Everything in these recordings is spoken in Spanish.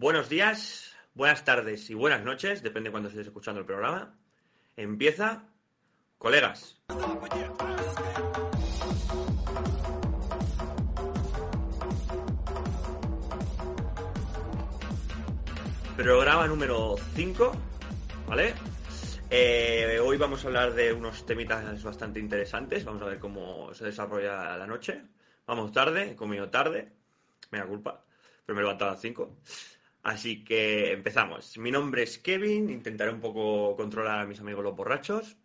Buenos días, buenas tardes y buenas noches, depende de cuando estés escuchando el programa. Empieza, colegas. Programa número 5, ¿vale? Eh, hoy vamos a hablar de unos temitas bastante interesantes. Vamos a ver cómo se desarrolla la noche. Vamos tarde, he comido tarde, me da culpa, pero me he levantado a las 5. Así que empezamos. Mi nombre es Kevin, intentaré un poco controlar a mis amigos los borrachos.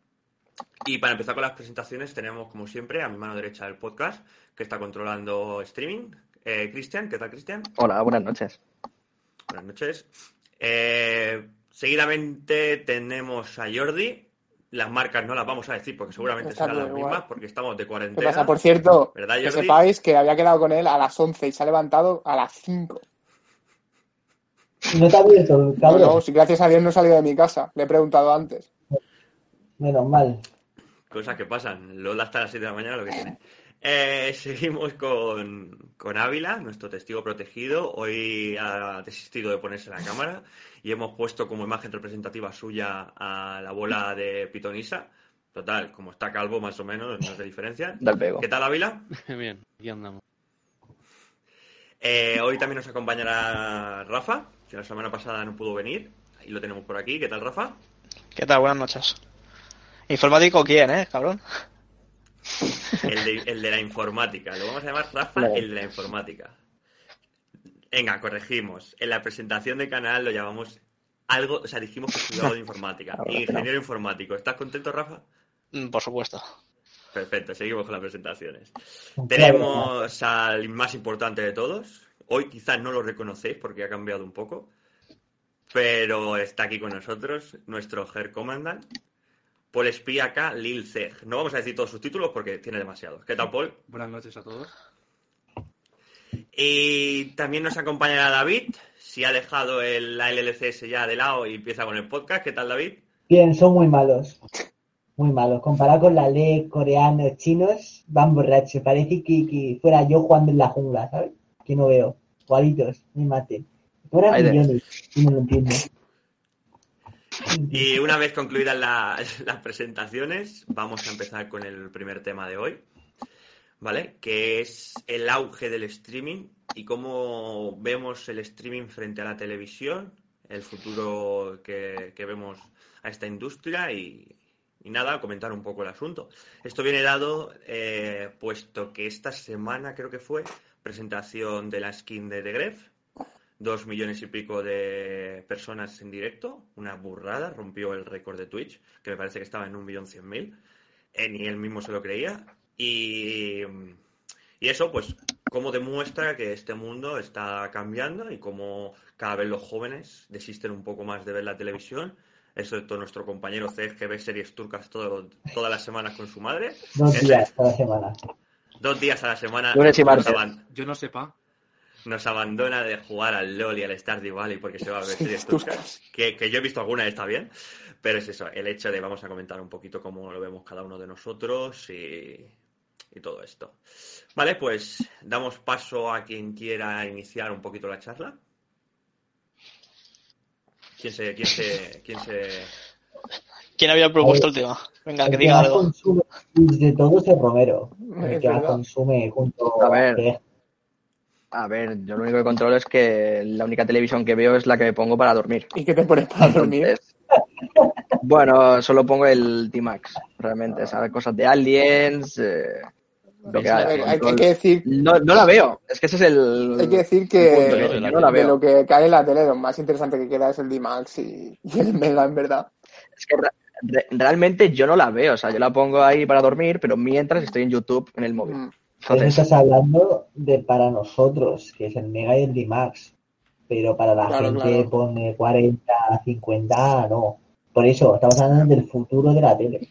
Y para empezar con las presentaciones tenemos, como siempre, a mi mano derecha el podcast, que está controlando streaming. Eh, Cristian, ¿qué tal, Cristian? Hola, buenas noches. Buenas noches. Eh, seguidamente tenemos a Jordi. Las marcas no las vamos a decir porque seguramente Está serán las mismas porque estamos de ¿Qué cuarentena. pasa? Por cierto, ¿Verdad, que sepáis que había quedado con él a las 11 y se ha levantado a las 5. No te ha abierto, cabrón. no, si gracias a Dios no he salido de mi casa. Le he preguntado antes. Menos mal. Cosas que pasan. Lola hasta las 7 de la mañana lo que tiene. Eh, seguimos con, con Ávila, nuestro testigo protegido. Hoy ha desistido de ponerse la cámara y hemos puesto como imagen representativa suya a la bola de Pitonisa. Total, como está calvo más o menos, no hace diferencia. Del pego. ¿Qué tal, Ávila? Bien, aquí andamos. Eh, hoy también nos acompañará Rafa, que la semana pasada no pudo venir. Y lo tenemos por aquí. ¿Qué tal, Rafa? ¿Qué tal? Buenas noches. ¿Informático quién, eh, cabrón? El de, el de la informática. Lo vamos a llamar Rafa, el de la informática. Venga, corregimos. En la presentación del canal lo llamamos algo, o sea, dijimos que estudiaba de informática. Ingeniero informático. ¿Estás contento, Rafa? Mm, Por supuesto. Perfecto, seguimos con las presentaciones. Tenemos al más importante de todos. Hoy quizás no lo reconocéis porque ha cambiado un poco. Pero está aquí con nosotros nuestro Her Commandant. Paul Espíaca Lil Zeg. No vamos a decir todos sus títulos porque tiene demasiados. ¿Qué tal, Paul? Buenas noches a todos. Y también nos acompañará David. Si ha dejado el, la LLCS ya de lado y empieza con el podcast. ¿Qué tal, David? Bien, son muy malos. Muy malos. Comparado con la ley coreanos, chinos, van borrachos. Parece que, que fuera yo jugando en la jungla, ¿sabes? Que no veo. Igualitos, me maten. Fueran Ahí de- millones, y no lo entiendo. Y una vez concluidas la- las presentaciones, vamos a empezar con el primer tema de hoy, ¿vale? Que es el auge del streaming y cómo vemos el streaming frente a la televisión, el futuro que, que vemos a esta industria y, y nada, comentar un poco el asunto. Esto viene dado eh, puesto que esta semana creo que fue presentación de la skin de The Gref, dos millones y pico de personas en directo, una burrada, rompió el récord de Twitch, que me parece que estaba en un millón cien mil, eh, ni él mismo se lo creía, y, y eso pues cómo demuestra que este mundo está cambiando y cómo cada vez los jóvenes desisten un poco más de ver la televisión, excepto nuestro compañero Ceg que ve series turcas todo, todas las semanas con su madre, Dos días semana. Dos días a la semana Lunes y nos martes. aban- Yo no sepa. nos abandona de jugar al LOL y al Stardew Valley porque se va a tus turcas, que, que yo he visto alguna está bien, pero es eso, el hecho de vamos a comentar un poquito cómo lo vemos cada uno de nosotros y, y todo esto. Vale, pues damos paso a quien quiera iniciar un poquito la charla. ¿Quién se, quién se, quién se... ¿Quién había propuesto el tema? Venga, que El que diga algo. de todos es Romero. El que verdad. consume junto A ver. A ver, yo lo único que controlo es que la única televisión que veo es la que me pongo para dormir. ¿Y qué te pones para dormir? Entonces, bueno, solo pongo el T-Max, realmente, ¿sabes? Cosas de aliens, eh, lo que hay, que decir, No, no la veo, es que ese es el... hay que decir que no la de veo. lo que cae en la tele, lo más interesante que queda es el D-Max y, y el Mega, en verdad. Es que re- re- realmente yo no la veo, o sea, yo la pongo ahí para dormir, pero mientras estoy en YouTube en el móvil. Mm. Entonces, estás hablando de para nosotros, que es el Mega y el D-Max. Pero para la Claro, gente claro. pone 40, 50, no. Por eso, estamos hablando del futuro de la tele.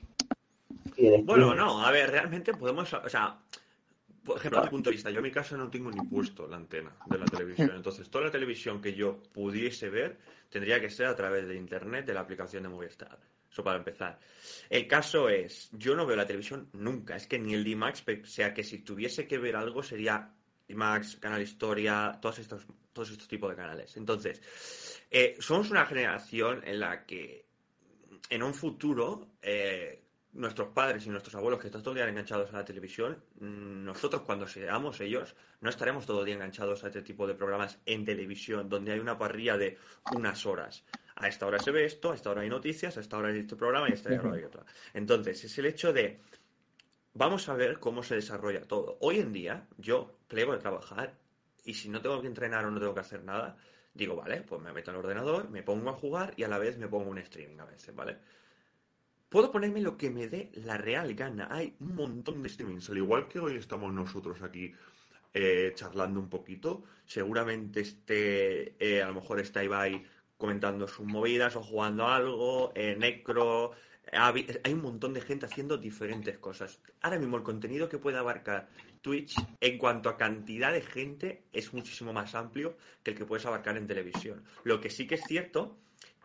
Bueno, no, a ver, realmente podemos, o sea, por ejemplo, desde mi punto de vista, yo en mi caso no tengo ni puesto la antena de la televisión, entonces toda la televisión que yo pudiese ver tendría que ser a través de internet de la aplicación de Movistar. Eso para empezar. El caso es, yo no veo la televisión nunca, es que ni el D-Max, o sea que si tuviese que ver algo sería D-Max, Canal Historia, todos estos todos estos tipos de canales. Entonces, eh, somos una generación en la que en un futuro eh, nuestros padres y nuestros abuelos que están todo el día enganchados a la televisión, mm, nosotros cuando seamos ellos, no estaremos todo el día enganchados a este tipo de programas en televisión, donde hay una parrilla de unas horas. A esta hora se ve esto, a esta hora hay noticias, a esta hora hay este programa y a esta hora hay otra. Entonces, es el hecho de, vamos a ver cómo se desarrolla todo. Hoy en día, yo plego de trabajar y si no tengo que entrenar o no tengo que hacer nada, digo, vale, pues me meto en el ordenador, me pongo a jugar y a la vez me pongo un streaming a veces, ¿vale? Puedo ponerme lo que me dé la real gana. Hay un montón de streamings. Al igual que hoy estamos nosotros aquí eh, charlando un poquito, seguramente esté, eh, a lo mejor está Ibai comentando sus movidas o jugando algo, eh, Necro. Avi- Hay un montón de gente haciendo diferentes cosas. Ahora mismo el contenido que puede abarcar Twitch en cuanto a cantidad de gente es muchísimo más amplio que el que puedes abarcar en televisión. Lo que sí que es cierto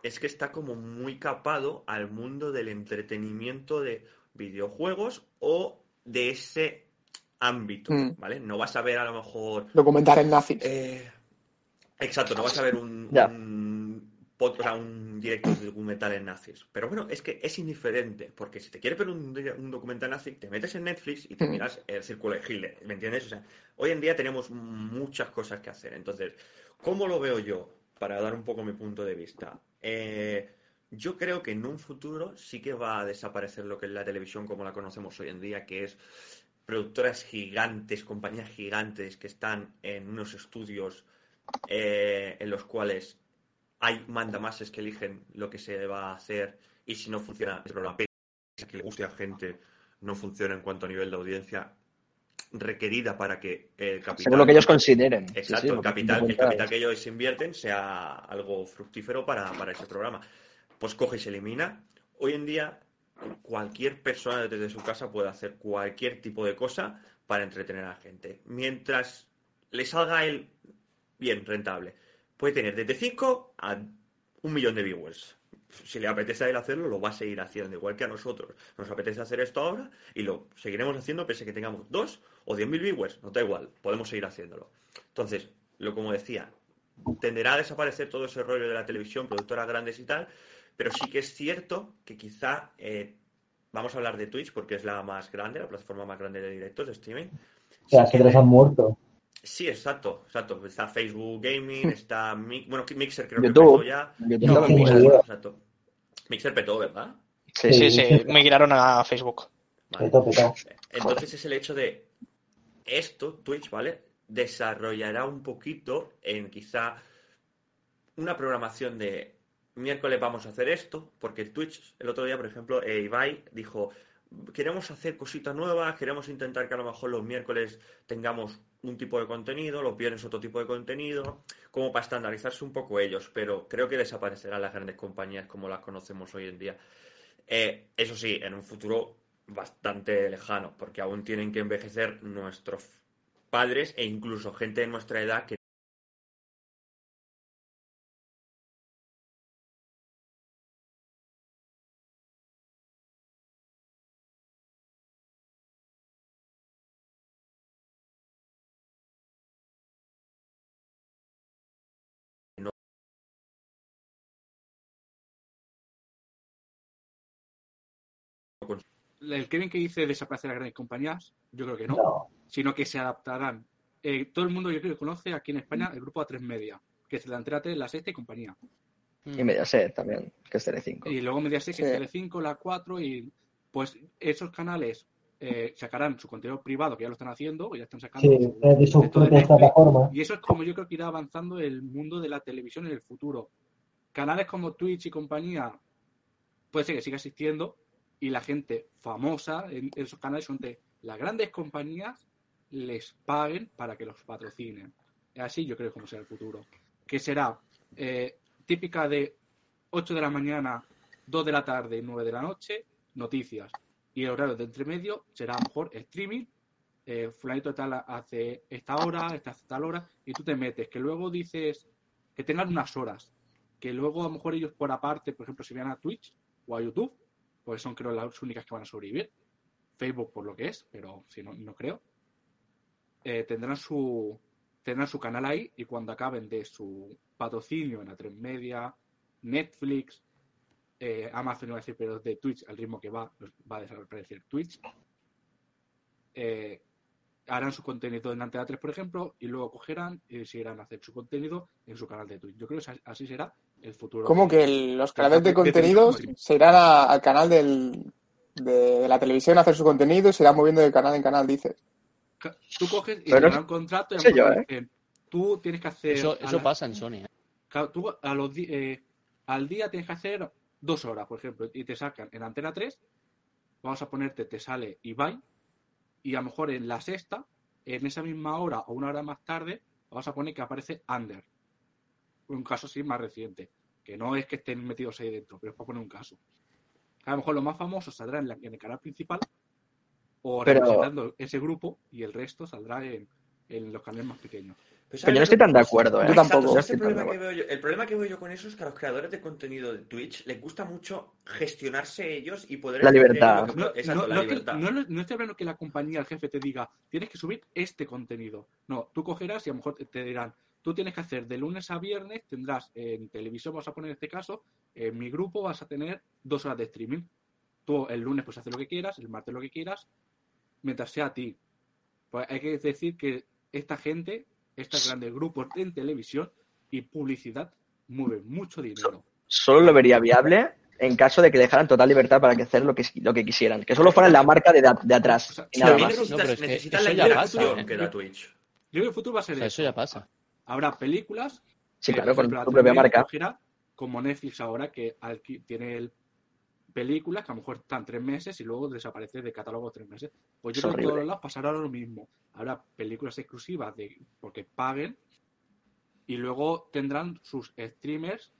es que está como muy capado al mundo del entretenimiento de videojuegos o de ese ámbito, Mm. ¿vale? No vas a ver a lo mejor... Documentar en nazis. eh, exacto, no vas a ver un, Ya. un, pod- o sea, un directo de documental en nazis. Pero bueno, es que es indiferente, porque si te quieres ver un, un documental nazi, te metes en Netflix y te Mm. miras el círculo de Hitler, ¿me entiendes? O sea, hoy en día tenemos muchas cosas que hacer. Entonces, ¿cómo lo veo yo? Para dar un poco mi punto de vista. Eh, yo creo que en un futuro sí que va a desaparecer lo que es la televisión como la conocemos hoy en día, que es productoras gigantes, compañías gigantes que están en unos estudios eh, en los cuales hay mandamases que eligen lo que se va a hacer y si no funciona el programa que le guste a gente no funciona en cuanto a nivel de audiencia requerida para que el capital Según lo que ellos consideren. Exacto, sí, el, capital, el capital que ellos invierten sea algo fructífero para, para ese programa. Pues coge y se elimina. Hoy en día, cualquier persona desde su casa puede hacer cualquier tipo de cosa para entretener a la gente. Mientras le salga el bien rentable. Puede tener desde 5 a un millón de viewers. Si le apetece a él hacerlo, lo va a seguir haciendo, igual que a nosotros. Nos apetece hacer esto ahora y lo seguiremos haciendo pese a que tengamos dos o 10.000 viewers. No da igual, podemos seguir haciéndolo. Entonces, lo como decía, tenderá a desaparecer todo ese rollo de la televisión, productoras grandes y tal, pero sí que es cierto que quizá, eh, vamos a hablar de Twitch porque es la más grande, la plataforma más grande de directos, de streaming. Sí Las que- otras han muerto. Sí, exacto, exacto. Está Facebook Gaming, está Mi- bueno, Mixer creo que petó ya. YouTube No, Mixer, exacto. Mixer petó, ¿verdad? Sí, Sí, sí. sí, migraron a Facebook. Vale. Entonces es el hecho de esto, Twitch, ¿vale? Desarrollará un poquito en quizá una programación de miércoles vamos a hacer esto, porque el Twitch, el otro día, por ejemplo, eh, Ibai dijo, queremos hacer cositas nuevas, queremos intentar que a lo mejor los miércoles tengamos un tipo de contenido, los viernes otro tipo de contenido, como para estandarizarse un poco ellos, pero creo que desaparecerán las grandes compañías como las conocemos hoy en día. Eh, eso sí, en un futuro bastante lejano, porque aún tienen que envejecer nuestros padres e incluso gente de nuestra edad que El Kevin que dice desaparecer las grandes compañías, yo creo que no, No. sino que se adaptarán. Eh, todo el mundo, yo creo que conoce aquí en España el grupo A3 Media, que es la Antena 3, la Sexta y compañía. Y Mediaset también, que es Tele5. Y luego Mediaset, que Sí. es Tele5, la 4, y pues esos canales eh, sacarán su contenido privado, que ya lo están haciendo, ya están sacando. Sí, su- es de sus de plataformas. Y eso es como yo creo que irá avanzando el mundo de la televisión en el futuro. Canales como Twitch y compañía puede ser que siga existiendo y la gente famosa en esos canales son de las grandes compañías les paguen para que los patrocinen. Así yo creo como será el futuro. Que será eh, típica de 8 de la mañana, 2 de la tarde, 9 de la noche, noticias. Y el horario de entremedio será mejor streaming eh, fulanito tal hace esta hora, esta hace tal hora, y tú te metes, que luego dices que tengan unas horas, que luego a lo mejor ellos por aparte, por ejemplo, si van a Twitch o a YouTube, pues son creo las únicas que van a sobrevivir. Facebook por lo que es, pero si no, no creo. Eh, tendrán su, tendrán su canal ahí y cuando acaben de su patrocinio en la 3 Media, Netflix, eh, Amazon iba a decir, pero de Twitch, al ritmo que va, pues va a desaparecer Twitch. eh, harán su contenido en Antena 3, por ejemplo, y luego cogerán y a hacer su contenido en su canal de Twitch. Yo creo que así será el futuro. ¿Cómo que el- los canales de contenidos se irán a- al canal del, de la televisión a hacer su contenido y se irán moviendo de canal en canal, dices? Tú coges y Pero te dan un contrato y a sé lo yo, mejor dicen, tú tienes que hacer... Eso, a eso la- pasa en Sony. ¿eh? Claro, tú a los di- eh, al día tienes que hacer dos horas, por ejemplo, y te sacan en Antena 3, vamos a ponerte, te sale Ibai, y a lo mejor en la sexta, en esa misma hora o una hora más tarde, vamos a poner que aparece Under. Un caso así más reciente, que no es que estén metidos ahí dentro, pero es para poner un caso. A lo mejor los más famosos saldrán en, la- en el canal principal o Pero- representando ese grupo y el resto saldrá en, en los canales más pequeños. Pues, Pero yo no ¿sabes estoy tan de acuerdo, ¿eh? Yo tampoco. No ¿sabes estoy el, problema que veo yo? el problema que veo yo con eso es que a los creadores de contenido de Twitch les gusta mucho gestionarse ellos y poder La libertad. que- No, exacto, no- la no es que- libertad. no- no estoy hablando que la compañía, el jefe te diga, tienes que subir este contenido. No, tú cogerás y a lo mejor te- te dirán, tú tienes que hacer de lunes a viernes, tendrás en televisión, vamos a poner en este caso, en mi grupo vas a tener dos horas de streaming. Tú el lunes pues haces lo que quieras, el martes lo que quieras, mientras sea a ti. Pues hay que decir que esta gente, estos grandes grupos en televisión y publicidad mueven mucho dinero. Solo lo vería viable en caso de que dejaran total libertad para que hacer lo que, lo que quisieran. Que solo fuera la marca de, de atrás. O sea, Y sí, nada más. necesitas, No, pero es que necesitas la ya pasa, ¿eh? que da Twitch. Yo creo que el futuro va a O ser sea, eso. eso ya pasa. Habrá películas Sí, claro, por con tu propia marca. cogerá, como Netflix ahora, que tiene el- películas que a lo mejor están tres meses y luego desaparece de catálogo tres meses. Pues yo creo que en todos lados pasará lo mismo. Habrá películas exclusivas de porque paguen y luego tendrán sus streamers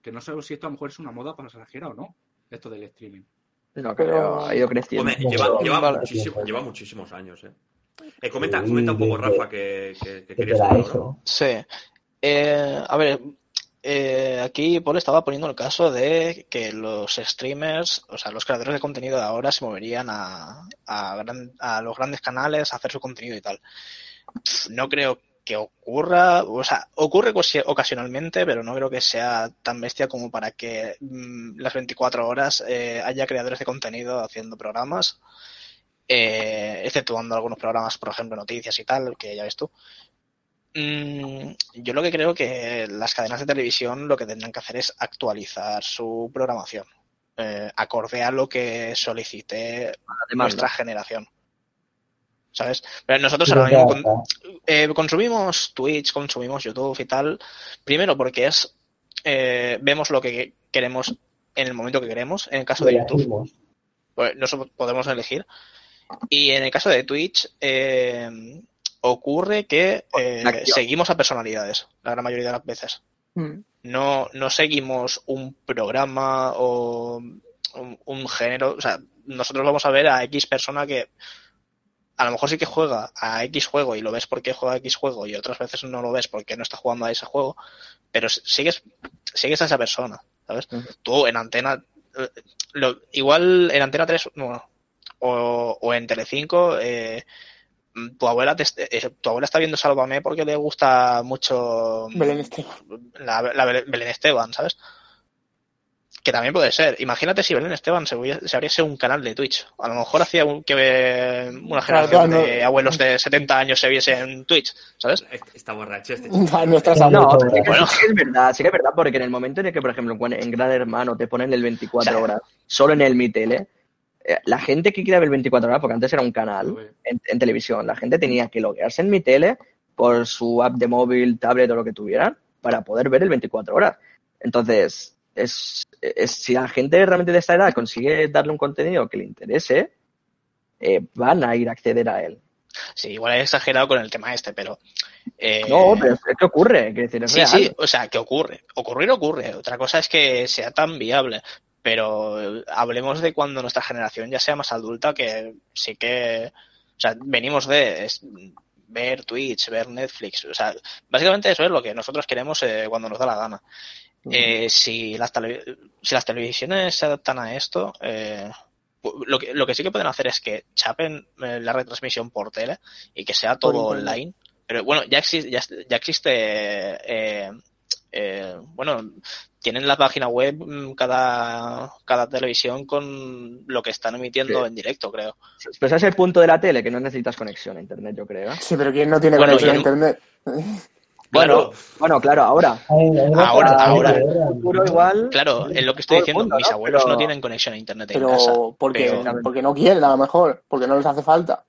que no sabemos si esto a lo mejor es una moda pasajera o no, esto del streaming. No Pero- creo, ha ido creciendo. Hombre, lleva, muchísimo- lleva muchísimos años, ¿eh? Eh, comenta, Sí, comenta un poco, que- Rafa, que, que, que ¿Qué te querías hablar. Sí. Eh, a ver, eh, aquí Paul estaba poniendo el caso de que los streamers, o sea, los creadores de contenido de ahora se moverían a, a, gran- a los grandes canales a hacer su contenido y tal. Pff, No creo que ocurra, o sea, ocurre ocasionalmente, pero no creo que sea tan bestia como para que mm, las 24 horas eh, haya creadores de contenido haciendo programas, eh, exceptuando algunos programas, por ejemplo, noticias y tal, que ya ves tú. Mm, yo lo que creo que las cadenas de televisión lo que tendrán que hacer es actualizar su programación, eh, acorde a lo que solicite nuestra generación. ¿Sabes? Pero nosotros ahora mismo con- eh, consumimos Twitch, consumimos YouTube y tal. Primero porque es eh, vemos lo que queremos en el momento que queremos. En el caso de YouTube, pues nosotros podemos elegir. Y en el caso de Twitch, eh, ocurre que eh, seguimos a personalidades la gran mayoría de las veces. Mm. No, no seguimos un programa o un, un género. O sea, nosotros vamos a ver a X persona que a lo mejor sí que juega a X juego y lo ves porque juega a X juego y otras veces no lo ves porque no está jugando a ese juego, pero sigues, sigues a esa persona, ¿sabes? Ujú. Tú en antena, eh, lo- igual en antena 3, bueno, o, o en Telecinco, eh, tu abuela te, eh, tu abuela está viendo Sálvame porque le gusta mucho Belén Esteban. la, la Bel- Belén Esteban, ¿sabes? Que también puede ser. Imagínate si Belén Esteban se, hubiese- se abriese un canal de Twitch. A lo mejor hacía un- que eh, una generación claro, de abuelos de 70 años se viese en Twitch, ¿sabes? Está borracho este No, sí que, sí que es verdad, sí que es verdad, porque en el momento en el que, por ejemplo, en Gran Hermano te ponen el 24 O sea, horas solo en el Mi Tele, eh, la gente que quiera ver 24 horas, porque antes era un canal en, en televisión, la gente tenía que loguearse en Mi Tele por su app de móvil, tablet o lo que tuvieran para poder ver el 24 horas. Entonces, es, es- si la gente realmente de esta edad consigue darle un contenido que le interese, eh, van a ir a acceder a él. Sí, igual he exagerado con el tema este, pero... eh, No, pero es, es que ocurre, que decir, es Sí, real. sí, o sea, que ocurre. Ocurrir ocurre. Otra cosa es que sea tan viable. Pero eh, hablemos de cuando nuestra generación ya sea más adulta, que sí que. O sea, venimos de es- ver Twitch, ver Netflix. O sea, básicamente eso es lo que nosotros queremos eh, cuando nos da la gana. Eh, si, las si las televisiones se adaptan a esto, eh, lo, que, lo que sí que pueden hacer es que chapen eh, la retransmisión por tele y que sea todo online, Pero bueno, ya existe, ya, ya existe eh, eh, bueno, tienen la página web mm, cada, cada televisión con lo que están emitiendo Sí. en directo, creo. Pues ese es el punto de la tele, que no necesitas conexión a internet, yo creo. Sí, pero ¿quién no tiene Bueno, conexión a internet? Bueno, Bueno, claro, ahora. Ahora, ahora. Futuro igual. claro, es lo que estoy diciendo. mundo, Mis ¿no? abuelos Pero- no tienen conexión a internet en casa. Pero porque, pero- porque no quieren, a lo mejor, porque no les hace falta.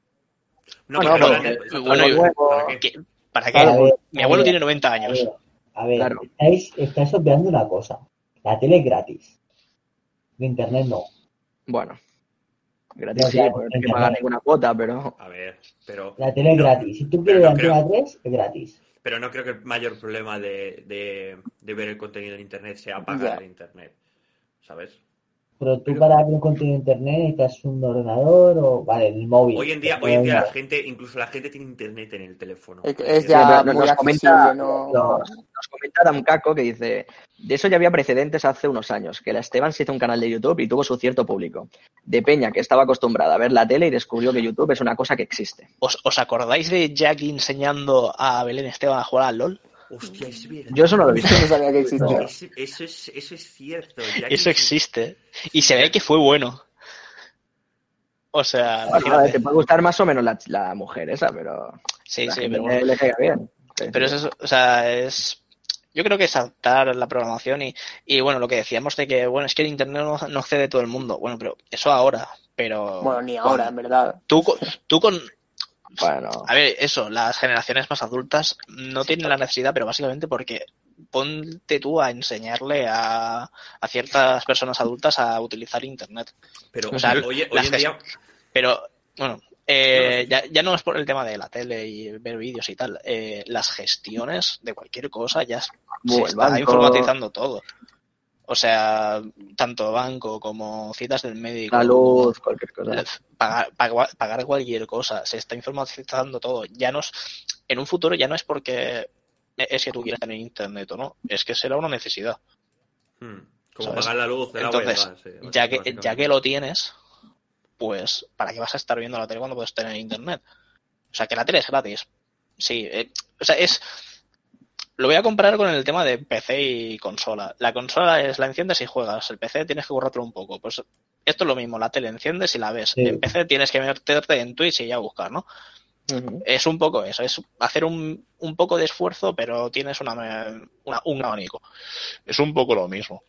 No, Bueno, pero bueno, ¿para qué? luego- ¿Para qué? ¿Qué- ¿Para qué? Claro, A ver, Mi abuelo tiene 90 a años. A ver, Claro. estáis, estáis obviando una cosa. La tele es gratis. El internet no. Bueno. Gratis No, sí, claro, porque no hay que pagar ninguna cuota, pero. A ver, pero, La tele es No, gratis. Si tú quieres la creo. Antena 3, es gratis. pero no creo que el mayor problema de, de, de ver el contenido en internet sea pagar Ya. el internet. ¿Sabes? Pero tú Pero- para ver un contenido en internet necesitas un ordenador o, vale, el móvil. Hoy en día, hoy en día la gente, incluso la gente tiene internet en el teléfono. Es, ya pero muy nos comenta, ¿no? nos, nos comenta Adam Caco que dice, de eso ya había precedentes hace unos años, que la Esteban se hizo un canal de YouTube y tuvo su cierto público. De Peña, que estaba acostumbrada a ver la tele y descubrió que YouTube es una cosa que existe. ¿Os, os acordáis de Jackie enseñando a Belén Esteban a jugar al LOL? Hostia, es verdad. Yo eso no lo he visto. No sabía que existía. Eso, eso es, eso es cierto. ya Eso que- existe. Y se ve que fue bueno. O sea, Bueno, te puede gustar más o menos la, la mujer esa, pero Sí, la sí, pero bueno. le caiga bien. Sí. Pero es eso, o sea, es. Yo creo que es adaptar la programación y, y bueno, lo que decíamos de que, bueno, es que el internet no, no accede todo el mundo. Bueno, pero eso ahora. Pero. Bueno, ni ahora, en verdad. Tú, con- tú con. Bueno, A ver, eso, las generaciones más adultas no tienen la necesidad, pero básicamente porque ponte tú a enseñarle a, a ciertas personas adultas a utilizar internet. Pero O sea, hoy, en día, Pero, bueno, eh, ya, ya no es por el tema de la tele y ver vídeos y tal. eh, las gestiones de cualquier cosa ya se el está banco. informatizando todo. O sea, tanto banco como citas del médico. la luz, cualquier cosa. eh, Pagar, pagar, pagar cualquier cosa, se está informatizando todo. Ya no es, en un futuro ya no es porque es que tú quieras tener internet o no, es que será una necesidad. hmm, como ¿sabes? pagar la luz, el agua y Entonces, sí, ya que, ya que lo tienes, pues, ¿para qué vas a estar viendo la tele cuando puedes tener internet? O sea, que la tele es gratis. Sí, eh, o sea, es... Lo voy a comparar con el tema de PC y consola. La consola es la enciendes y juegas. El PC tienes que currártelo un poco. Pues esto es lo mismo. La tele enciendes y la ves. Sí. En PC tienes que meterte en Twitch y ya buscar, ¿no? Es un poco eso. Es hacer un, un poco de esfuerzo, pero tienes una, una- un abanico. Es un poco lo mismo.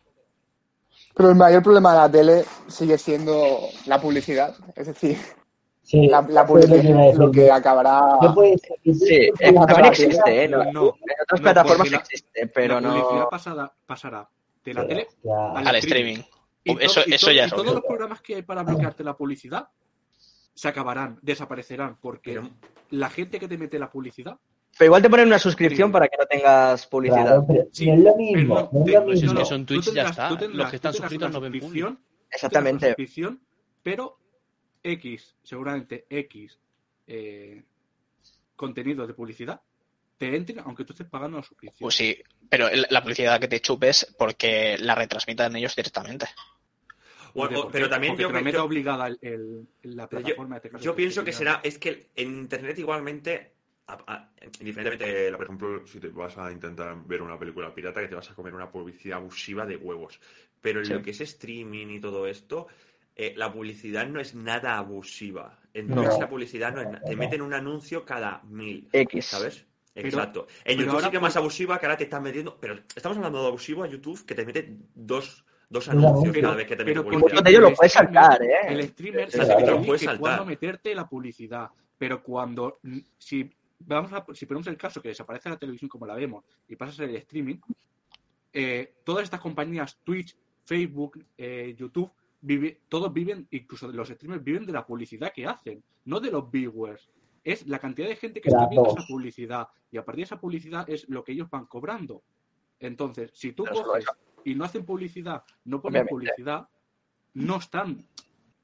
Pero el mayor problema de la tele sigue siendo la publicidad. Es decir, Sí, la, la eso es lo que publicidad lo que acabará. ¿Qué puede ser? Sí, también existe, ¿eh? No- No, en otras no, plataformas existe, pero la publicidad no. pasada, pasará de la tele hostia, al Al streaming. streaming. Y, Eso, y eso todo- ya y es todos obvio. los programas que hay para bloquearte la publicidad se acabarán, desaparecerán, porque Pero- la gente que te mete la publicidad Pero igual te ponen una suscripción Sí. para que no tengas publicidad. Claro, pero Sí, no es lo pero mismo, no, no es que son Twitch y ya está. tendrás- Los que están suscritos no ven publi. suscripción, tú tendrás una Exactamente. suscripción, pero X, seguramente X eh, contenido de publicidad, te entren aunque tú estés pagando la suscripción. Pues sí, pero la publicidad que te chupes porque la retransmitan ellos directamente. O- Porque- o- porque- pero también yo, te yo- obligada el, el- la plataforma. este caso, Yo pienso que será, es que en internet igualmente, a- a- indiferentemente, Por ejemplo, si te vas a intentar ver una película pirata, que te vas a comer una publicidad abusiva de huevos. pero en Sí. lo que es streaming y todo esto, eh, la publicidad no es nada abusiva. En No. La publicidad no es na- te meten un anuncio cada mil, X. ¿sabes? Pero- Exacto. En pero YouTube ahora sí que es más por- abusiva, que ahora te están metiendo, pero estamos hablando de abusivo a YouTube, que te mete dos, dos anuncios cada vez que te mete pero publicidad. Muchos de ellos el lo puedes streamer- saltar, ¿eh? El streamer Sí, sabe sí, que cuándo meterte la publicidad. Pero cuando, si vamos a, si ponemos el caso que desaparece la televisión como la vemos y pasa a ser el streaming, eh, todas estas compañías, Twitch, Facebook, eh, YouTube, vive- todos viven, incluso los streamers viven de la publicidad que hacen, no de los viewers. Es la cantidad de gente que está viendo dos. esa publicidad y a partir de esa publicidad es lo que ellos van cobrando. Entonces, si tú Pero coges y no hacen publicidad, no ponen Obviamente. publicidad, no están,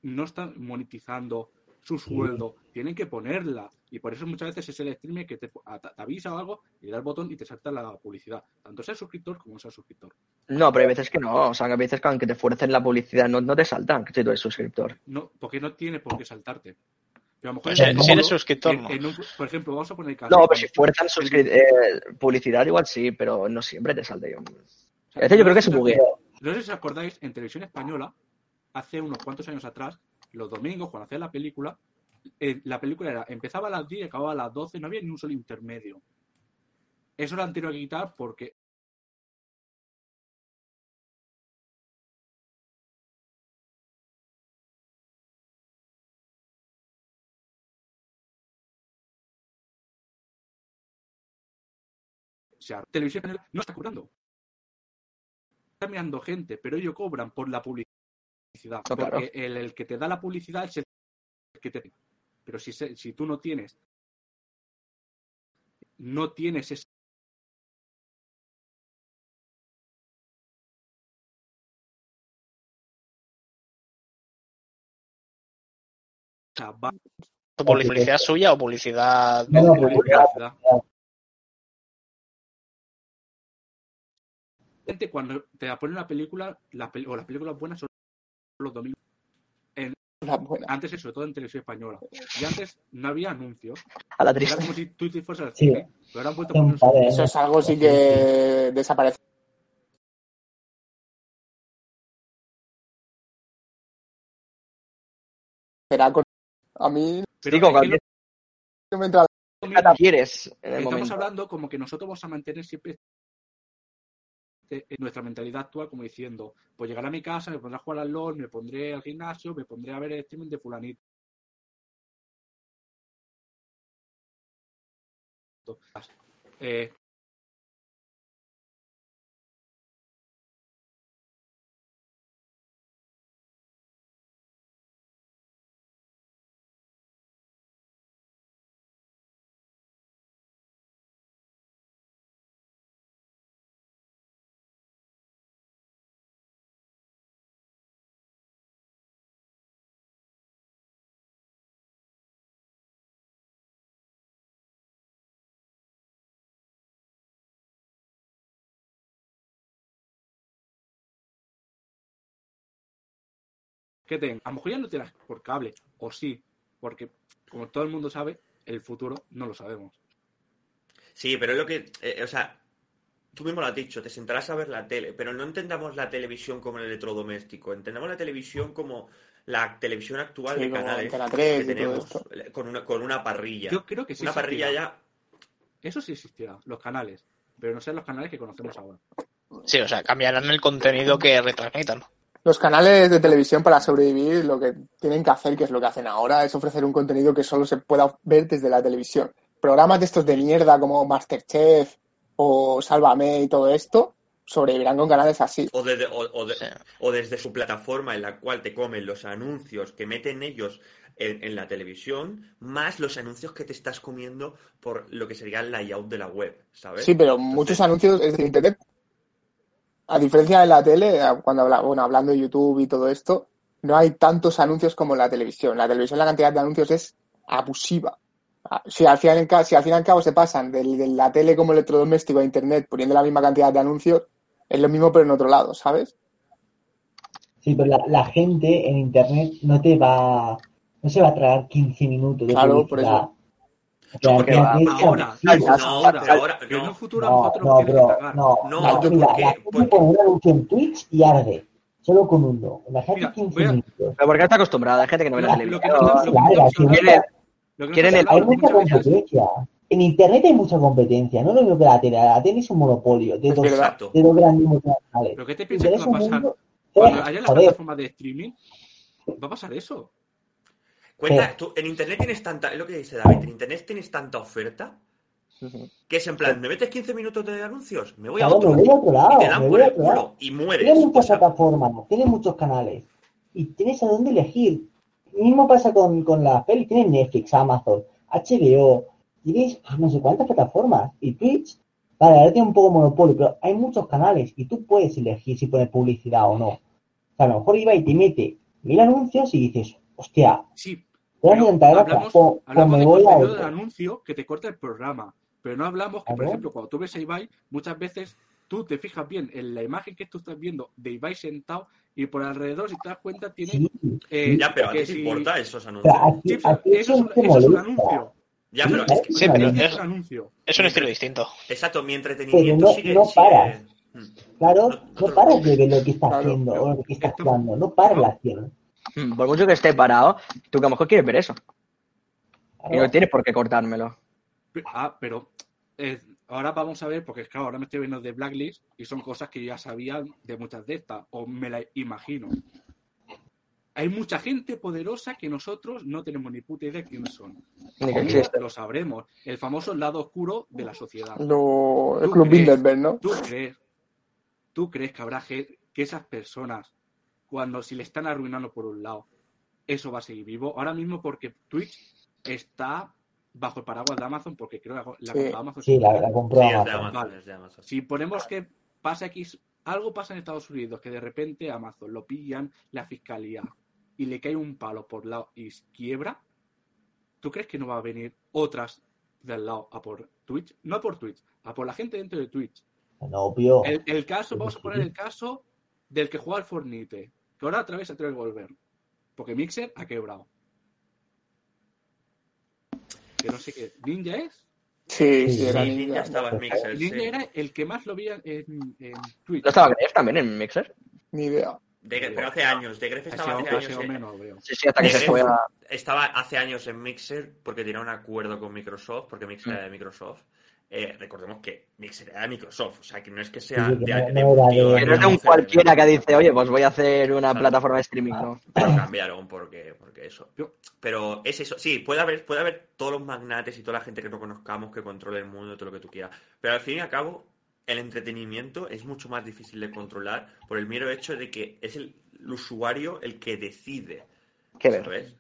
no están monetizando su sueldo, tienen que ponerla. Y por eso muchas veces es el streamer que te, te avisa o algo y le da el botón y te salta la publicidad. Tanto sea suscriptor como no sea suscriptor. No, pero hay veces que no. O sea, que hay veces que aunque te fuercen la publicidad no, no te saltan, que si tú eres suscriptor. No, porque no tiene por qué saltarte. Pero a lo mejor Si- en el si eres suscriptor, en- no. en un- por ejemplo, vamos a poner el caso. No, pero si fuerzan eh, publicidad igual sí, pero no siempre te saldría. un- o sea, A veces yo creo que sé si- buguea. No sé si os acordáis, en televisión española, hace unos cuantos años atrás, los domingos, cuando hacían la película, eh, la película era, empezaba a las 10 y acababa a las 12, no había ni un solo intermedio. Eso lo han tenido que quitar porque o sea, televisión no está cobrando. Está mirando gente, pero ellos cobran por la publicidad. Porque claro. el, el que te da la publicidad es el que te. Pero si, se- si tú no tienes. No tienes ese. ¿Publicidad suya o publicidad No, no, publicidad. Cuando te ponen una película, pel- o las películas buenas son los domingos. Buena. Antes, sobre todo en televisión española. Y antes no había anuncios. A la Era triste. como si tú te fueras al Sí. cine. Pero ahora han poner par de Eso es algo sí que desaparece. Será con... A mí Pero Digo, cualquier no me entra en el Estamos momento. hablando como que nosotros vamos a mantener siempre en nuestra mentalidad actual como diciendo, pues llegaré a mi casa, me pondré a jugar al LOL, me pondré al gimnasio, me pondré a ver el streaming de fulanito. Eh, que ten, a lo mejor ya no tienes por cable, o sí, porque como todo el mundo sabe, el futuro no lo sabemos. Sí, pero es lo que. eh, o sea, tú mismo lo has dicho, te sentarás a ver la tele, pero no entendamos la televisión como el electrodoméstico, entendamos la televisión como la televisión actual Sí, de canales Antena que 3 y todo tenemos, eh, con una, con una parrilla. Yo creo que sí una parrilla ya. Eso sí existirá, los canales, pero no sean los canales que conocemos ahora. Sí, o sea, cambiarán el contenido que retransmitan. Los canales de televisión para sobrevivir lo que tienen que hacer, que es lo que hacen ahora, es ofrecer un contenido que solo se pueda ver desde la televisión. Programas de estos de mierda como Masterchef o Sálvame y todo esto sobrevivirán con canales así. O, desde, o, o de- Sí. o desde su plataforma en la cual te comen los anuncios que meten ellos en, en la televisión, más los anuncios que te estás comiendo por lo que sería el layout de la web, ¿sabes? Sí, pero Entonces- muchos anuncios es de Internet. A diferencia de la tele, cuando habla, bueno, hablando de YouTube y todo esto, no hay tantos anuncios como en la televisión. La televisión la cantidad de anuncios es abusiva. Ah, Si al fin y al, ca- si al fin y al cabo se pasan de, la tele como electrodoméstico a Internet poniendo la misma cantidad de anuncios, es lo mismo pero en otro lado, ¿sabes? Sí, pero la, la gente en internet no te va, no se va a tragar 15 minutos de Claro, por publicidad. eso. O sea, porque Antena 3 es ahora, no, No, pero ahora Pero en no. un futuro a No, nosotros no, bro, no. No, La- ¿por mira, la gente Porque- pone un anuncio en Twitch y arde. Solo con uno. Imagínate Mira, 15 voy a- minutos. Pero porque está acostumbrada, hay gente que no ve la televisión. no no Quieren- no el- Hay mucha competencia. En internet hay mucha competencia. No es lo mismo que la tele. La tele es un monopolio de dos, de dos grandes multinacionales. ¿Pero qué te piensas que va a pasar? mundo, Cuando eh, haya las plataformas de streaming, va a pasar eso. Cuenta, tú, en internet tienes tanta, es lo que dice David, en internet tienes tanta oferta que es en plan, ¿me metes 15 minutos de anuncios? Me voy a otro. me voy a otro lado, y te dan por el culo y mueres. Tienes O muchas sea, plataformas, tienes muchos canales y tienes a dónde elegir. Mismo pasa con, con las pelis, tienes Netflix, Amazon, HBO, tienes no sé cuántas plataformas y Twitch, vale, ahora tiene un poco monopolio, pero hay muchos canales y tú puedes elegir si poner publicidad o no. O sea, a lo mejor iba y te mete mil anuncios y dices, hostia, Sí, otra, hablamos, hablamos de voy a contenido de otro. anuncio que te corta el programa. Pero no hablamos que, por ejemplo, cuando tú ves a Ibai, muchas veces tú te fijas bien en la imagen que tú estás viendo de Ibai sentado Y por alrededor, si te das cuenta, tiene. Sí, eh, Ya, pero a ti te si- importa esos anuncios. aquí, Sí, eso, es, eso es un anuncio. Ya, pero es que, Sí, pero Eso es, un anuncio. es un estilo distinto. exacto, mi entretenimiento no- sigue, no sigue- paras. Mm. Claro, No- no no paras de ver lo que está Claro, haciendo o lo que está esto- actuando, no paras la acción. Por mucho que esté parado, tú que a lo mejor quieres ver eso. Y no tienes por qué cortármelo. Ah, pero eh, ahora vamos a ver, porque claro, ahora me estoy viendo de Blacklist y son cosas que yo ya sabía de muchas de estas, o me las imagino. Hay mucha gente poderosa que nosotros no tenemos ni puta idea de quiénes son. Ni que existe. Lo sabremos. El famoso lado oscuro de la sociedad. Lo, el ¿Tú Club crees? Bilderberg, ¿no? ¿Tú crees, ¿Tú crees que habrá gente, que esas personas, cuando si le están arruinando por un lado, eso va a seguir vivo? Ahora mismo porque Twitch está bajo el paraguas de Amazon, porque creo que la Sí. Amazon. Sí, la, la compró Sí, Amazon. Amazon, Vale. es de Amazon. Si ponemos que pasa X, algo pasa en Estados Unidos, que de repente Amazon lo pillan la fiscalía y le cae un palo por lado y quiebra, ¿tú crees que no va a venir otras del lado a por Twitch? No a por Twitch, a por la gente dentro de Twitch. No, obvio. El, el caso, vamos a poner el caso del que juega al Fornite, que ahora otra vez se atreve a volver. Porque Mixer ha quebrado. Que no sé qué. ¿Ninja es? Sí, Sí, sí, era Sí, ninja. Ninja estaba en Mixer, sí. Ninja era el que más lo veía en, en Twitch. ¿No estaba Gref también en Mixer? Ni idea. De- pero hace años, de Gref estaba hace o- años. en- menos, veo. Sí, sí, hasta que se Gref fue a... Estaba hace años en Mixer porque tenía un acuerdo con Microsoft, porque Mixer Mm. era de Microsoft. Eh, recordemos que Mixer era de Microsoft, o sea que no es que sea Sí, que de, no- de no de- que Que no es de un conoce, cualquiera que dice, oye, pues voy a hacer una Claro. plataforma de streaming, ¿no? Pero cambiaron porque, porque eso. Pero es eso. Sí, puede haber, puede haber todos los magnates y toda la gente que no conozcamos que controle el mundo, todo lo que tú quieras. Pero al fin y al cabo, el entretenimiento es mucho más difícil de controlar por el mero hecho de que es el, el usuario el que decide. Qué ver. ¿Sabes?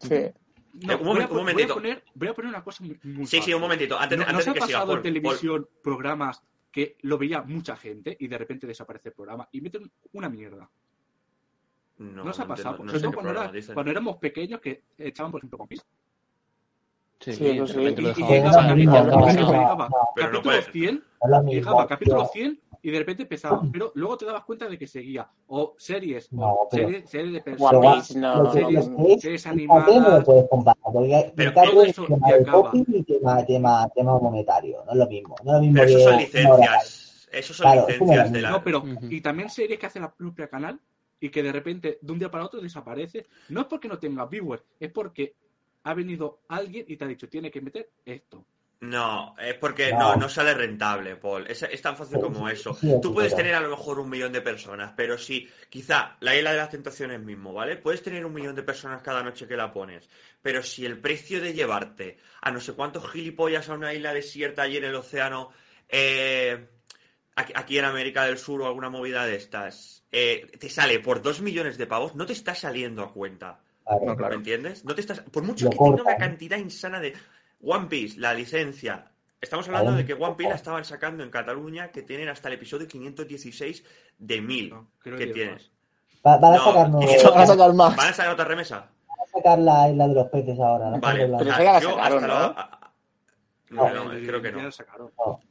Sí. No, Eh, un voy, a, un pon- voy a momentito. poner, voy a poner una cosa muy, muy Sí, sí, un momentito. Antes, ¿No, antes ¿Nos de ha que siga, pasado en televisión programas que lo veía mucha gente y de repente desaparece el programa y meten una mierda? ¿No, nos ha pasado? no Sobre todo cuando, era- cuando éramos pequeños que echaban, por ejemplo, con Kiss. Sí, Sí, eso sí. Y- llegaba capítulo- llegaba capítulo puede- 100 No es lo mismo, llegaba capítulo tío. 100 y de repente empezaba, pero luego te dabas cuenta de que seguía. O series, No, o series, series de personas, no, series- no, es series Fíjate, no lo animadas. puedes comparar, porque Pero todo es eso tema de acaba. copy y tema, tema, tema monetario, no es lo mismo. No es lo mismo Pero eso que son licencias. Eso son Claro, es licencias la de la. No, pero Ujú. y también series que hace la propia canal y que de repente de un día para otro desaparece. No es porque no tenga viewers, es porque ha venido alguien y te ha dicho tiene que meter esto. No, es porque No. no, no sale rentable, Paul. Es, es tan fácil como eso. sí, Tú puedes tener a lo mejor un millón de personas, pero si quizá la isla de las tentaciones mismo, ¿vale? Puedes tener un millón de personas cada noche que la pones, pero si el precio de llevarte a no sé cuántos gilipollas a una isla desierta allí en el océano, eh, aquí, en América del Sur o alguna movida de estas, eh, te sale por dos millones de pavos, no te está saliendo a cuenta. Claro. ¿Me entiendes? No te estás. Por mucho Lo que tenga una cantidad insana de. One Piece, la licencia. Estamos hablando de que One Piece la estaban sacando en Cataluña, que tienen hasta el episodio 516 de 1000 No, creo que más. Va- Van a No, sacar, no, van Van a sacar más. ¿Van a sacar otra remesa? a sacar la isla de los peces ahora. la Vale. Pero la sacaron, hasta ¿no? No. No, no, creo que no.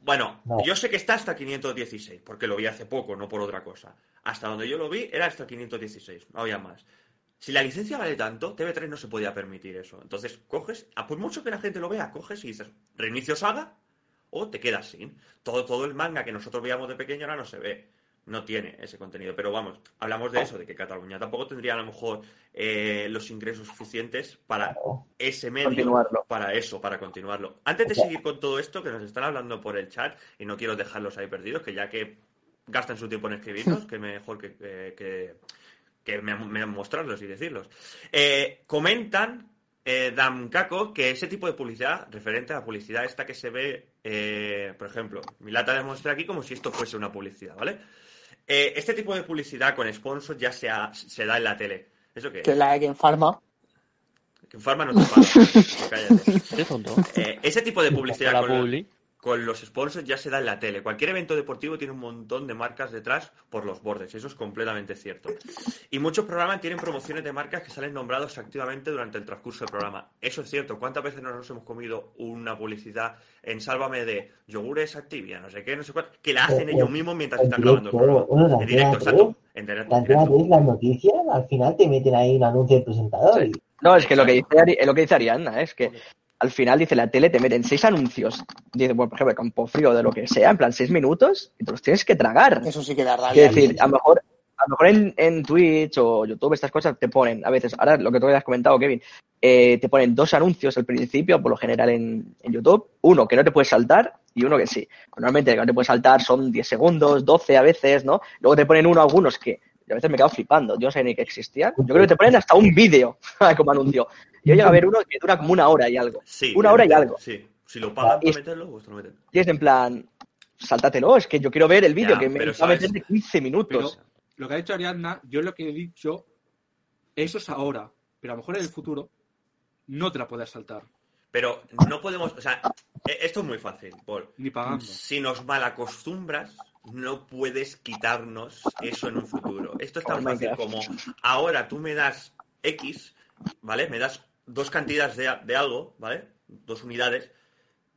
Bueno, No. yo sé que está hasta 516, porque lo vi hace poco, no por otra cosa. Hasta donde yo lo vi era hasta 516, no había más. Si la licencia vale tanto, TV3 no se podía permitir eso. Entonces, coges, a por mucho que la gente lo vea, coges y dices, reinicio saga, o te quedas sin. Todo, todo el manga que nosotros veíamos de pequeño ahora no se ve. No tiene ese contenido. Pero vamos, hablamos de eso, de que Cataluña tampoco tendría a lo mejor eh, los ingresos suficientes para Claro. ese medio para eso, para continuarlo. Antes de seguir con todo esto, que nos están hablando por el chat, y no quiero dejarlos ahí perdidos, que ya que gastan su tiempo en escribirnos, que mejor que, que, que, que me, me mostrarlos y decirlos. Eh, comentan, eh, Damcaco, que ese tipo de publicidad, referente a la publicidad esta que se ve, eh, por ejemplo, mi lata demuestra aquí como si esto fuese una publicidad, ¿vale? Eh, este tipo de publicidad con sponsors ya se, ha- se da en la tele. ¿Eso qué? Que es la de Game Pharma. Que en Pharma no te paga. Cállate. Qué tonto. Eh, ese tipo de publicidad La con. Con los sponsors ya se da en la tele. Cualquier evento deportivo tiene un montón de marcas detrás por los bordes, eso es completamente cierto. Y muchos programas tienen promociones de marcas que salen nombrados activamente durante el transcurso del programa. Eso es cierto. ¿Cuántas veces nos hemos comido una publicidad en Sálvame de yogures Activia, no sé qué, no sé cuál, que la hacen ellos mismos mientras en están grabando el programa? En directo, exacto. En directo. 3, las noticias, al final te meten ahí un anuncio del presentador. No, es que lo que dice, Ari- lo que dice Ariadna, es que al final dice la tele te meten seis anuncios, dice, bueno, por ejemplo, campo frío de lo que sea, en plan seis minutos, y te los tienes que tragar. Eso sí que da rabia. Quiero decir, a lo mejor, a lo mejor en, en Twitch o YouTube estas cosas te ponen, a veces, ahora lo que tú habías comentado, Kevin, eh, te ponen dos anuncios al principio, por lo general en, en YouTube, uno que no te puedes saltar y uno que sí. Normalmente el que no te puedes saltar son 10 segundos, 12 a veces, ¿no? Luego te ponen uno algunos que a veces me quedo flipando, yo no sabía ni que existían. Yo creo que te ponen hasta un vídeo como anuncio. Yo llego a ver uno que dura como una hora y algo. Sí, Una hora y algo. Sí, si lo pagan para meterlo, pues te lo meten. Y es en plan, sáltatelo, es que yo quiero ver el vídeo que me va a meter de 15 minutos. Pero lo que ha dicho Ariadna, yo lo que he dicho, eso es ahora, pero a lo mejor en el futuro no te la puedes saltar, Pero no podemos, o sea, e- esto es muy fácil, Paul. ni pagando. Si nos malacostumbras, no puedes quitarnos eso en un futuro. Esto es tan Como fácil como ahora tú me das X, ¿vale? Me das dos cantidades de, de algo, ¿vale? Dos unidades.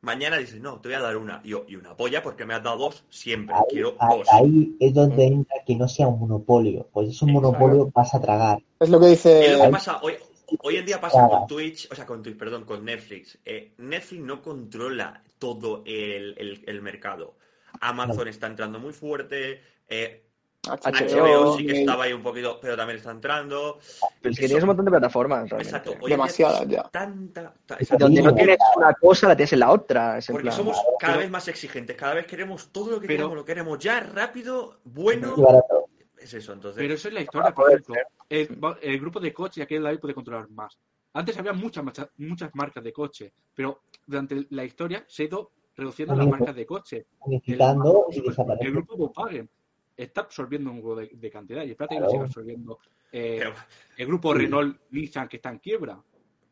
Mañana dices, no, te voy a dar una. Y, yo, y una polla porque me has dado dos siempre. Ahí, Quiero ahí- dos. ahí es donde entra que no sea un monopolio. Pues es un Exacto. monopolio, vas a tragar. Es lo que Es lo que dice. pasa hoy, hoy en día pasa con Twitch, o sea, con Twitch, perdón, con Netflix. Eh, Netflix no controla todo el, el- el mercado. Amazon está entrando muy fuerte. eh, HBO sí que estaba ahí un poquito, pero también está entrando. Pero es que Eso- tienes un montón de plataformas, realmente. Exacto. Hoy Demasiadas ya. Tanta, ta- Y exacto, donde no tienes una cosa, la tienes en la otra. Es en porque plan, somos cada Pero- vez más exigentes, cada vez queremos todo lo que Pero- queremos, lo queremos ya, rápido, bueno. Y barato. Es eso, entonces. Pero eso es la historia, por ejemplo. El, el grupo de coche aquí en la puede controlar más. Antes había muchas, muchas marcas de coche, pero durante la historia se ha ido reduciendo las marcas de coche. El, el grupo Volkswagen está absorbiendo un huevo de, de cantidad y espérate que lo Claro. siga absorbiendo. Eh, pero, el grupo Renault Nissan que está en quiebra.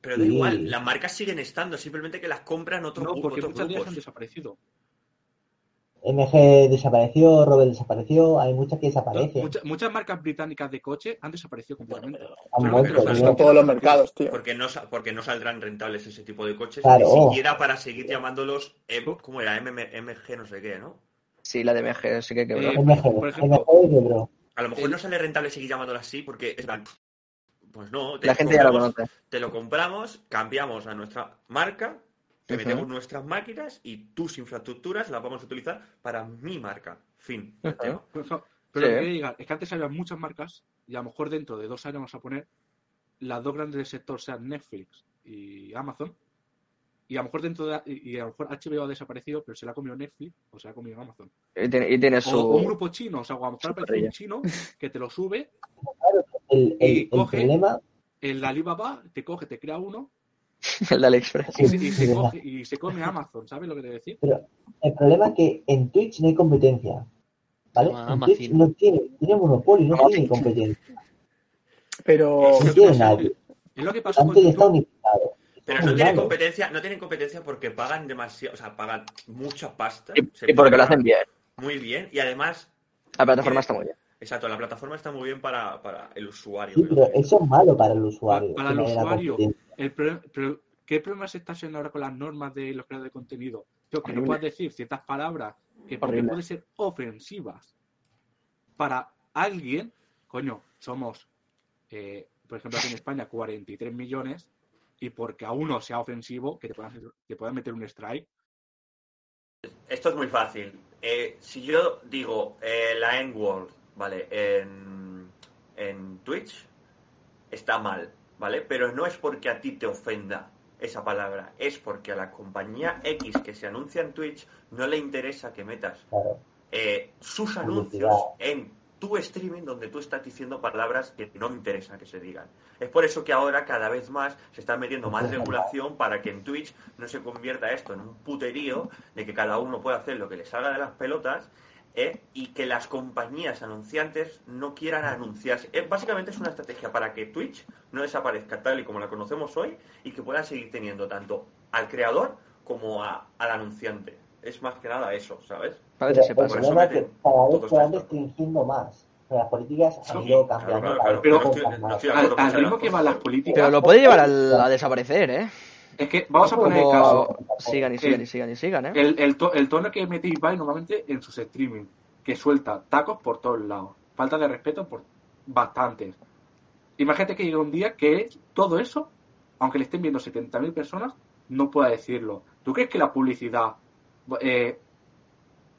pero da Sí. igual, las marcas siguen estando, simplemente que las compran otros, No, porque otros muchas de ellas grupos. han desaparecido. MG desapareció, Robert desapareció, hay muchas que desaparecen. Muchas, muchas marcas británicas de coche han desaparecido completamente. Han Solo muerto, que no pero saben- en todos los mercados, tío. Porque no, porque no saldrán rentables ese tipo de coches, Claro. ni siquiera para seguir llamándolos, ¿cómo era? MG no sé qué, ¿no? Sí, la de MG sí que quebró. Eh, MG, por ejemplo, MG. A lo mejor no sale rentable seguir llamándola así porque es pues no, te la gente ya lo conoce. te lo compramos, cambiamos a nuestra marca, te Ujú. metemos nuestras máquinas y tus infraestructuras las vamos a utilizar para mi marca. Fin. Pero, pero Sí. lo que quiero llegar es que antes había muchas marcas y a lo mejor dentro de dos años vamos a poner las dos grandes del sector sean Netflix y Amazon. Y a lo mejor dentro de y a lo mejor HBO ha desaparecido, pero se la ha comido Netflix o se la ha comido Amazon. Y tiene, y tiene O, su. o un grupo chino, o sea, a lo mejor aparece un chino que te lo sube, El, el, Y el coge- problema, el Alibaba te coge, te crea uno el de AliExpress. y se, y se Sí, coge, y se come Amazon, ¿sabes lo que te voy a decir? pero el problema es que en Twitch no hay competencia. ¿Vale? Ah, En Amazon. Twitch no tiene, tiene monopolio, no tiene competencia. Pero No tiene pasa- nadie. Es lo que pasó con Antes ya está unificado. Pero no tienen competencia, no tienen competencia porque pagan demasiado, o sea, pagan mucha pasta. Y, porque lo hacen bien. Muy bien. Y además, La plataforma está muy bien. Exacto, la plataforma está muy bien para, para el usuario. Sí, pero eso es malo para el usuario. Para el usuario. El pro- pero, ¿Qué problema se está haciendo ahora con las normas de los creadores de contenido? Tío, que no puedas decir ciertas palabras que porque Horrible. pueden ser ofensivas para alguien. Coño, somos, eh, por ejemplo, aquí en España, 43 millones y porque a uno sea ofensivo, que te puedan, te puedan meter un strike. Esto es muy fácil. Eh, si yo digo eh, la N-Word, ¿vale? En, en Twitch, está mal, ¿vale? Pero no es porque a ti te ofenda esa palabra, es porque a la compañía X que se anuncia en Twitch no le interesa que metas eh, sus anuncios en tu streaming donde tú estás diciendo palabras que no interesa que se digan. Es por eso que ahora cada vez más se está metiendo más regulación para que en Twitch no se convierta esto en un puterío de que cada uno pueda hacer lo que le salga de las pelotas ¿eh? y que las compañías anunciantes no quieran anunciarse. Eh, básicamente es una estrategia para que Twitch no desaparezca tal y como la conocemos hoy y que puedan seguir teniendo tanto al creador como a- al anunciante. es más que nada eso, ¿sabes? A veces se el pasa. Por eso problema es que cada vez se van restringiendo más. Las políticas han Sí, ido claro, cambiando. claro, cada claro, vez pero estoy- no estoy Al, acuerdo con al esa ritmo que van las políticas, Pero lo puede llevar al- a desaparecer, ¿eh? Es que vamos a poner el caso. sigan y sigan y sigan y sigan, ¿eh? El, el, to- el tono que mete Ibai normalmente en sus streaming, que suelta tacos por todos lados, falta de respeto por bastantes. Imagínate que llega un día que todo eso, aunque le estén viendo 70.000 personas, no pueda decirlo. ¿Tú crees que la publicidad, eh,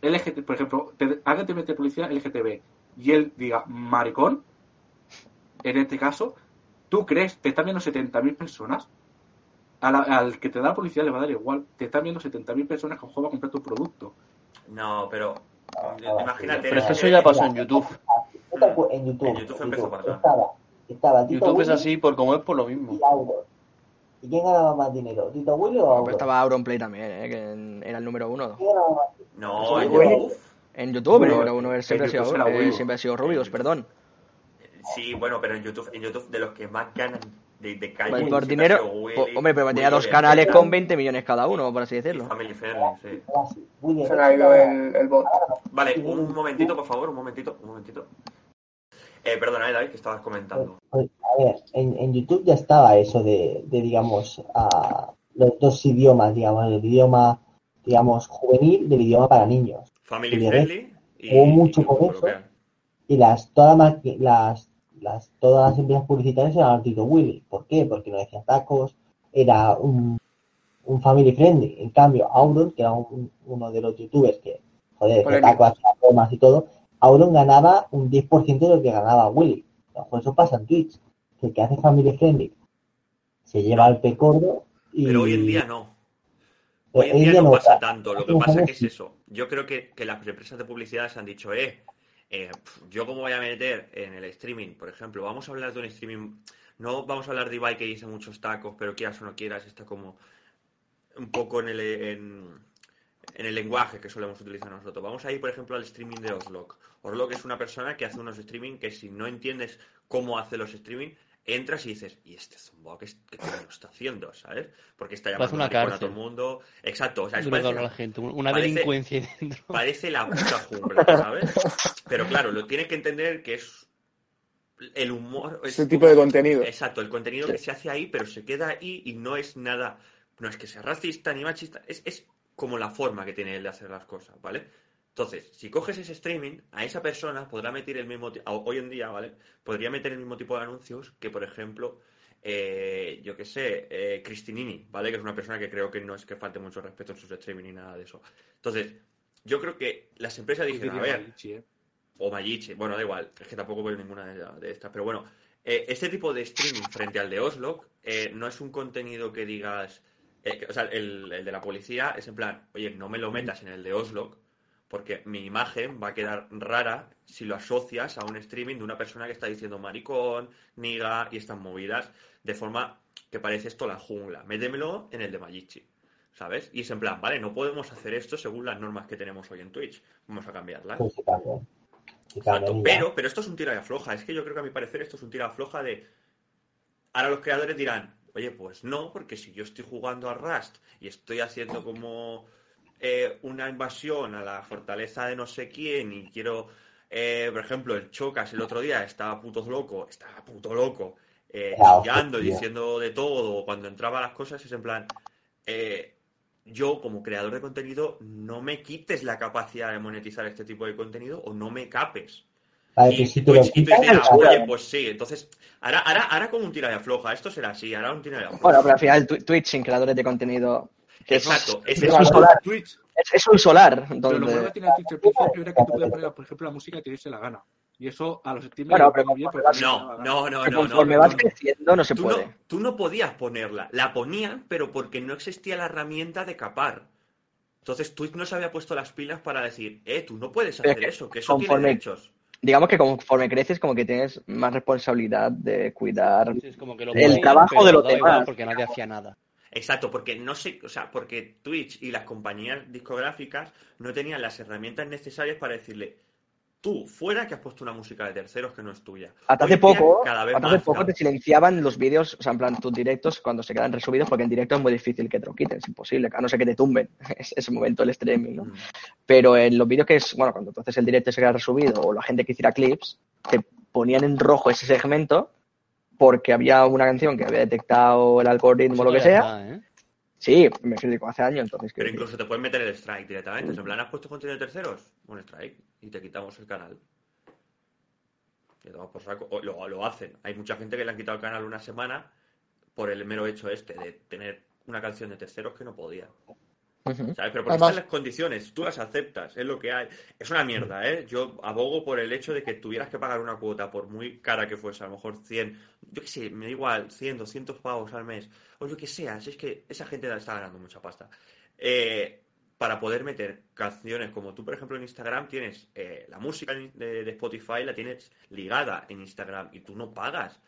LGT, por ejemplo, te, alguien te mete publicidad LGTB y él diga maricón, en este caso, ¿tú crees te están viendo 70.000 personas? A la- al que te da la publicidad le va a dar igual. Te están viendo 70.000 personas a mejor va a comprar tu producto. No, pero Ah, imagínate. Pero es que eh, eso ya pasó en YouTube. ¿No te acuer- En YouTube. En YouTube empezó para atrás. Estaba, estaba Tito YouTube es así por como es por lo mismo. y Auron. ¿Y quién ganaba más dinero? ¿Tito Willy o Auron? Estaba Auronplay también, ¿eh? Que en- era el número uno. ¿Quién ganaba más No, en Bueno. YouTube. En YouTube, Bueno, el número uno siempre ha sido, eh, siempre ha sido Rubius, perdón. Sí, bueno, pero en YouTube, en YouTube de los que más ganan de, de calle. Pues por dinero, hombre, pero tenía dos canales con 20 millones cada uno, por así decirlo. Family Friendly, sí. el, el bot. Vale, un momentito, por favor, un momentito, un momentito. Eh, perdona, eh, David, que estabas comentando. Pues, a ver, en, en YouTube ya estaba eso de, de digamos, a los dos idiomas, digamos, el idioma, digamos, juvenil del idioma para niños. Family Hubo Friendly y, mucho y con eso. europea. Y las, todas las, las, las, todas las empresas publicitarias eran Tito Willy. ¿Por qué? Porque no decía tacos, era un, un family friendly. En cambio, Auron, que era un- uno de los youtubers que, joder, decía tacos, bromas y todo, Auron ganaba un 10% de lo que ganaba Willy. Mejor eso pasa en Twitch. Que el que hace family friendly se lleva al pecordo y... Pero hoy en día no. Hoy en día no pasa tanto. Lo que pasa que es eso. Yo creo que, que las empresas de publicidad se han dicho, eh, eh, yo como voy a meter en el streaming, por ejemplo, vamos a hablar de un streaming, no vamos a hablar de Ibai que dice muchos tacos, pero quieras o no quieras, está como un poco en el, en, en el lenguaje que solemos utilizar nosotros. Vamos a ir, por ejemplo, al streaming de Oslock. Oslock es una persona que hace unos streaming que si no entiendes cómo hace los streaming, entras y dices, ¿y este zumbao qué, qué está haciendo? ¿Sabes? Porque está llamando una a todo el mundo. Exacto, o sea, es parece la- gente, una parece- delincuencia dentro. parece la puta jungla, ¿sabes? Pero claro, lo tienes que entender que es el humor. es Ese tipo de contenido. Exacto, el contenido que se hace ahí, pero se queda ahí y no es nada. No es que sea racista ni machista, es, es como la forma que tiene él de hacer las cosas, ¿vale? Entonces, si coges ese streaming, a esa persona podrá meter el mismo. Hoy en día, ¿vale? Podría meter el mismo tipo de anuncios que, por ejemplo, eh, yo que sé, eh, Cristinini, ¿vale? Que es una persona que creo que no es que falte mucho respeto en sus streaming ni nada de eso. Entonces, yo creo que las empresas dijeron, a ver, Malichi, ¿eh? O Magichi, bueno, da igual, es que tampoco veo ninguna de, de estas, pero bueno, eh, este tipo de streaming frente al de Oslo eh, no es un contenido que digas, eh, que- o sea, el, el de la policía es en plan, oye, no me lo metas en el de Oslo, porque mi imagen va a quedar rara si lo asocias a un streaming de una persona que está diciendo maricón, niga y estas movidas, de forma que parece esto la jungla. Métemelo en el de Magichi. ¿Sabes? Y es en plan, vale, no podemos hacer esto según las normas que tenemos hoy en Twitch. Vamos a cambiarlas. Pues y pero, pero esto es un tira de afloja. Es que yo creo que a mi parecer esto es un tira de afloja de. Ahora los creadores dirán, oye, pues no, porque si yo estoy jugando a Rust y estoy haciendo como eh, una invasión a la fortaleza de no sé quién y quiero, eh, por ejemplo, el Chocas el otro día estaba puto loco, estaba puto loco, eh, chillando y diciendo de todo, cuando entraba las cosas es en plan, eh, yo como creador de contenido no me quites la capacidad de monetizar este tipo de contenido o no me capes. Vale, Y pues si Twitch, y dirá, ahora- oye, pues sí, entonces, ahora, ahora, ahora como un tira de afloja, esto será así, ahora un tira de afloja. Bueno, pero al final Twi- Twitch sin creadores de contenido Exacto, es un solar. Twitch, Es, es un solar. pero lo bueno Entonces, que tiene Twitch al principio era que tú podías poner, por ejemplo, la música que te diese la gana. Y eso a los Bueno, pero bien vas- la No, no, no, no, no. conforme no, vas no. creciendo no se Tú puede. no, tú no podías ponerla, la ponían, pero porque no existía la herramienta de capar. Entonces Twitch no se había puesto las pilas para decir, eh, tú no puedes Pero hacer es que eso, que eso tiene derechos. Digamos que conforme creces, como que tienes más responsabilidad de cuidar. Sí, es como que lo El trabajo de los demás. porque nadie hacía nada. Exacto, porque no sé, o sea, porque Twitch y las compañías discográficas no tenían las herramientas necesarias para decirle, tú fuera que has puesto una música de terceros que no es tuya. Hasta hace poco, cada vez hasta hace poco te silenciaban los vídeos, o sea, en plan tus directos cuando se quedan resubidos, porque en directo es muy difícil que te lo quiten, es imposible, a no ser que te tumben ese ese momento el streaming, ¿no? Mm. Pero en los vídeos que es, bueno, cuando tú haces el directo y se queda resubido, o la gente que hiciera clips, te ponían en rojo ese segmento porque había una canción que había detectado el algoritmo o lo que sea. Verdad, ¿eh? Sí, me explico, hace años, entonces. Pero decir. incluso te pueden meter el strike directamente. En plan, ¿has puesto contenido de terceros? Un strike. Y te quitamos el canal. Y tomas por saco. O lo, lo hacen. Hay mucha gente que le han quitado el canal una semana por el mero hecho este de tener una canción de terceros que no podía. ¿Sabes? Pero porque Además- están las condiciones, tú las aceptas, es lo que hay. Es una mierda, ¿eh? Yo abogo por el hecho de que tuvieras que pagar una cuota, por muy cara que fuese, a lo mejor 100, yo qué sé, me da igual, 100, 200 pavos al mes, o lo que sea, si es que esa gente está ganando mucha pasta. Eh, para poder meter canciones como tú, por ejemplo, en Instagram tienes eh, la música de, de Spotify, la tienes ligada en Instagram y tú no pagas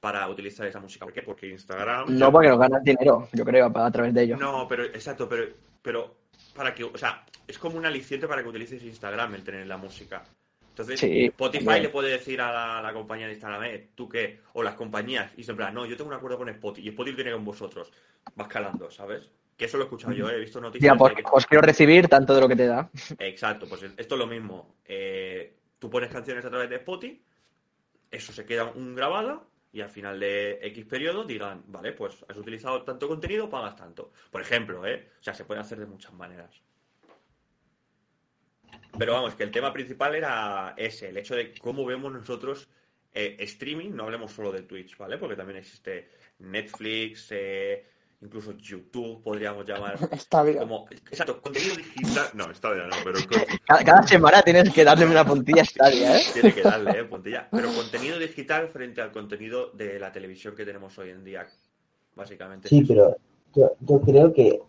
para utilizar esa música. ¿Por qué? Porque Instagram... No porque no ganas dinero, yo creo, a través de ello. No, pero exacto, pero, pero para que, o sea, es como un aliciente para que utilices Instagram el tener la música. Entonces, Sí, Spotify también. le puede decir a la, la compañía de Instagram, eh, tú qué, o las compañías, y plan, no, yo tengo un acuerdo con Spotify, y Spotify tiene con vosotros. Va escalando, ¿sabes? Que eso lo he escuchado yo, eh, he visto noticias Ya, pues, de que- pues quiero recibir tanto de lo que te da. Exacto, pues esto es lo mismo. Eh, tú pones canciones a través de Spotify, eso se queda un grabado y al final de X periodo digan, vale, pues has utilizado tanto contenido, pagas tanto. Por ejemplo, ¿eh? O sea, se puede hacer de muchas maneras. Pero vamos, que el tema principal era ese, el hecho de cómo vemos nosotros eh, streaming, no hablemos solo de Twitch, ¿vale? Porque también existe Netflix, eh, incluso YouTube, podríamos llamar Está bien. como... Exacto, contenido digital... No, está bien, no, pero Cada, cada semana tienes que darle una puntilla a Stadia, ¿eh? Tiene que darle, ¿eh? Puntilla. Pero contenido digital frente al contenido de la televisión que tenemos hoy en día. Básicamente. Sí, es pero yo, yo creo que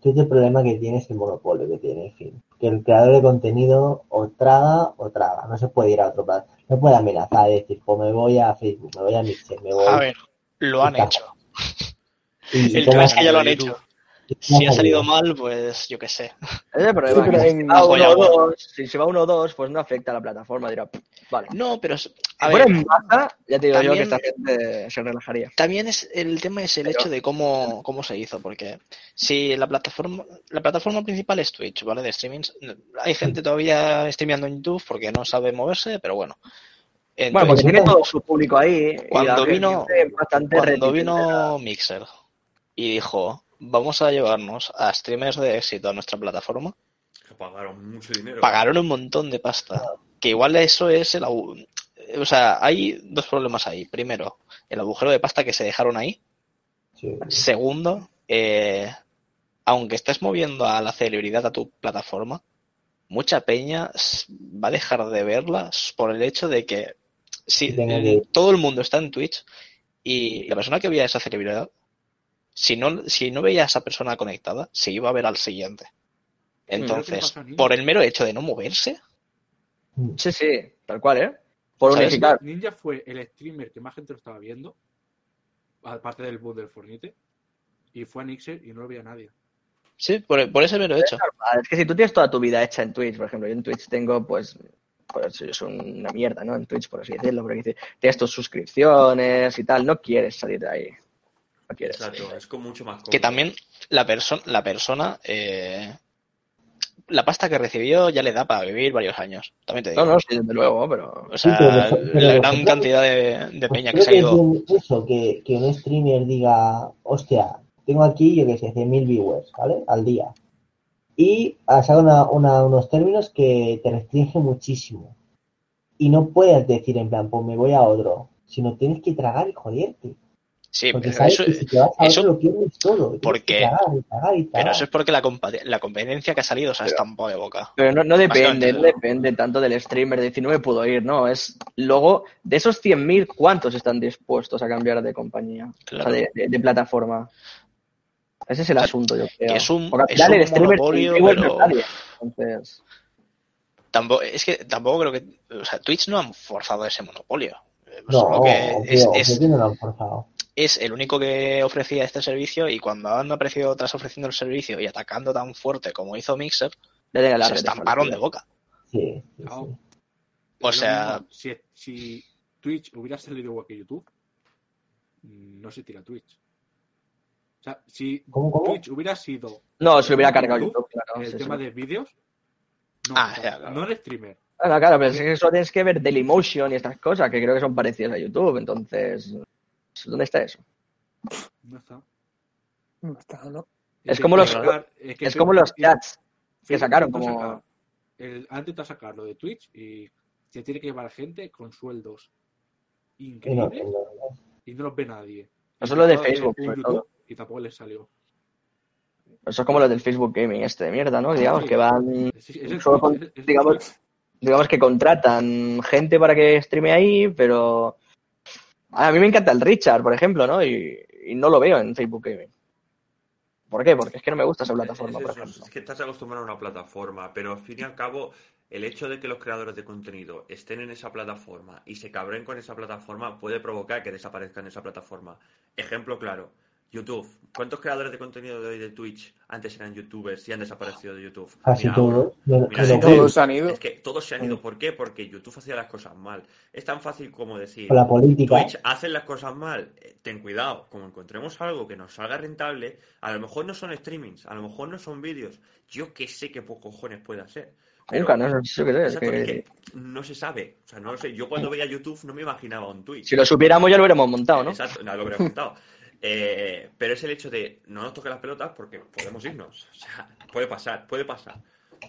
Twitch el problema que tiene es el monopolio que tiene, en fin. Que el creador de contenido o traga o traga. No se puede ir a otro lado. No puede amenazar, decir, pues me voy a Facebook, me voy a Mixer, me voy A ver, lo han hecho. Y- El tema es que ya lo han hecho. Si ha salido mal, pues yo qué sé. Ese es el problema. Sí, pero que en- si, va uno Joya, o bueno. dos, si se va uno o dos, pues no afecta a la plataforma. Dirá, "Pff, vale. No, pero a fuera ver, en masa, ya te digo yo que esta gente se relajaría. también es el tema es el Pero- hecho de cómo, cómo se hizo, porque si la plataforma la plataforma principal es Twitch, ¿vale? De streamings, hay gente todavía streameando en YouTube porque no sabe moverse, pero bueno. En Bueno, porque tiene todo su público ahí. y Cuando vino- bastante cuando vino Mixer y dijo, vamos a llevarnos a streamers de éxito a nuestra plataforma, Que pagaron mucho dinero. pagaron un montón de pasta. Que igual eso es el... O sea, hay dos problemas ahí. Primero, el agujero de pasta que se dejaron ahí. Sí. Segundo, eh, aunque estés moviendo a la celebridad a tu plataforma, mucha peña va a dejar de verla s- por el hecho de que si que- todo el mundo está en Twitch y la persona que veía esa celebridad, si no, si no veía a esa persona conectada, se iba a ver al siguiente. Entonces, por el mero hecho de no moverse, Sí, sí, tal cual, ¿eh? Por ¿Sabes? unificar. Ninja fue el streamer que más gente lo estaba viendo, aparte del boom del Fornite, y fue a Nixer y no lo veía nadie. sí, por, por ese mero hecho. Es que si tú tienes toda tu vida hecha en Twitch, por ejemplo, yo en Twitch tengo, pues, pues es una mierda, ¿no? En Twitch, por así decirlo, porque dice, tienes tus suscripciones y tal, no quieres salir de ahí. No quieres. Exacto, es como mucho más cómodo. que también la persona la persona eh, la pasta que recibió ya le da para vivir varios años también te digo No, no, sí, desde luego, pero... o Sí, sea pero- pero la gran cantidad de, de peña que se ha que es ido un- eso, que, que un streamer diga, hostia, tengo aquí, yo qué sé, 100.000 viewers, ¿vale? Al día. Y has dado una, una- unos términos que te restringen muchísimo. Y no puedes decir en plan, pues me voy a otro, sino tienes que tragar y joderte. Sí Porque pero sabes eso, que si te vas a eso- otro lo pierdes todo. porque- y y pero eso es porque la, la competencia que ha salido se ha estampado de boca Pero no, no depende, no depende tanto del streamer, de decir, no me puedo ir, no, es luego, de esos 100.000, ¿cuántos están dispuestos a cambiar de compañía? Claro. O sea, de, de- de plataforma. Ese es el O sea, asunto, yo creo. que es un- Porque al es un el streamer monopolio, pero- nadie. Entonces, tampoco es que tampoco creo que o sea Twitch no ha forzado ese monopolio Eh, No, solo que obvio, es, obvio es, que no lo han forzado. Es el único que ofrecía este servicio y cuando han aparecido otras ofreciendo el servicio y atacando tan fuerte como hizo Mixer le se estamparon de boca Sí, sí, Chao. sí. O sea- mismo, si, si Twitch hubiera salido igual que YouTube, no se tira Twitch. O sea, si ¿Cómo, cómo? Twitch hubiera sido No, se hubiera cargado YouTube, YouTube, claro. el sí, tema sí. de vídeos, no, Ah, o sea, ya, claro. no el streamer. Claro, claro, pero es que eso tienes que ver Dailymotion y estas cosas que creo que son parecidas a YouTube. Entonces, ¿dónde está eso? No está. No está, ¿no? Es como los- sacar- es que Es como los chats que sacaron como... sacar el- han intentado sacar lo de Twitch y se tiene que llevar gente con sueldos increíbles no, no. y no los ve nadie. Eso es lo de Facebook, YouTube todo. Y tampoco les salió. Eso es como los del Facebook Gaming este de mierda, ¿no? Digamos Sí. que van... Es- es el Solo Twitch, con- es- es el digamos, digamos que contratan gente para que streame ahí, pero a mí me encanta el Richard, por ejemplo, ¿no? Y, y no lo veo en Facebook Gaming. ¿Por qué? Porque es que no me gusta esa plataforma, Es por ejemplo. es que estás acostumbrado a una plataforma, pero al fin y al cabo, el hecho de que los creadores de contenido estén en esa plataforma y se cabren con esa plataforma puede provocar que desaparezcan esa plataforma. Ejemplo claro, YouTube. ¿Cuántos creadores de contenido de hoy de Twitch antes eran youtubers y han desaparecido de YouTube? Casi Mira ahora. todo. Yo- Mira, yo sí, lo Todos creo. se han ido. Es que todos se han ido. ¿Por qué? Porque YouTube hacía las cosas mal. Es tan fácil como decir, la política. Twitch hacen las cosas mal. Eh, Ten cuidado, como encontremos algo que nos salga rentable, a lo mejor no son streamings, a lo mejor no son vídeos. Yo que sé qué po- cojones puede hacer. Pero- Nunca, no, no sé qué es. Exacto, que- es que no se sabe. O sea, no lo sé. Yo cuando veía YouTube no me imaginaba un Twitch. Si lo supiéramos ya lo hubiéramos montado, ¿no? Exacto, no lo hubiera contado. Eh, pero es el hecho de no nos toque las pelotas porque podemos irnos. O sea, puede pasar, puede pasar.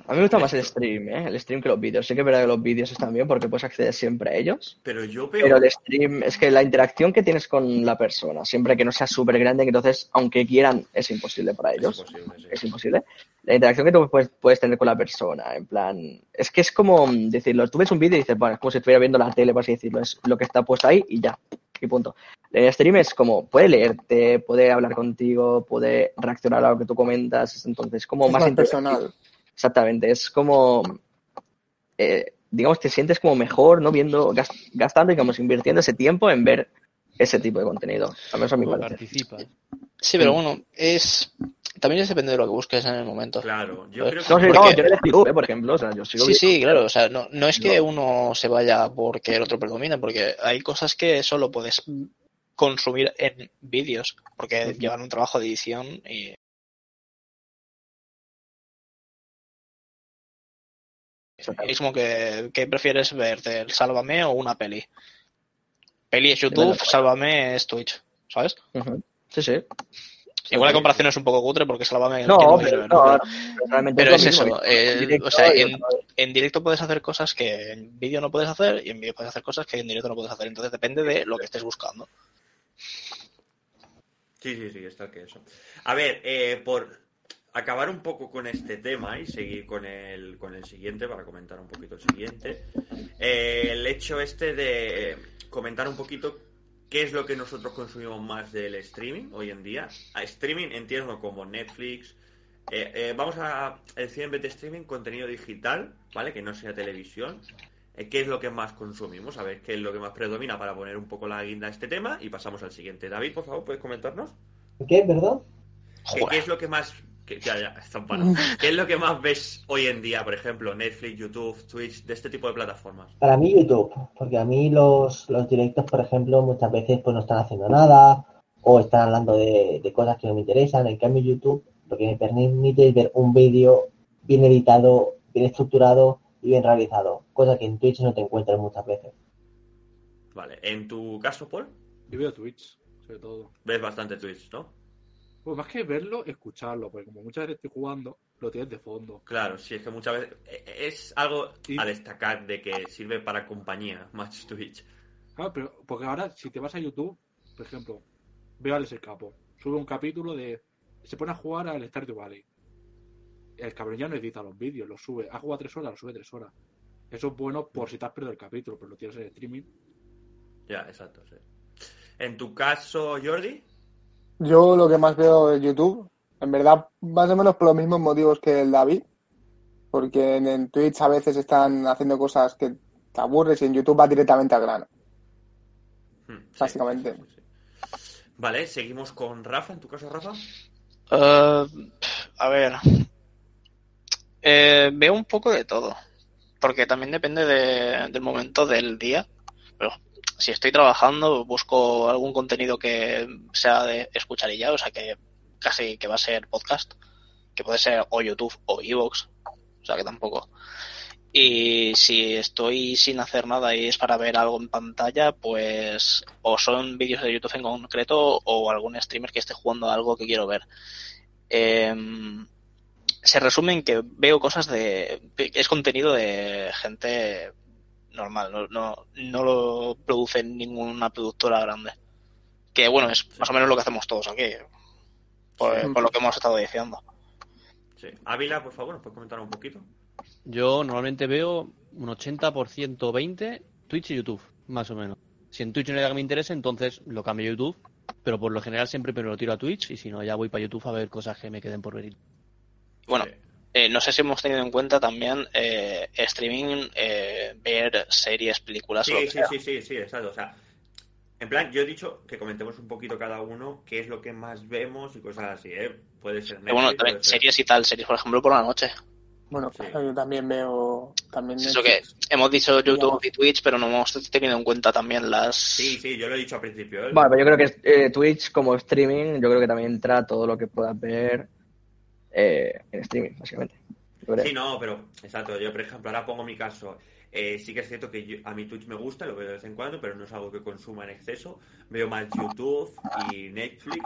A mí me gusta más el stream, ¿eh? El stream que los vídeos. Sí que es verdad que los vídeos están bien porque puedes acceder siempre a ellos. Pero yo veo. Pero el stream es que la interacción que tienes con la persona, siempre que no sea súper grande, entonces, aunque quieran, es imposible para Es ellos. imposible, sí. Es imposible. La interacción que tú puedes, puedes tener con la persona, en plan. Es que es como mm, decirlo. Tú ves un vídeo y dices, bueno, es como si estuviera viendo la tele, por así decirlo. Es lo que está puesto ahí y ya. Y punto. El stream es como, puede leerte, puede hablar contigo, puede reaccionar a lo que tú comentas. Entonces, como Es más, más personal. Exactamente, es como, eh, digamos, te sientes como mejor, ¿no? Viendo, gas- gastando, digamos, invirtiendo ese tiempo en ver ese tipo de contenido. Al menos a mi parecer. Participa. Sí, pero bueno, es también es depende de lo que busques en el momento. Claro, yo Pues, creo que. No, sí, Porque- no, yo le YouTube, por ejemplo, o sea, yo sigo Sí, viendo- sí, claro, o sea, no, no es que No. uno se vaya porque el otro predomina, porque hay cosas que solo puedes consumir en vídeos, porque llevan un trabajo de edición y es como que, ¿qué prefieres ver del Sálvame o una peli? Peli es YouTube. Sálvame es Twitch, ¿sabes? Sí, sí. Igual la comparación es un poco cutre porque Sálvame No, ¿quién lo pero, quiere ver, no, Pero- realmente pero es mismo, eso, en eh, directo o sea, y en- otro- en directo puedes hacer cosas que en vídeo no puedes hacer y en vídeo puedes hacer cosas que en directo no puedes hacer. Entonces depende de lo que estés buscando. Sí, sí, sí, está que eso. A ver, eh, por acabar un poco con este tema y seguir con el, con el siguiente, para comentar un poquito el siguiente, eh, el hecho este de comentar un poquito qué es lo que nosotros consumimos más del streaming hoy en día. A streaming entiendo como Netflix. eh, eh, vamos a decir en vez de streaming contenido digital, ¿vale? Que no sea televisión. Eh, ¿Qué es lo que más consumimos? A ver qué es lo que más predomina para poner un poco la guinda a este tema y pasamos al siguiente. David, por favor, ¿puedes comentarnos? ¿Qué? ¿Qué, qué es lo que más... que- ya, ya, están parados. ¿Qué es lo que más ves hoy en día, por ejemplo, Netflix, YouTube, Twitch, de este tipo de plataformas? Para mí YouTube, porque a mí los, los directos, por ejemplo, muchas veces pues no están haciendo nada o están hablando de, de cosas que no me interesan. En cambio YouTube lo que me permite es ver un vídeo bien editado, bien estructurado y bien realizado, cosa que en Twitch no te encuentras muchas veces. Vale, en tu caso, Paul, Yo veo Twitch, sobre todo. ves bastante Twitch, ¿no? Pues más que verlo, escucharlo, porque como muchas veces estoy jugando, lo tienes de fondo. Claro, sí, es que muchas veces eh, es algo Sí. a destacar de que sirve para compañía, más Twitch. Claro, pero porque ahora si te vas a YouTube, por ejemplo, veo a Alex el Capo, sube un capítulo de... Se pone a jugar al Stardew Valley. El cabrón ya no edita los vídeos, los sube. Ha jugado tres horas, los sube tres horas. Eso es bueno por si te has perdido el capítulo, pero lo tienes en streaming. Ya, exacto, sí. En tu caso, Jordi, Yo lo que más veo es YouTube. En verdad, más o menos por los mismos motivos que el David. Porque en, en Twitch a veces están haciendo cosas que te aburres y en YouTube va directamente al grano. Hmm, sí, Básicamente. sí, sí, sí. Vale, seguimos con Rafa. ¿En tu caso, Rafa? Eh, a ver. Eh, veo un poco de todo. porque también depende de- del momento del día. Pero si estoy trabajando, busco algún contenido que sea de escuchar y ya, o sea que casi que va a ser podcast, que puede ser o YouTube o Evox, o sea que tampoco. Y si estoy sin hacer nada y es para ver algo en pantalla, pues o son vídeos de YouTube en concreto o algún streamer que esté jugando algo que quiero ver. Em, se resume en que veo cosas de... es contenido de gente normal, no, no, no lo produce ninguna productora grande. Que bueno, es más o menos lo que hacemos todos aquí, por, por lo que hemos estado diciendo. Sí. Ávila, por favor, ¿nos puedes comentar un poquito? Yo normalmente veo un 80% 20 Twitch y YouTube, más o menos. Si en Twitch no hay nada que me interese, entonces lo cambio a YouTube. Pero por lo general siempre primero lo tiro a Twitch y si no, ya voy para YouTube a ver cosas que me queden por ver. Bueno, Sí. Eh, no sé si hemos tenido en cuenta también eh, streaming, eh, ver series, películas o lo Sí, que sí, sea. sí, sí, sí, exacto. O sea, en plan, yo he dicho que comentemos un poquito cada uno qué es lo que más vemos y cosas así, ¿eh? Puede ser Pero bueno, Netflix, también puede ser- series y tal, series por ejemplo por la noche. Bueno, Sí. yo también veo. También Es eso que Netflix. hemos dicho YouTube y Twitch, pero no hemos tenido en cuenta también las... Sí, sí, yo lo he dicho al principio. ¿eh? Bueno, pero yo creo que eh, Twitch como streaming, yo creo que también entra todo lo que puedas ver eh, en streaming, básicamente. Sí, no, pero exacto. Yo, por ejemplo, ahora pongo mi caso. Eh, sí que es cierto que yo- a mi Twitch me gusta, lo veo de vez en cuando, pero no es algo que consuma en exceso. Veo más YouTube y Netflix,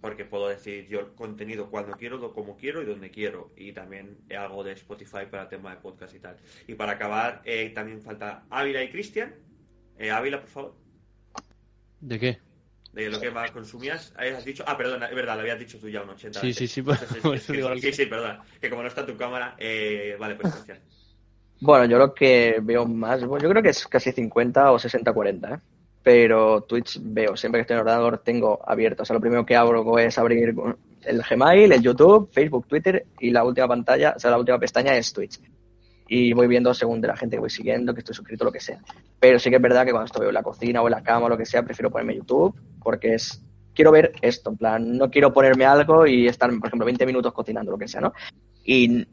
porque puedo decir yo el contenido cuando quiero, como quiero y donde quiero. Y también algo de Spotify para tema de podcast y tal. Y para acabar, eh, también falta Ávila y Cristian. Eh, Ávila, por favor, ¿De qué? De lo que más consumías. Has dicho, ah, perdona, es verdad, lo habías dicho tú ya un 80. Sí, sí, sí, por- Entonces, por es eso que- digo algo. sí, sí, perdona. Que como no está tu cámara, eh, vale, pues Cristian. Bueno, yo lo que veo más, bueno, yo creo que es casi 50 o 60-40, ¿eh? Pero Twitch veo, siempre que estoy en el ordenador tengo abierto. O sea, lo primero que abro es abrir el Gmail, el YouTube, Facebook, Twitter y la última pantalla, o sea, la última pestaña es Twitch. Y voy viendo según de la gente que voy siguiendo, que estoy suscrito, lo que sea. Pero sí que es verdad que cuando estoy en la cocina o en la cama o lo que sea, prefiero ponerme YouTube porque es, quiero ver esto, en plan, no quiero ponerme algo y estar, por ejemplo, 20 minutos cocinando, lo que sea, ¿no? Y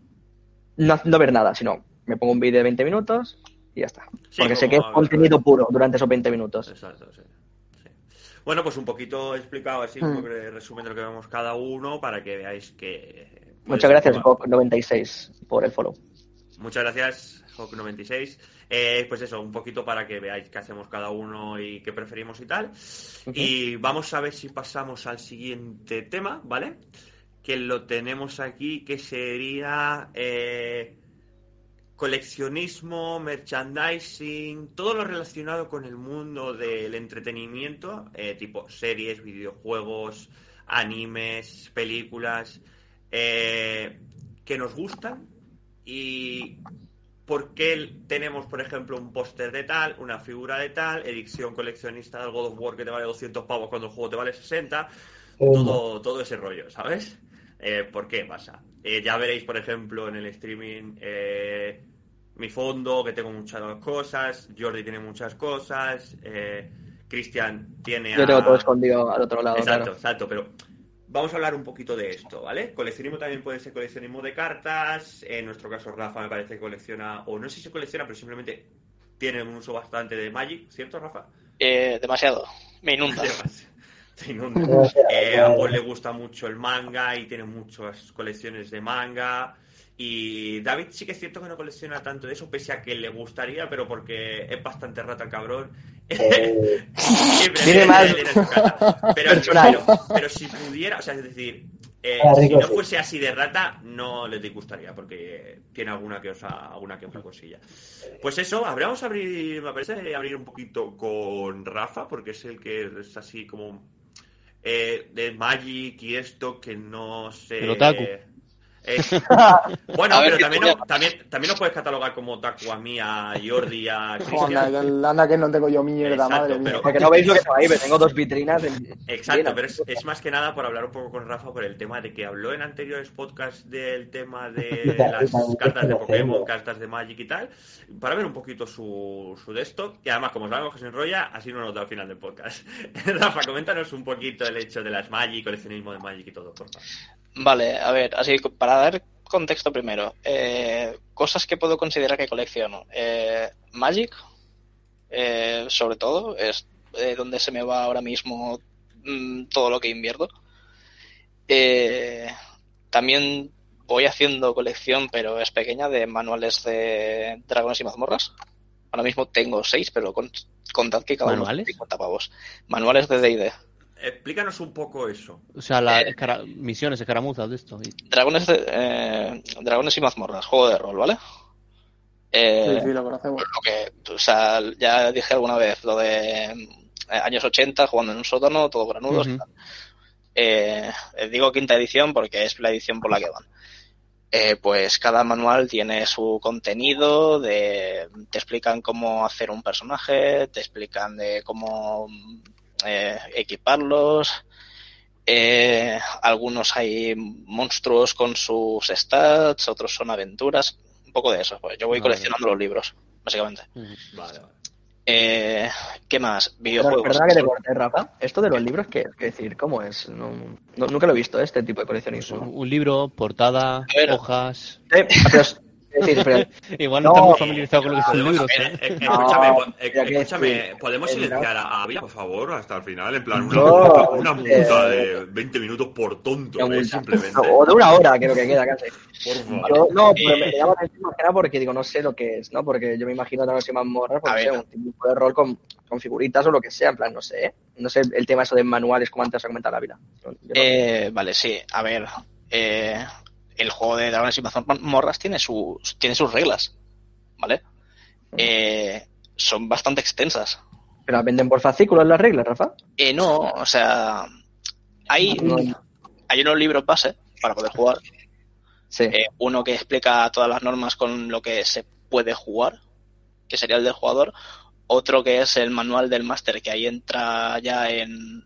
no, no ver nada, sino me pongo un vídeo de 20 minutos y ya está. Sí, Porque sé que es contenido puro durante esos 20 minutos. Exacto, sí. Sí. Bueno, pues un poquito explicado así, un poco de resumen de lo que vemos cada uno para que veáis que... puede Muchas ser gracias, como- Hawk96, por el follow. Muchas gracias, Hawk96. Eh, pues eso, un poquito para que veáis qué hacemos cada uno y qué preferimos y tal. Y vamos a ver si pasamos al siguiente tema, ¿vale? Que lo tenemos aquí, que sería eh, coleccionismo, merchandising, todo lo relacionado con el mundo del entretenimiento, eh, tipo series, videojuegos, animes, películas, eh, que nos gustan y por qué tenemos, por ejemplo, un póster de tal, una figura de tal, edición coleccionista del God of War que te vale 200 pavos cuando el juego te vale 60, todo, todo ese rollo, ¿sabes? Eh, ¿Por qué pasa? Eh, ya veréis, por ejemplo, en el streaming eh, mi fondo, que tengo muchas cosas, Jordi tiene muchas cosas, eh, Cristian tiene Yo tengo todo escondido al otro lado, Exacto, claro. exacto, pero vamos a hablar un poquito de esto, ¿vale? Coleccionismo también puede ser coleccionismo de cartas, en nuestro caso Rafa me parece que colecciona, o no sé si se colecciona, pero simplemente tiene un uso bastante de Magic, ¿cierto, Rafa? Eh, demasiado, me inunda. Te inunda. Eh, a. Paul le gusta mucho el manga y tiene muchas colecciones de manga. Y David sí que es cierto que no colecciona tanto de eso, pese a que le gustaría, pero porque es bastante rata el cabrón. Eh, Tiene más. Pero, pero, pero si pudiera, o sea, es decir, eh, Ah, si no sí. fuese así de rata, no le disgustaría, porque tiene alguna que otra, alguna que otra cosilla. Pues eso, habríamos abrir, me parece abrir un poquito con Rafa, porque es el que es así como eh, de Magic y esto que no sé. El otaku. Eh, bueno, A pero ¿qué también, no- también, también nos puedes catalogar como otaku a mí, a Jordi, a Anda, Cristian. que- anda que no tengo yo mierda, Exacto, madre mía. pero- Porque no veis lo que tengo ahí, pero tengo dos vitrinas. en- Exacto, pero es, es más que nada por hablar un poco con Rafa por el tema de que habló en anteriores podcasts del tema de las cartas de Pokémon, cartas de Magic y tal, para ver un poquito su, su de esto. Y además, como sabemos que se enrolla, así no nos da al final del podcast. Rafa, coméntanos un poquito el hecho de las Magic, coleccionismo de Magic y todo, por favor. Vale, a ver, así para dar contexto primero. Eh, cosas que puedo considerar que colecciono. Eh, Magic, eh, sobre todo, es eh, donde se me va ahora mismo mm, todo lo que invierto. Eh, también voy haciendo colección, pero es pequeña, de manuales de dragones y mazmorras. Ahora mismo tengo seis, pero con, contad que cada uno ¿Manuales? son 50 pavos. Manuales de D&D. Explícanos un poco eso. O sea, las Eh, escara- misiones, escaramuzas de esto. Y- Dragones, de, eh, dragones y mazmorras, juego de rol, ¿vale? Eh, Sí, sí, lo conocemos. lo que, o sea, ya dije alguna vez, lo de eh, años 80, jugando en un sótano, todo granudos. Tal. Eh, eh, digo quinta edición porque es la edición por la que van. Eh, pues cada manual tiene su contenido, de, te explican cómo hacer un personaje, te explican de cómo eh, equiparlos, eh, algunos hay monstruos con sus stats, otros son aventuras, un poco de eso. Pues yo voy Vale. coleccionando los libros, básicamente. Vale, vale. Eh, ¿Qué más? Videojuegos. perdona que te Rafa. Esto de los libros, ¿qué es decir? ¿Cómo es? No, no- nunca lo he visto, este tipo de coleccionismo. Un libro, portada, hojas. Eh, pero decir, pero- Igual no, No. estás muy familiarizado con lo que eh, ¿eh? eh, No, escúchame, po- eh, escúchame. ¿podemos El silenciar a Ávila, por favor, hasta el final? En plan, una, No, multa, una eh, multa de 20 minutos por tonto, ¿eh? simplemente. O de una hora, creo que queda casi. Por favor. Yo, no, pero Eh. me llama la atención más que nada porque digo, no sé lo que es, ¿no? Porque yo me imagino Dragones y Mazmorras, A pues, no sé, ver. un tipo de rol con, con figuritas o lo que sea, en plan, no sé, ¿eh? No sé el tema eso de manuales, como antes ha comentado la vida. Yo no- Eh, vale, sí. A ver, eh, el juego de Dragones y Mazmorras tiene sus, tiene sus reglas, ¿vale? Eh, son bastante extensas. Pero venden por fascículos las reglas, Rafa. Eh, no, o sea, hay, hay unos libros base para poder jugar. Sí. Eh, uno que explica todas las normas con lo que se puede jugar, que sería el del jugador. Otro que es el manual del máster, que ahí entra ya en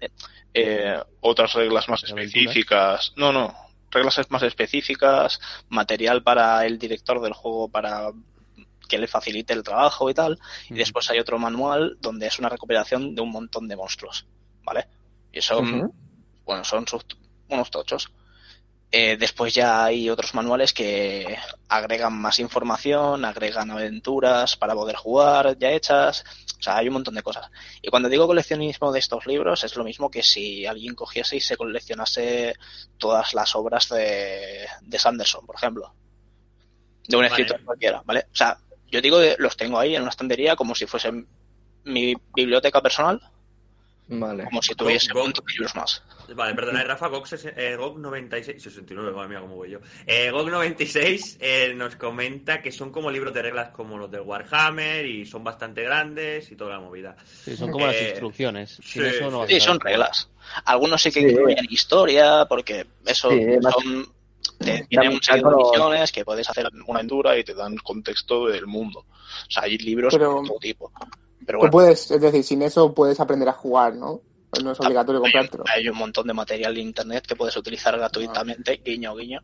eh, otras reglas más específicas. No, no, reglas más específicas, material para el director del juego para que le facilite el trabajo y tal. Y después hay otro manual donde es una recopilación de un montón de monstruos, ¿vale? Y son, bueno, son sus- unos tochos. Eh, después ya hay otros manuales que agregan más información, agregan aventuras para poder jugar ya hechas. O sea, hay un montón de cosas. Y cuando digo coleccionismo de estos libros, es lo mismo que si alguien cogiese y se coleccionase todas las obras de, de Sanderson, por ejemplo. De un Vale. escritor cualquiera, ¿vale? O sea, yo digo que los tengo ahí en una estantería como si fuese mi biblioteca personal, Vale. como si tuviese Go- un montón de libros más. Vale, perdona, eh, Rafa, GOG, eh, GOG 96, 69, madre mía, cómo voy yo. Eh, GOG 96 eh, nos comenta que son como libros de reglas como los del Warhammer y son bastante grandes y toda la movida. Sí, son como las Eh, instrucciones. sí, Sin eso no vas a Sí, saber son reglas. Algunos sí que Sí. incluyen historia, porque eso son. Te, tienen un serie de misiones que puedes hacer una aventura y te dan contexto del mundo. O sea, hay libros Pero- de todo tipo. Pero Tú bueno, puedes, es decir, sin eso puedes aprender a jugar, ¿no? Pues no es obligatorio hay, comprártelo. hay un montón de material de internet que puedes utilizar gratuitamente, Ah. guiño, guiño.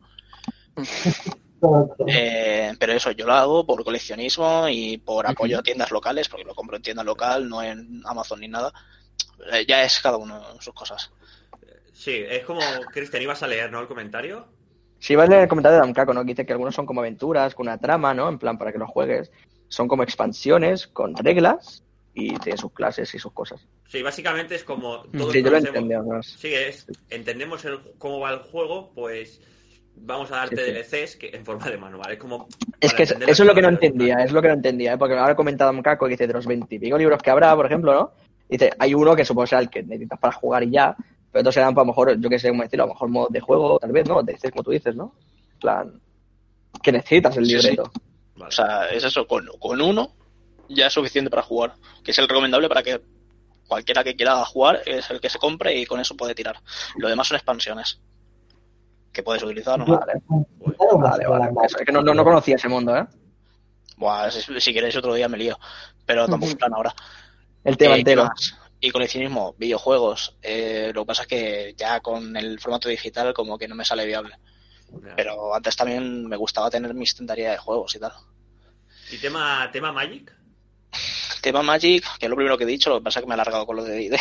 Eh, pero eso yo lo hago por coleccionismo y por apoyo a tiendas locales, porque lo compro en tienda local, no en Amazon ni nada. Eh, ya es cada uno sus cosas. Sí, es como, Cristian, ibas a leer, ¿no? El comentario. Sí, va a leer el comentario de Damcaco, ¿no? Que dice que algunos son como aventuras, con una trama, ¿no? En plan, para que los juegues. Son como expansiones con reglas y tiene sus clases y sus cosas. Sí, básicamente es como todos Sí, yo lo además. Sí, es, entendemos el, cómo va el juego, pues vamos a darte Sí, sí. DLCs que, en forma de manual. Es como. Es para que eso es lo que no entendía, es lo que no entendía, ¿eh? porque ahora ha comentado Damcaco que dice de los veintipico libros que habrá, por ejemplo, ¿no? Dice, hay uno que supongo será el que necesitas para jugar y ya, pero otros serán, pues, a lo mejor, yo que sé cómo decirlo, a lo mejor modos de juego, tal vez, ¿no? Te dices, como tú dices, ¿no? En plan, que necesitas el Sí, sí. libreto. Vale. O sea, es eso, con, con uno ya es suficiente para jugar, que es el recomendable para que cualquiera que quiera jugar es el que se compre y con eso puede tirar. Lo demás son expansiones que puedes utilizar. ¿no? Vale, vale, vale. es que no, no, no conocía ese mundo, ¿eh? Buah, si, si queréis otro día me lío, pero tampoco es plan ahora. El tema Eh, ¿qué entero. Y coleccionismo, videojuegos. Eh, lo que pasa es que ya con el formato digital como que no me sale viable. Ya. Pero antes también me gustaba tener mi estantería de juegos y tal. ¿Y tema, tema Magic? Tema Magic, que es lo primero que he dicho, lo que pasa es que me he alargado con lo de D&D.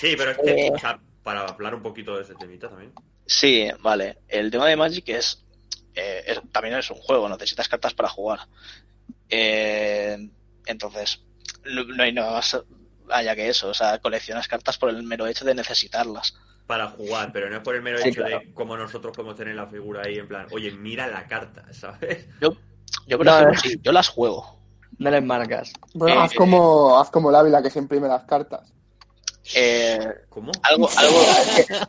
Sí, pero es que, Eh. o sea, para hablar un poquito de ese temita también. Sí, vale. El tema de Magic es eh, es- también es un juego, necesitas cartas para jugar. Eh, entonces, no, no hay nada más allá que eso. O sea, coleccionas cartas por el mero hecho de necesitarlas. Para jugar, pero no es por el mero Sí, hecho claro. de como nosotros podemos tener la figura ahí en plan, oye, mira la carta, ¿sabes? Yo, yo por No, ejemplo, eh. sí, yo las juego. No les marcas. Bueno, Eh, haz como, haz como el Ávila que se imprime las cartas. Eh, ¿Cómo? algo, algo,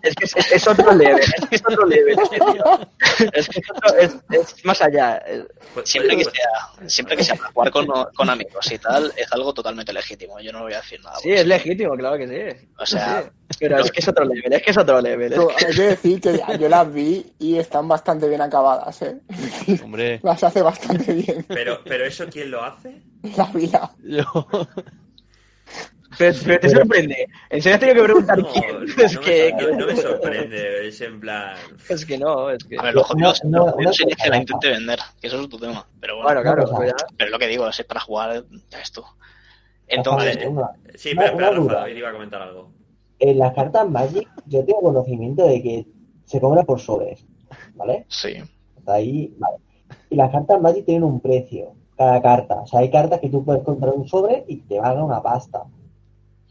Es que es, es otro level, es que es otro level, tío. Es que es, otro- es- es más allá. es- Pues- siempre que pues- sea, siempre que sea para jugar con, con amigos y tal, es algo totalmente legítimo. Yo no voy a decir nada. Sí, es eso. legítimo, claro que sí. O sea, Sí. Pero es que es otro level, es que es otro level. es Pero que- hay que decir que ya- yo las vi y están bastante bien acabadas, ¿eh? Hombre, Las hace bastante bien Pero, pero eso quién lo hace? la Ávila. yo... Pero, pero te sorprende. En serio has tenido que preguntar No, quién. no Es me, que, no- no me sorprende, es en plan... es que no, es que. a ver, lo jodido es el una que la intente vender, que eso es otro tema. Pero bueno, Bueno, claro, pero pero lo que digo, si es para jugar, ya ves tú. Entonces, Sí, pero espera, una Rafa, iba a comentar algo. En las cartas Magic yo tengo conocimiento de que se cobra por sobres, ¿vale? sí. Hasta ahí, vale. Y las cartas Magic tienen un precio, cada carta. O sea, hay cartas que tú puedes comprar un sobre y te valga una pasta.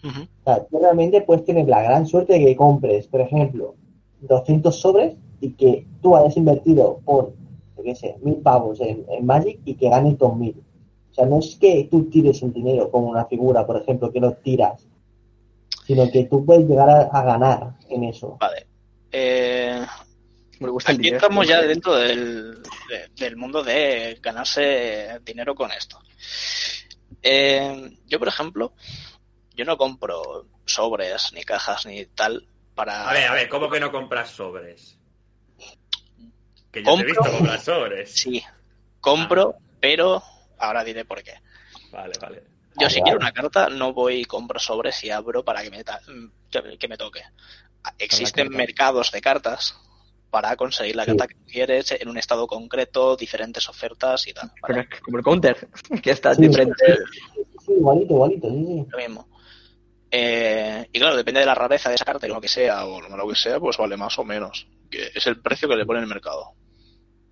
Ujú. O sea, tú realmente puedes tener la gran suerte de que compres, por ejemplo, 200 sobres y que tú hayas invertido por, yo qué sé, mil pavos en, en Magic y que ganes 2000. O sea, no es que tú tires el dinero como una figura, por ejemplo, que lo tiras, sino que tú puedes llegar a, a ganar en eso. Vale. Eh, Me gusta el aquí dinero. estamos ya dentro del, de- del mundo de ganarse dinero con esto. Eh, yo, por ejemplo, yo no compro sobres, ni cajas, ni tal para... A ver, a ver, ¿cómo que no compras sobres? Que yo te he Compro. visto comprar sobres. Sí, compro, pero ahora diré por qué. Vale, vale. Yo Ah, si vale. quiero una carta no voy y compro sobres y abro para que me, ta- que, que me toque. Existen mercados de cartas para conseguir la Sí. carta que quieres en un estado concreto, diferentes ofertas y tal. como el counter, que está Sí, diferente. Sí, igualito, igualito, sí, sí. Lo mismo. Eh, y claro, depende de la rareza de esa carta y lo que sea, o lo que sea, pues vale más o menos. Que es el precio que le pone el mercado.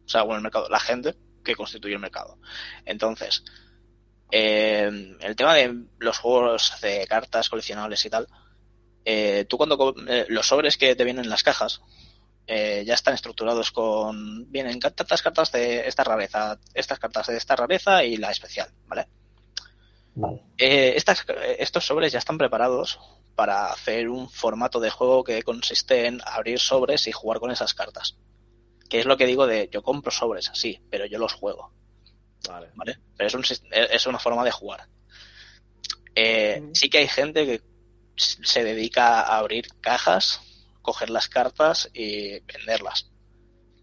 O sea, bueno, el mercado, la gente que constituye el mercado. Entonces, eh, el tema de los juegos de cartas coleccionables y tal, eh, tú cuando eh, los sobres que te vienen en las cajas eh, ya están estructurados con vienen tantas cartas de esta rareza, estas cartas de esta rareza y la especial, ¿vale? Vale. Eh, estas, estos sobres ya están preparados para hacer un formato de juego que consiste en abrir sobres y jugar con esas cartas. Que es lo que digo de yo compro sobres, sí, pero yo los juego, Vale. ¿vale? Pero es, un sis- es una forma de jugar. Eh, sí que hay gente que se dedica a abrir cajas, coger las cartas y venderlas.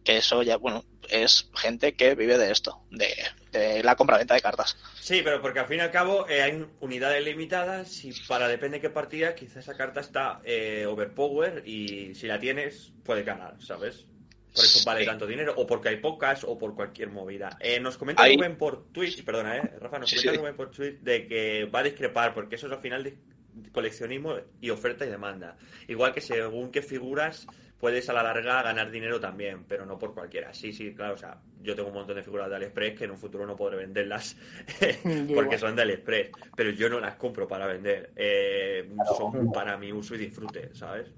Que eso ya, bueno, es gente que vive de esto, de, de la compra-venta de cartas. Sí, pero porque al fin y al cabo eh, hay unidades limitadas y para depende de qué partida, quizá esa carta está eh, overpower y si la tienes, puedes ganar, ¿sabes? Por eso vale Sí. tanto dinero, o porque hay pocas, o por cualquier movida. Eh, nos comenta Hay- Rubén por Twitch, perdona, eh, Rafa, nos Sí, comenta sí. Rubén por Twitch de que va a discrepar, porque eso es al final de coleccionismo y oferta y demanda. Igual que según qué figuras puedes a la larga ganar dinero también, pero no por cualquiera. Sí, sí, claro, o sea, yo tengo un montón de figuras de AliExpress que en un futuro no podré venderlas porque son de AliExpress, pero yo no las compro para vender, eh, son para mi uso y disfrute, ¿sabes?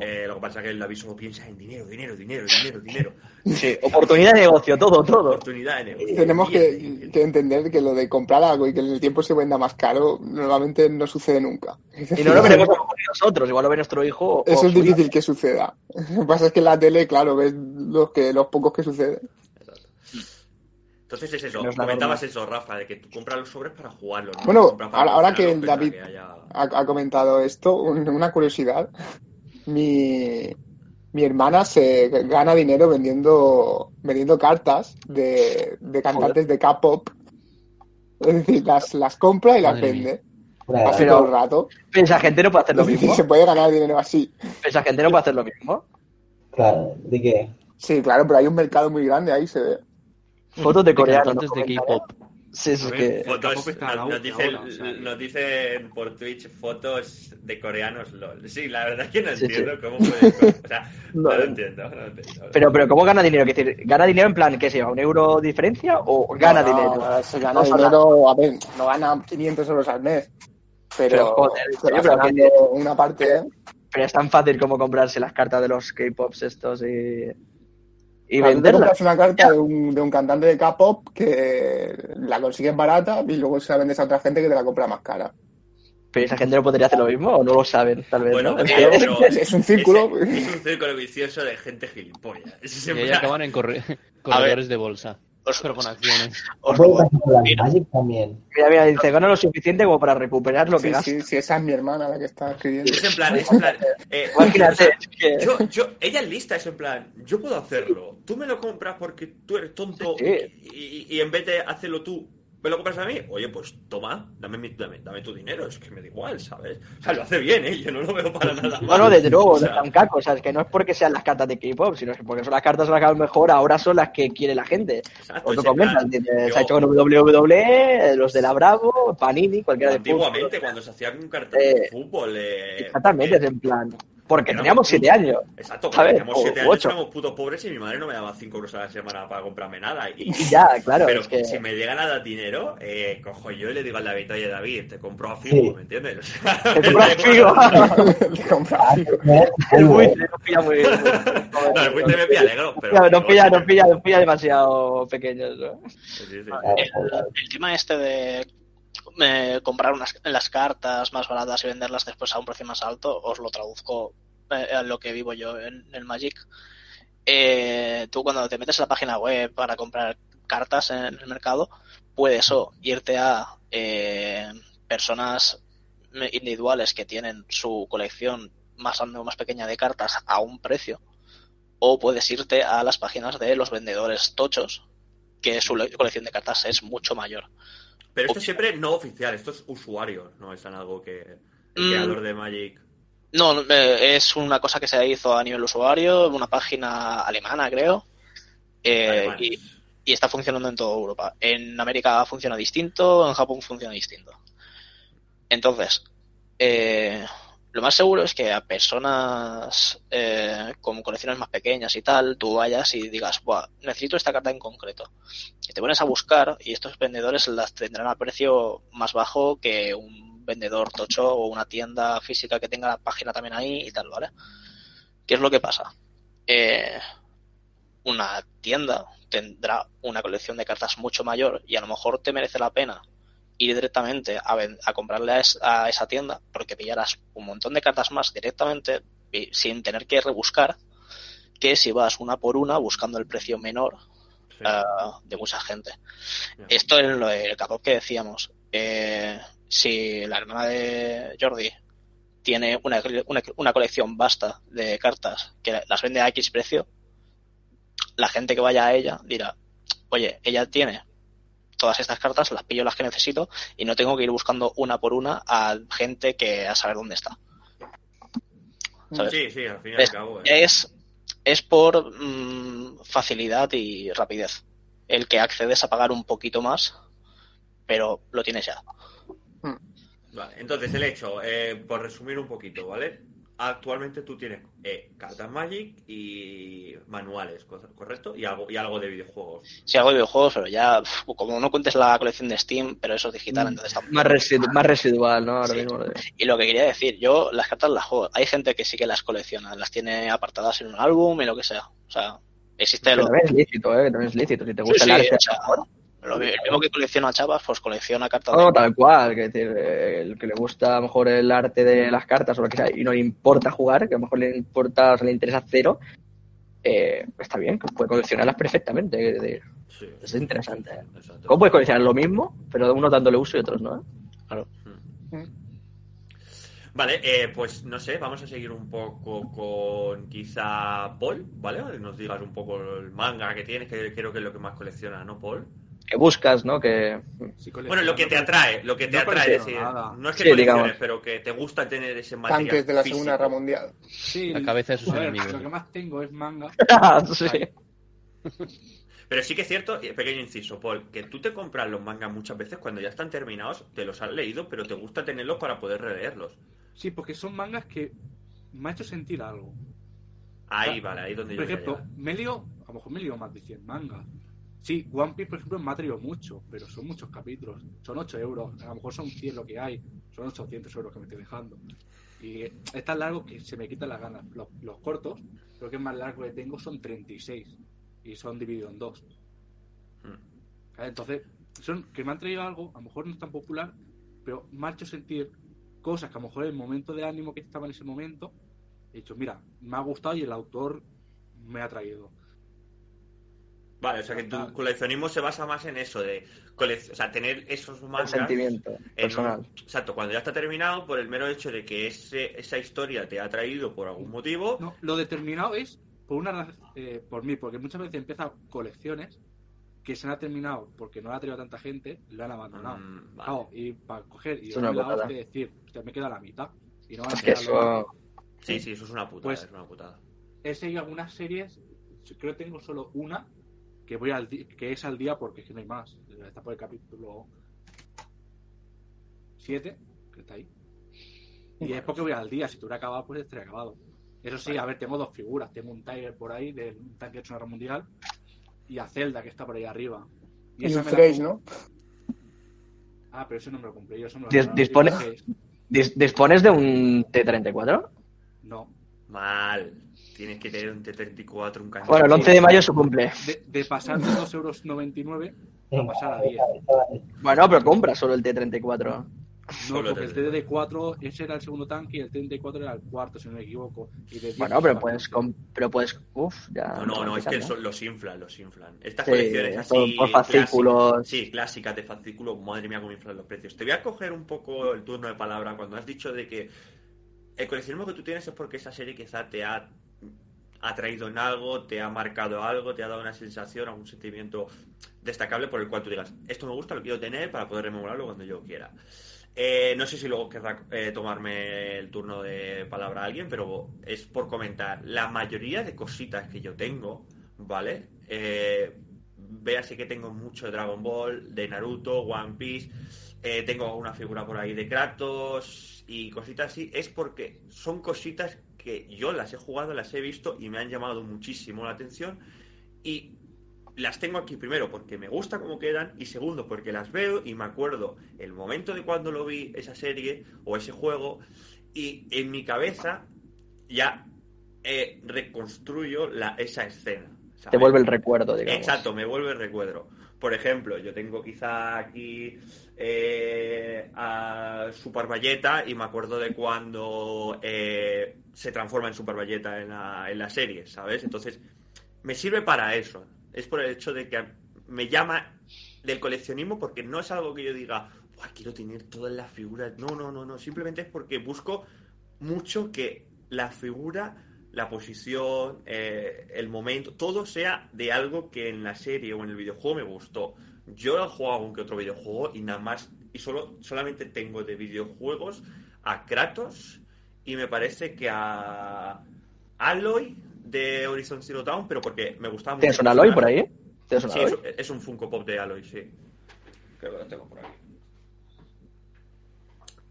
Eh, lo que pasa es que el David solo piensa en dinero, dinero, dinero, dinero, dinero. Sí, oportunidad de negocio, todo, todo. Oportunidad de negocio. Tenemos que, que entender que lo de comprar algo y que en el tiempo se venda más caro normalmente no sucede nunca. Y no lo veremos nosotros, igual lo ve nuestro hijo. Eso es difícil que suceda. Lo que pasa es que en la tele, claro, ves los, que, los pocos que suceden. Entonces es eso, No es la comentabas eso, Rafa, de que tú compras los sobres para jugarlos. ¿no? Bueno, para ahora, ahora que David que haya- ha, ha comentado esto, un- una curiosidad. Mi, mi hermana se gana dinero vendiendo, vendiendo cartas de, de cantantes de K-pop. Es decir, las, las compra y las Madre vende. Pero- todo el rato. Pero esa gente no puede hacer lo Es decir, mismo. se puede ganar dinero así. Pero esa gente no puede hacer lo mismo. Claro, ¿de qué? Sí, claro, pero hay un mercado muy grande ahí, se ve. Fotos de de coreanos. cantantes ¿no? de K-pop. Sí, ver, que... Fotos nos, nos dicen, ahora, o sea, nos dicen por Twitch fotos de coreanos LOL. Sí, la verdad es que no Sí, entiendo cómo puede. O sea, no, No, lo entiendo. No lo entiendo. Pero, pero ¿cómo gana dinero? Decir, ¿gana dinero en plan que se lleva un euro diferencia o gana dinero? Se gana Vamos a hablar. dinero, a ver, no gana 500 euros al mes. Pero, Pero, joder, pero una parte, ¿eh? Pero es tan fácil como comprarse las cartas de los K-Pops estos y, y Claro, tú te venderlas. compras una carta de un, de un cantante de K-pop que la consigues barata y luego se la vendes a otra gente que te la compra más cara. Pero esa gente no podría hacer lo mismo o no lo saben, tal vez. Bueno, ¿no? eh, Claro, pero es- es un círculo. Es, un círculo vicioso de gente gilipollas. Y en ahí acaban en corre- corredores de bolsa. Os- Pero con acciones. os mira. Magic también. Mira, mira, dice, gana lo suficiente como para recuperar lo que Sí, gasta. sí, sí, esa es mi hermana la que está escribiendo. Es en plan, es en plan. eh, yo, yo, ella es lista, es en plan, yo puedo hacerlo. Tú me lo compras porque tú eres tonto Sí. y, y en vez de hacerlo tú, me lo compras a mí. Oye, pues toma, dame, mi- dame, dame tu dinero. Es que me da igual, ¿sabes? O sea, lo hace bien, ¿eh? Yo no lo veo para nada mal. No, no, desde luego, O no sea, están cacos, o sea, es que no es porque sean las cartas de K-pop, sino que porque son las cartas las que a lo mejor ahora son las que quiere la gente. exacto, O tú comentas, yo- se ha hecho con WWE, los de la Bravo, Panini, cualquiera de Antiguamente, cuando se hacía un cartel Eh, de fútbol. eh, Exactamente, es eh, en plan. Porque éramos teníamos siete putos- años. Exacto, A ver, teníamos siete o años ocho. éramos putos pobres y mi madre no me daba 5 euros a la semana para comprarme nada. Y, ya, claro, pero es que. si me llegan a dar dinero, eh, cojo yo y le digo al David, oye David, te compro a Sí. Figo, ¿me entiendes? O sea, Te compro a Figo. Te compras Figo. El buitre nos pilla muy. No, el buitre me pilla alegro, pero... Nos pilla, nos pilla, nos pilla demasiado pequeños, ¿no? Sí, sí, sí. el, el tema este de eh, comprar unas, las cartas más baratas y venderlas después a un precio más alto, os lo traduzco eh, a lo que vivo yo en el Magic. Eh, tú cuando te metes en la página web para comprar cartas en el mercado, puedes o irte a eh, personas individuales que tienen su colección más grande o más pequeña de cartas a un precio, o puedes irte a las páginas de los vendedores tochos, que su le- colección de cartas es mucho mayor. Pero esto es siempre no oficial, esto es usuario, no es algo que el Mm. creador de Magic... No, eh, es una cosa que se hizo a nivel usuario, una página alemana, creo, eh, y, y está funcionando en toda Europa. En América funciona distinto, en Japón funciona distinto. Entonces, eh, lo más seguro es que a personas eh, con colecciones más pequeñas y tal, tú vayas y digas, Buah, necesito esta carta en concreto. Y te pones a buscar y estos vendedores las tendrán a precio más bajo que un vendedor tocho o una tienda física que tenga la página también ahí y tal, ¿vale? ¿Qué es lo que pasa? Eh, una tienda tendrá una colección de cartas mucho mayor y a lo mejor te merece la pena ir directamente a, a comprarle a, es- a esa tienda porque pillarás un montón de cartas más directamente y sin tener que rebuscar que si vas una por una buscando el precio menor Sí. ah, de mucha gente. Esto es lo del capó que decíamos. Eh, si la hermana de Jordi tiene una, una, una colección vasta de cartas que las vende a X precio, la gente que vaya a ella dirá, oye, ella tiene todas estas cartas, las pillo las que necesito y no tengo que ir buscando una por una a gente que a saber dónde está. ¿sabes? Sí, sí, al fin y al Es, cabo... eh. es, es por mm, facilidad y rapidez. El que accedes a pagar un poquito más, pero lo tienes ya. Vale, entonces el hecho, eh, por resumir un poquito, ¿vale? Actualmente tú tienes eh, cartas Magic y manuales, co- ¿correcto? Y algo, y algo de videojuegos. Si hago videojuegos, pero ya, como no cuentes la colección de Steam, pero eso es digital, entonces tampoco. Más, residu- más residual, ¿no? Ahora Sí. mismo. Y lo que quería decir, yo las cartas las juego. Hay gente que sí que las colecciona, las tiene apartadas en un álbum y lo que sea. O sea, existe Que lo, también es lícito, ¿eh? También es lícito. Si te Sí, gusta sí, el arte, o lo el mismo que colecciona chavas, pues colecciona cartas. No, de- tal cual, que decir, eh, el que le gusta a lo mejor el arte de las cartas o lo que sea y no le importa jugar, que a lo mejor le importa, o sea, le interesa cero, eh, está bien, puede coleccionarlas perfectamente. es decir, Sí. es interesante. ¿eh? Exacto. ¿Cómo puedes coleccionar lo mismo, pero unos dándole uso y otros no? ¿eh? Vale, eh, pues no sé, vamos a seguir un poco con quizá Paul, ¿vale? Nos digas un poco el manga que tienes, que creo que es lo que más colecciona, ¿no, Paul? Que buscas, ¿no? Que Sí, Bueno, lo que te atrae, lo que te No atrae, es decir, nada. no es que Sí, digamos. pero que te gusta tener ese material Tanques de la físico. Segunda Guerra Mundial. Sí, La cabeza de sus a ver, enemigos. Lo que más tengo es manga. sí. Pero sí que es cierto, y pequeño inciso, Paul, que tú te compras los mangas muchas veces cuando ya están terminados, te los has leído, pero te gusta tenerlos para poder releerlos. Sí, porque son mangas que me ha hecho sentir algo. Ahí, vale, ahí donde Por yo quería ejemplo, me leo, a lo mejor me leo más de 100 mangas. Sí, One Piece, por ejemplo, me ha traído mucho, pero son muchos capítulos. Son 8 euros, a lo mejor son 100 lo que hay, son 800 euros que me estoy dejando. Y es tan largo que se me quitan las ganas. Los, los cortos, creo que el más largo que tengo son 36 y son divididos en dos. Mm. ¿Vale? Entonces, son que me han traído algo, a lo mejor no es tan popular, pero me ha hecho sentir cosas que a lo mejor el momento de ánimo que estaba en ese momento, he dicho, mira, me ha gustado y el autor me ha traído. Vale, o sea que tu coleccionismo se basa más en eso, de colec- o sea, tener esos El mangas sentimiento un- personal. Exacto, cuando ya está terminado, por el mero hecho de que ese, esa historia te ha traído por algún motivo. No, lo determinado es por una eh, por mí, porque muchas veces empiezan colecciones que se han terminado porque no la ha traído tanta gente, lo han abandonado. Mm, vale. Claro, y para coger y darme la hostia y decir, hostia, me queda la mitad. Y no van a Es que quedar lo eso. Sí, sí, eso es una putada, Pues- es una putada. he seguido algunas series, creo que tengo solo una que voy al que es al día porque es que no hay más. Está por el capítulo 7, que está ahí. Y es porque voy al día, si tuviera acabado, pues estaría acabado. Eso sí, a ver, tengo dos figuras. Tengo un Tiger por ahí, del tanque de Hecho Guerra Mundial, y a Zelda, que está por ahí arriba. Y esa un la Fresh, ¿no? Ah, pero eso no me lo compré yo, eso me lo dispone- ¿Y? Dis- ¿Dispones de un T34? No. Mal. Tienes que tener un T-34, un cañón. Bueno, el 11 de mayo es su cumple. De, de pasar de 2,99 euros a pasar a 10. chavales. Bueno, pero compra solo el T34. No, porque el TD4. TD4, ese era el segundo tanque y el 34 era el cuarto, si no me equivoco. Y de 10 Bueno, pero puedes, a 15. com- pero puedes, uf, ya. No, no, no, es que son- los inflan, los inflan. Estas Sí, colecciones así. por- por fascículos. clásicas- sí, clásicas de fascículos, madre mía, cómo inflan los precios. Te voy a coger un poco el turno de palabra cuando has dicho de que el coleccionismo que tú tienes es porque esa serie quizá te ha atraído en algo, te ha marcado algo, te ha dado una sensación, algún sentimiento destacable por el cual tú digas, esto me gusta, lo quiero tener para poder rememorarlo cuando yo quiera. Eh, no sé si luego querrá eh, tomarme el turno de palabra a alguien, pero es por comentar. La mayoría de cositas que yo tengo, ¿vale? Eh, véase que tengo mucho de Dragon Ball, de Naruto, One Piece, eh, tengo una figura por ahí de Kratos y cositas así, es porque son cositas que yo las he jugado, las he visto y me han llamado muchísimo la atención y las tengo aquí primero porque me gusta cómo quedan y segundo porque las veo y me acuerdo el momento de cuando lo vi esa serie o ese juego y en mi cabeza ya eh, reconstruyo la, esa escena. Te vuelve el recuerdo, digamos. Exacto, me vuelve el recuerdo. Por ejemplo, yo tengo quizá aquí eh, a Super Valletta y me acuerdo de cuando eh, se transforma en Super Valletta en la, en la serie, ¿sabes? Entonces, me sirve para eso. Es por el hecho de que me llama del coleccionismo porque no es algo que yo diga, "Buah, quiero tener todas las figuras. No, no, no, no. Simplemente es porque busco mucho que la figura, la posición, eh, el momento, todo sea de algo que en la serie o en el videojuego me gustó. Yo he jugado algún que otro videojuego y nada más, y solo, solamente tengo de videojuegos a Kratos y me parece que a Aloy de Horizon Zero Dawn, pero porque me gustaba mucho. ¿Tienes un Aloy por ahí? ¿Tienes un Sí, Aloy? es, es un Funko Pop de Aloy, sí. Creo que lo tengo por aquí.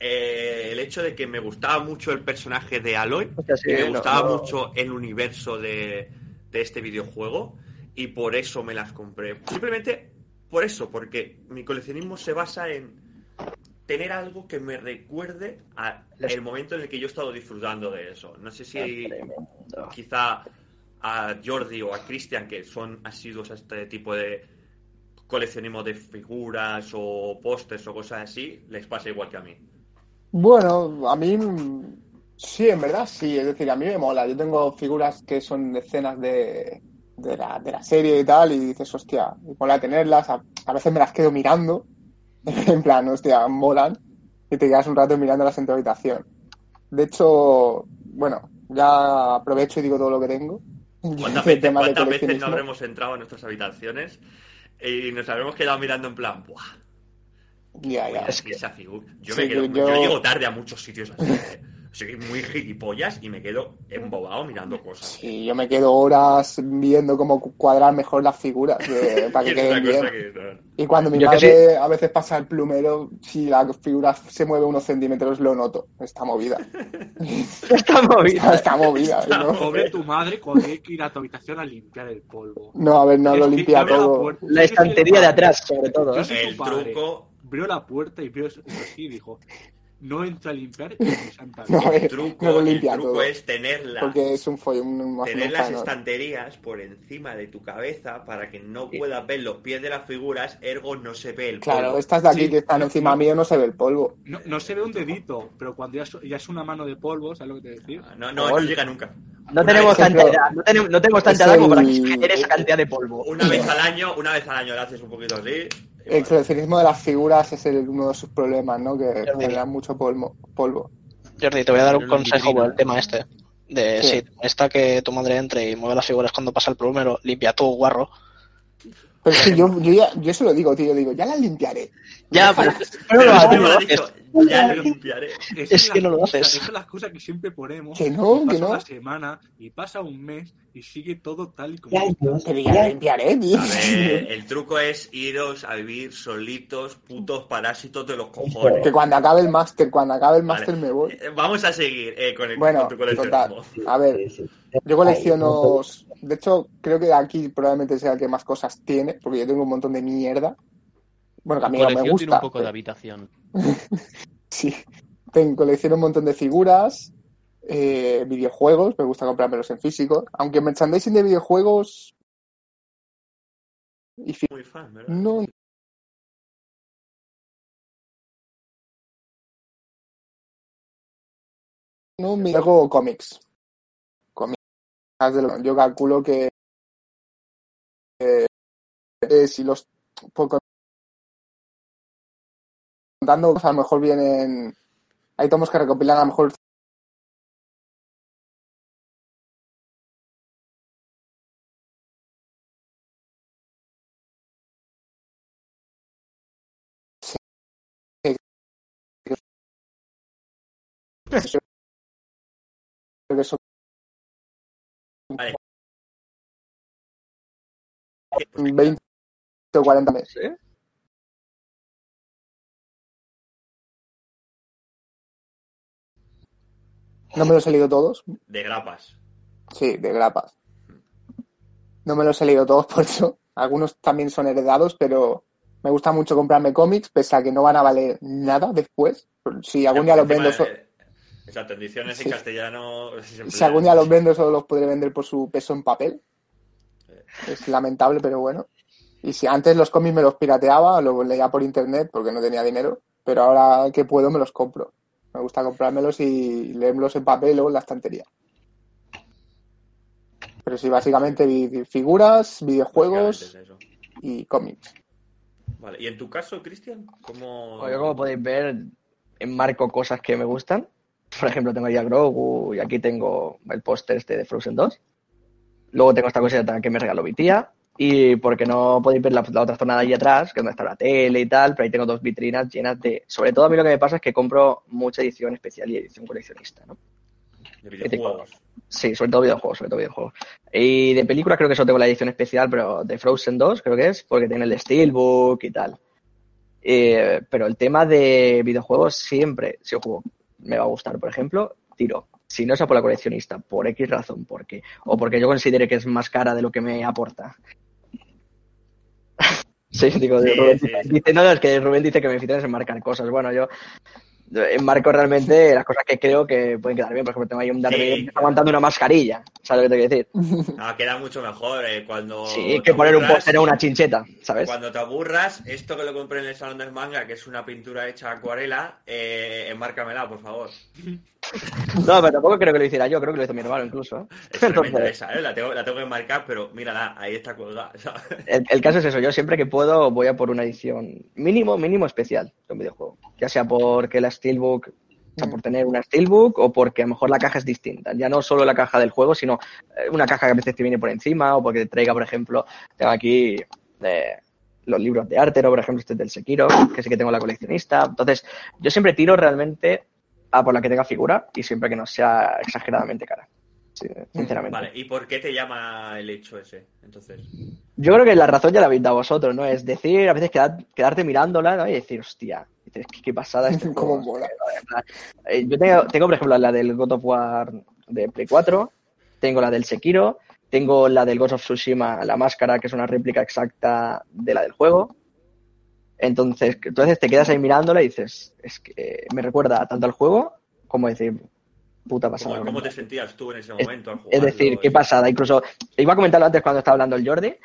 Eh, el hecho de que me gustaba mucho el personaje de Aloy Hostia, sí, y me no, gustaba no. mucho el universo de, de este videojuego y por eso me las compré. Simplemente por eso, porque mi coleccionismo se basa en tener algo que me recuerde al momento en el que yo he estado disfrutando de eso. No sé si quizá a Jordi o a Cristian, que son asiduos a este tipo de coleccionismo de figuras o pósters o cosas así, les pasa igual que a mí. Bueno, a mí sí, en verdad sí. Es decir, a mí me mola. Yo tengo figuras que son escenas de, de, la, de la serie y tal, y dices, hostia, y mola tenerlas. A, a veces me las quedo mirando, en plan, hostia, molan, y te quedas un rato mirándolas en tu habitación. De hecho, bueno, ya aprovecho y digo todo lo que tengo. ¿Cuántas veces, cuántas no habremos entrado en nuestras habitaciones y nos habremos quedado mirando en plan, ¡buah! Ya, ya. Es que esa figura. Yo Sí, me quedo, yo- yo llego tarde a muchos sitios así. ¿eh? soy muy gilipollas y me quedo embobado mirando cosas. Sí, yo me quedo horas viendo cómo cu- cuadrar mejor las figuras de- para Y que queden bien. que. Y cuando mi Yo madre a veces pasa el plumero, si la figura se mueve unos centímetros, lo noto. Está movida. Está movida. Está, está movida. Está ¿no? Pobre tu madre cuando hay que ir a tu habitación a limpiar el polvo. No, a ver, no lo Es limpia la todo. La estantería de atrás, sobre todo. ¿eh? El truco, Abrió la puerta y vio eso así y dijo: No entra a limpiar santa. No, Claus". eh, el truco, no el truco es tenerla. Porque es un follón, un, un Tener las estanterías por encima de tu cabeza para que no puedas ver los pies de las figuras, ergo no se ve el Claro, polvo. estas de aquí Sí, que están no, encima no. mío no se ve el polvo. No, no se ve un dedito, pero cuando ya es, ya es una mano de polvo, ¿sabes lo que te decir? No, no, no llega nunca. No Una tenemos vez- tanta edad, no tenemos, no tenemos tanta edad como para el- que se genere esa cantidad de polvo. Una vez al año, una vez al año le haces un poquito así. El coleccionismo de las figuras es el- uno de sus problemas, ¿no? Que generan mucho polvo. polvo. Jordi, te voy a dar un consejo por el tema este. De Sí. si está que tu madre entre y mueve las figuras cuando pasa el plumero, limpia tu guarro. Pero es que yo, yo, ya, yo se lo digo, tío, digo, ya las limpiaré. Ya, pero, Pero lo haces, me lo ¿no? dicho, ya lo limpiaré. Esa Es que la no lo haces. Esa es la excusa que siempre ponemos. Que no, que pasa no. una semana y pasa un mes y sigue todo tal y como Ya, ya- las limpiaré, tío. A ver, el truco es iros a vivir solitos, putos parásitos de los cojones. Que cuando acabe el máster, cuando acabe el Vale. máster me voy. Eh, Vamos a seguir eh, con, el, Bueno, con tu total. A ver, yo colecciono. De hecho, creo que aquí probablemente sea el que más cosas tiene, porque yo tengo un montón de mierda. Bueno, que a mí no me colección gusta. tiene un poco de habitación. Sí. Tengo, colecciono un montón de figuras, eh, videojuegos, me gusta comprármelos en físico. Aunque merchandising de videojuegos. Y fi- Muy fan, ¿verdad? no. No, me hago cómics. Cómics. Más de lo- Yo calculo que. eh, eh, si los. por- contando, pues a lo mejor vienen. Hay tomos que recopilan a lo mejor Vale. 20 o 40 meses. ¿Sí? No me los he leído todos. De grapas. Sí, de grapas. No me los he leído todos por eso. Algunos también son heredados, pero me gusta mucho comprarme cómics, pese a que no van a valer nada después. Si algún día los vendo, so- Exacto, ediciones Sí. en castellano. siempre- si algún día los vendo, solo los podré vender por su peso en papel. Es lamentable, pero bueno. Y si antes los cómics me los pirateaba, los leía por internet porque no tenía dinero, pero ahora que puedo me los compro. Me gusta comprármelos y leerlos en papel y luego en la estantería. Pero sí, básicamente vi- figuras, videojuegos y cómics. Vale, ¿y en tu caso, Cristian? ¿Cómo...? Pues yo, como podéis ver, enmarco cosas que me gustan. Por ejemplo, tengo ahí a Grogu y aquí tengo el póster este de Frozen 2. Luego tengo esta cosita que me regaló mi tía. Y porque no podéis ver la, la otra zona de ahí atrás, que es donde está la tele y tal, pero ahí tengo dos vitrinas llenas de... Sobre todo a mí lo que me pasa es que compro mucha edición especial y edición coleccionista, ¿no? De videojuegos. Sí, sobre todo videojuegos, sobre todo videojuegos. Y de películas creo que solo tengo la edición especial, pero de Frozen 2 creo que es, porque tiene el Steelbook y tal. Eh, pero el tema de videojuegos siempre, si un juego me va a gustar, por ejemplo, tiro. Si no es a por la coleccionista, por X razón, porque o porque yo considere que es más cara de lo que me aporta. Sí, digo, Sí, Rubén sí, dice, sí. no, no, es que Rubén dice que me aficiones en marcar cosas. Bueno, yo enmarco realmente las cosas que creo que pueden quedar bien. Por ejemplo, tengo ahí un Darth Sí, Vader que está claro. aguantando una mascarilla. ¿Sabes lo que te quiero decir? No, queda mucho mejor eh, cuando. Sí, te que poner un póster en una chincheta, ¿sabes? Cuando te aburras, esto que lo compré en el salón del manga, que es una pintura hecha a acuarela, eh, enmárcamela, por favor. No, pero tampoco creo que lo hiciera yo, creo que lo hizo mi hermano incluso. ¿eh? Es Entonces, esa, ¿eh? La tengo, la tengo que enmarcar, pero mírala, ahí está colgada. el, el caso es eso, yo siempre que puedo voy a por una edición mínimo, mínimo especial de un videojuego. Ya sea porque la Steelbook, o sea, por tener una Steelbook o porque a lo mejor la caja es distinta. Ya no solo la caja del juego, sino eh, una caja que a veces te viene por encima o porque te traiga, por ejemplo, tengo aquí eh, los libros de arte, o por ejemplo este es del Sekiro, que sí que tengo la coleccionista. Entonces, yo siempre tiro realmente a por la que tenga figura y siempre que no sea exageradamente cara. Sí, sinceramente. Vale, ¿y por qué te llama el hecho ese? Entonces, Yo creo que la razón ya la habéis dado vosotros, ¿no? Es decir, a veces quedar- quedarte mirándola ¿no? y decir, hostia, qué, qué pasada este Cómo juego. mola. Eh, Yo tengo, tengo, por ejemplo, la del God of War de Play 4, tengo la del Sekiro, tengo la del Ghost of Tsushima, la máscara, que es una réplica exacta de la del juego. Entonces, tú a veces te quedas ahí mirándola y dices, es que eh, me recuerda tanto al juego como decir, puta pasada. ¿cómo, te sentías tú en ese Es- momento al Es decir, qué pasada. Incluso, iba a comentarlo antes cuando estaba hablando el Jordi,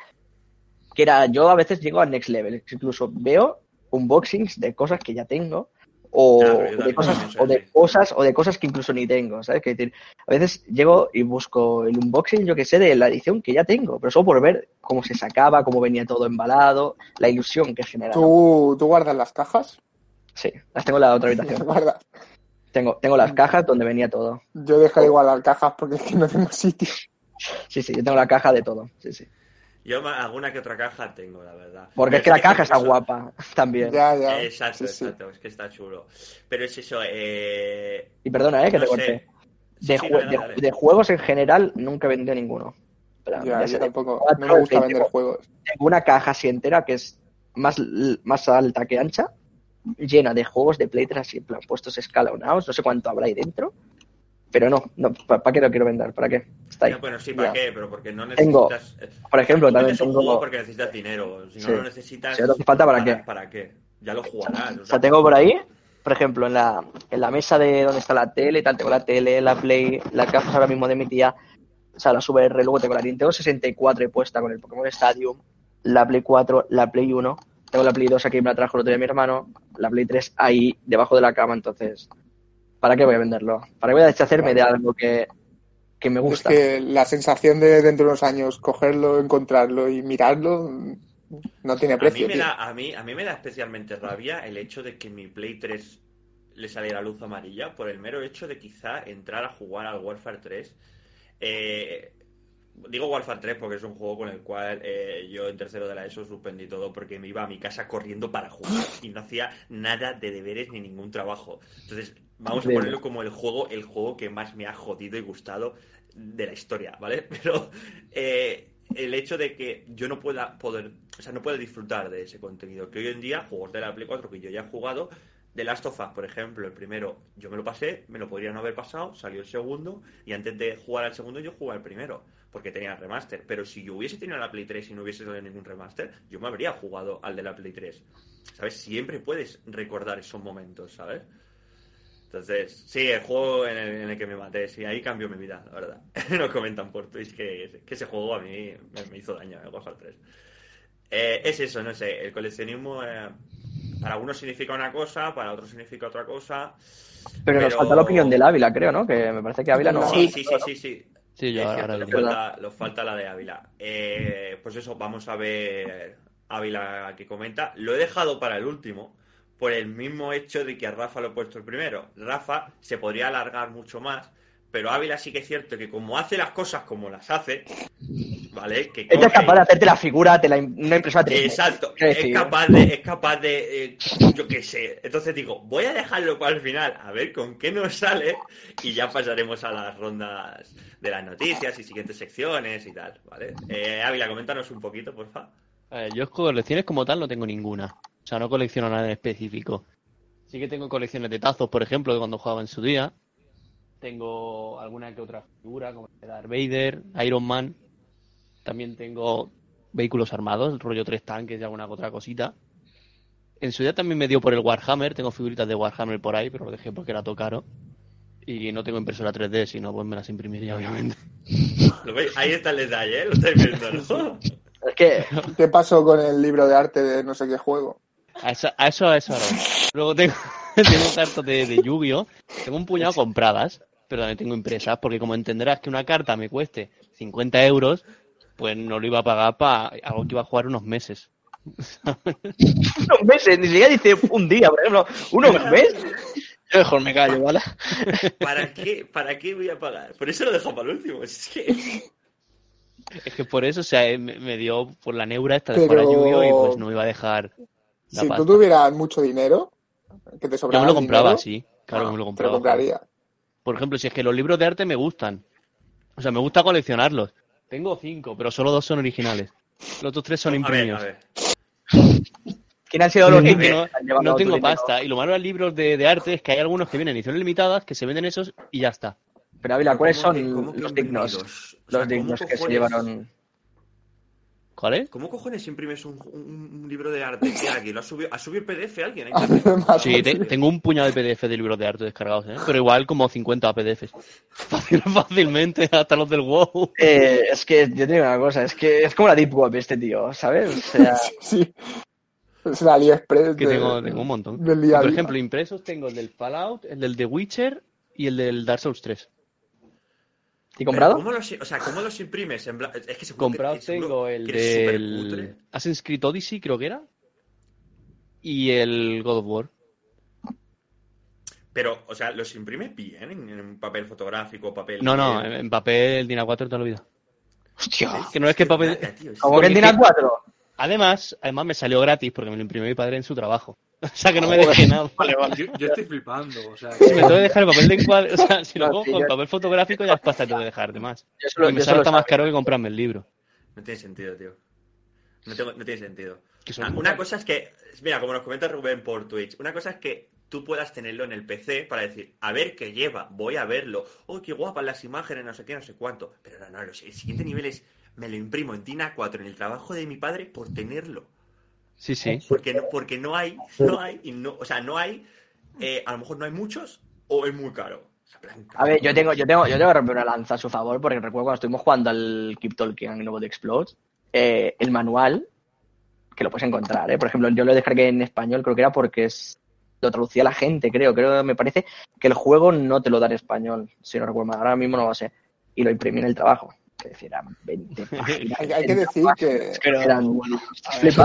que era, yo a veces llego al next level. Incluso veo unboxings de cosas que ya tengo, o, Claro, de, cosas, o de cosas, o de cosas que incluso ni tengo, ¿sabes? Que decir, a veces llego y busco el unboxing, yo que sé, de la edición que ya tengo, pero solo por ver cómo se sacaba, cómo venía todo embalado, la ilusión que genera. ¿no? ¿Tú, ¿Tú guardas las cajas? Sí, las tengo en la otra habitación. guardas. Tengo, tengo las cajas donde venía todo. Yo dejo igual las cajas porque es que no tengo sitio. Sí, sí, yo tengo la caja de todo. Sí, sí. Yo alguna que otra caja tengo, la verdad. Porque es que la caja está guapa también. Ya, ya. Exacto, Sí, sí. exacto, es que está chulo. Pero es eso, eh... Y perdona, eh, que no te sé. corté. De, sí, jue- dale, de- dale. de juegos en general nunca he vendido ninguno. Pero Ya, ya yo sé, tampoco. cuatro, No me gusta vender tengo- juegos. tengo una caja así entera que es más, más alta que ancha, llena de juegos de Play 3 así, en plan, puestos escalonados, no sé cuánto habrá ahí dentro. Pero no, no ¿para qué lo quiero vender? ¿Para qué? Está ahí. Bueno, sí, ¿para qué? Pero porque no Tengo, necesitas... eh, Por ejemplo, también tengo... juego porque necesitas dinero. Si no Sí. lo necesitas... Si no te hace falta, ¿para qué? ¿Para qué? Ya lo jugarás. O sea, tengo por ahí, por ejemplo, en la, en la mesa de donde está la tele y tal, tengo la tele, la Play, las gafas ahora mismo de mi tía, o sea, la VR, luego tengo la Nintendo 64 ahí puesta con el Pokémon Stadium, la Play 4, la Play 1, tengo la Play 2 aquí, me la trajo el otro día mi hermano, la Play 3 ahí, debajo de la cama, entonces, ¿para qué voy a venderlo? ¿Para qué voy a deshacerme de algo que, que me Es gusta? que la sensación de dentro de unos años cogerlo, encontrarlo y mirarlo no tiene A mí, precio. me da, a, mí, a mí me da especialmente rabia el hecho de que mi Play 3 le saliera luz amarilla por el mero hecho de quizá entrar a jugar al Warfare 3. Eh, digo Warfare 3 porque es un juego con el cual eh, yo en tercero de la ESO suspendí todo porque me iba a mi casa corriendo para jugar y no hacía nada de deberes ni ningún trabajo. Entonces, vamos a ponerlo como el juego, el juego que más me ha jodido y gustado de la historia, ¿vale? Pero eh, el hecho de que yo no pueda poder, o sea, no pueda disfrutar de ese contenido, que hoy en día, juegos de la Play 4 que yo ya he jugado, The Last of Us, por ejemplo, el primero yo me lo pasé, me lo podría no haber pasado, salió el segundo, y antes de jugar al segundo yo jugué al primero, porque tenía el remaster. Pero si yo hubiese tenido la Play 3 y no hubiese tenido ningún remaster, yo me habría jugado al de la Play 3. ¿Sabes? Siempre puedes recordar esos momentos, ¿sabes? Entonces, sí, el juego en el, en el que me maté, sí, ahí cambió mi vida, la verdad. Nos comentan por Twitch que, que ese juego a mí me, me hizo daño, el Warfare 3. Eh, es eso, no sé, el coleccionismo eh, para algunos significa una cosa, para otros significa otra cosa. Pero, nos falta la opinión del Ávila, creo, ¿no? Que me parece que Ávila no... Sí, sí, sí, sí, sí. Sí, yo ahora cierto, lo nos digo. falta, nos falta la de Ávila. Eh, pues eso, vamos a ver Ávila que comenta. Lo he dejado para el último por el mismo hecho de que a Rafa lo he puesto el primero. Rafa se podría alargar mucho más, pero Ávila sí que es cierto que como hace las cosas como las hace, ¿vale? Que es capaz de hacerte la figura, te la, una impresora 3D. Exacto, es capaz de, es capaz de, eh, yo qué sé. Entonces digo, voy a dejarlo para el final, a ver con qué nos sale y ya pasaremos a las rondas de las noticias y siguientes secciones y tal, ¿vale? Eh, Ávila, coméntanos un poquito, porfa. A ver, yo colecciones como tal no tengo ninguna. O sea, no colecciono nada en específico. Sí que tengo colecciones de tazos, por ejemplo, de cuando jugaba en su día. Tengo alguna que otra figura, como Darth Vader, Iron Man. También tengo vehículos armados, el rollo tres tanques y alguna otra cosita. En su día también me dio por el Warhammer, tengo figuritas de Warhammer por ahí, pero lo dejé porque era todo caro. Y no tengo impresora 3D, si no, pues me las imprimiría, obviamente. ¿Lo veis? Ahí está el detalle, ¿eh? Lo estáis viendo, ¿no? Es que ¿Qué pasó con el libro de arte de no sé qué juego? A eso, a eso, a eso ahora. Luego tengo, tengo cartas de, de Yu-Gi-Oh! Tengo un puñado compradas, pero también tengo impresas, porque como entenderás que una carta me cueste 50 euros, pues no lo iba a pagar para algo que iba a jugar unos meses. unos meses, ni siquiera dice un día, por ejemplo, unos meses. Yo mejor me callo, ¿vale? ¿Para qué, ¿Para qué voy a pagar? Por eso lo dejo para el último. Es que... Es que por eso, o sea, me, me dio por la neura esta de Pero- jugar a Yu-Gi-Oh! y pues no iba a dejar la Si pasta. tú tuvieras mucho dinero, que te Yo sobrara me lo compraba, dinero, sí. Claro, Ah, me lo te compraba. compraría. Por ejemplo, si es que los libros de arte me gustan. O sea, me gusta coleccionarlos. Tengo cinco, pero solo dos son originales. Los otros tres son imprimidos. ¿Quién han sido los que no, tengo dinero? pasta. Y lo malo de los libros de, de arte es que hay algunos que vienen en ediciones limitadas, que se venden esos y ya está. Pero Ávila, ¿cuáles ¿Cómo son los dignos? Los ¿cómo dignos que se llevaron. ¿Cuál es? ¿Cómo cojones imprimes un, un- un libro de arte? ¿Qué alguien? ¿Lo ha subido, ¿Ha subido el PDF alguien? Sí, te- tengo un puñado de PDF de libros de arte descargados, ¿eh? pero igual como 50 PDFs. Fácil, fácilmente, hasta los del WoW. Eh, es que yo te digo una cosa, es que es como la Deep Web este tío, ¿sabes? O sea, Sí. Es la AliExpress. Que de- tengo, tengo un montón. del día a Por día. ejemplo, impresos tengo el del Fallout, el del The Witcher y el del Dark Souls 3. ¿Y comprado? ¿Cómo los, o sea, ¿cómo los imprimes? En bla- Es que seguro Comprado que, seguro tengo el del. Assassin's Creed Odyssey, creo que era. Y el God of War. Pero, o sea, ¿los imprimes bien en, en un papel fotográfico, papel... No, no, en en papel Dina 4 toda la vida. Hostia. Que no es que papel... Vaya, tío, es- ¿Cómo que en Dina 4? Además, además me salió gratis porque me lo imprimió mi padre en su trabajo. O sea que no me dejé nada. Vale, vale. Yo, yo estoy flipando, o sea, Si me tengo que dejar el papel de encuadre, o sea, si lo sí, con papel fotográfico ya es pasta tengo que dejar de más. Yo solo, Y me sale hasta más caro que comprarme el libro. No tiene sentido, tío. No, tengo- no tiene sentido. Ah, Una cosa es que, mira, como nos comenta Rubén por Twitch, una cosa es que tú puedas tenerlo en el PC para decir, a ver qué lleva, voy a verlo, oh, qué guapas las imágenes, no sé qué, no sé cuánto. Pero no, no, el siguiente nivel es, me lo imprimo en DIN A4 en el trabajo de mi padre por tenerlo. Sí, sí. Porque no, porque no hay, no hay, y no, o sea, no hay, eh, a lo mejor no hay muchos o es muy caro. A ver, yo tengo, yo tengo, yo tengo que romper una lanza a su favor, porque recuerdo cuando estuvimos jugando al Keep Talking and Nobody Explodes, eh, el manual, que lo puedes encontrar, ¿eh? Por ejemplo, yo lo descargué en español, creo que era porque es, lo traducía la gente, creo, creo, me parece que el juego no te lo da en español, si no recuerdo mal, ahora mismo no lo sé, y lo imprimí en el trabajo. Es decir, eran 20 páginas. Hay, hay que decir que, Pero, Eran-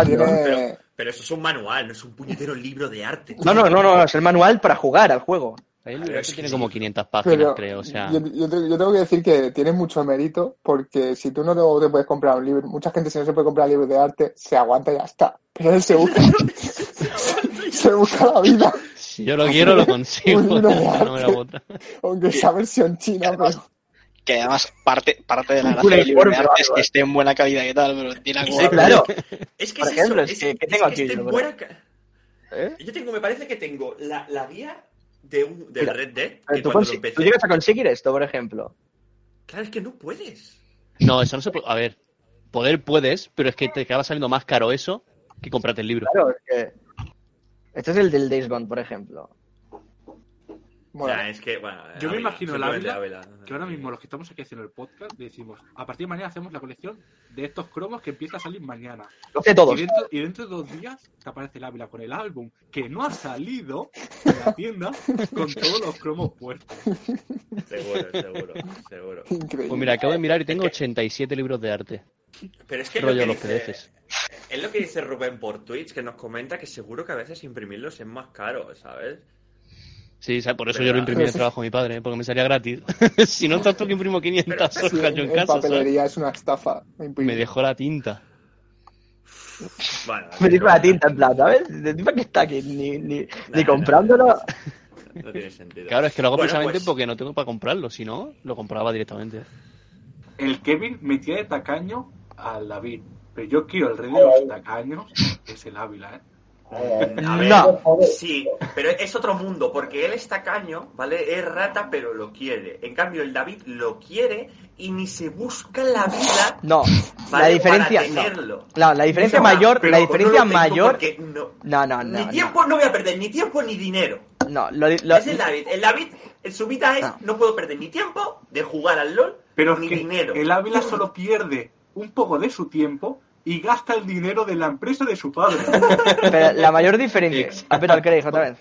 tiene, Pero eso es un manual, no es un puñetero libro de arte. No, no, no, no, es el manual para jugar al juego. El libro tiene sí. como 500 páginas, pero creo. O sea, yo, yo te- yo tengo que decir que tiene mucho mérito porque si tú no te, puedes comprar un libro, mucha gente si no se puede comprar libros de arte, se aguanta y ya está. Pero él se busca, se busca la vida, si yo lo quiero, lo consigo. No me la aunque sea versión china, pero que además parte, parte de la gracia del libro de arte es que esté en buena calidad y tal, pero tiene Sí, algo... claro. Es que Por es ejemplo, eso, es que- ¿qué tengo aquí esté en yo, buena ca- ¿Eh? Yo tengo, me parece que tengo la, la guía de un, Mira, Red Dead, que tú, cuando lo consi- empecé... tú llegas a conseguir esto, por ejemplo. Claro, es que no puedes. No, eso no se puede. A ver, poder puedes, pero es que te acaba saliendo más caro eso que comprarte el libro. Claro, es que. Este es el del Days Gone, por ejemplo. Es que, bueno... Yo me imagino el simplemente Ávila, Ávila. que ahora mismo los que estamos aquí haciendo el podcast decimos, a partir de mañana hacemos la colección de estos cromos que empieza a salir mañana. Lo sé Y todos. dentro, y dentro de dos días te aparece el Ávila con el álbum que no ha salido en la tienda con todos los cromos puestos. Seguro, seguro, seguro. increíble. Pues mira, acabo de mirar y tengo 87 libros de arte. Pero es que lo Rollo que los dice, es lo que dice Rubén por Twitch, que nos comenta que seguro que a veces imprimirlos es más caro, ¿sabes? Sí, ¿sabes? por eso yo lo imprimí en el trabajo de mi padre, ¿eh? porque me salía gratis. si no, tanto que imprimo 500 Sí, hojas yo en en casa, ¿sabes? papelería es una estafa. Me dejó la tinta. Bueno, Me dijo la tinta en plan, ¿sabes? ¿De para qué está aquí? Ni, ni, Nah, ni nah, comprándolo. No tiene sentido. Claro, es que lo hago Bueno, precisamente pues- porque no tengo para comprarlo, si no, lo compraba directamente. El Kevin metía de tacaño al David, pero yo quiero el rey de los tacaños, que es el Ávila, ¿eh? A ver, No. sí, pero es otro mundo, porque él es tacaño, ¿vale? Es rata, pero lo quiere. En cambio, el David lo quiere y ni se busca la vida No, la ¿vale? diferencia. para No. tenerlo. No, la diferencia No, mayor, la no diferencia mayor. no, No, no, ni tiempo no. voy a perder, ni tiempo ni dinero. No, lo, lo- es el David. El David, en su vida es, No. no puedo perder ni tiempo de jugar al LOL, Pero ni que dinero. el Ávila solo pierde un poco de su tiempo y gasta el dinero de la empresa de su padre. pero la mayor diferencia. Ah, pero ¿qué otra vez?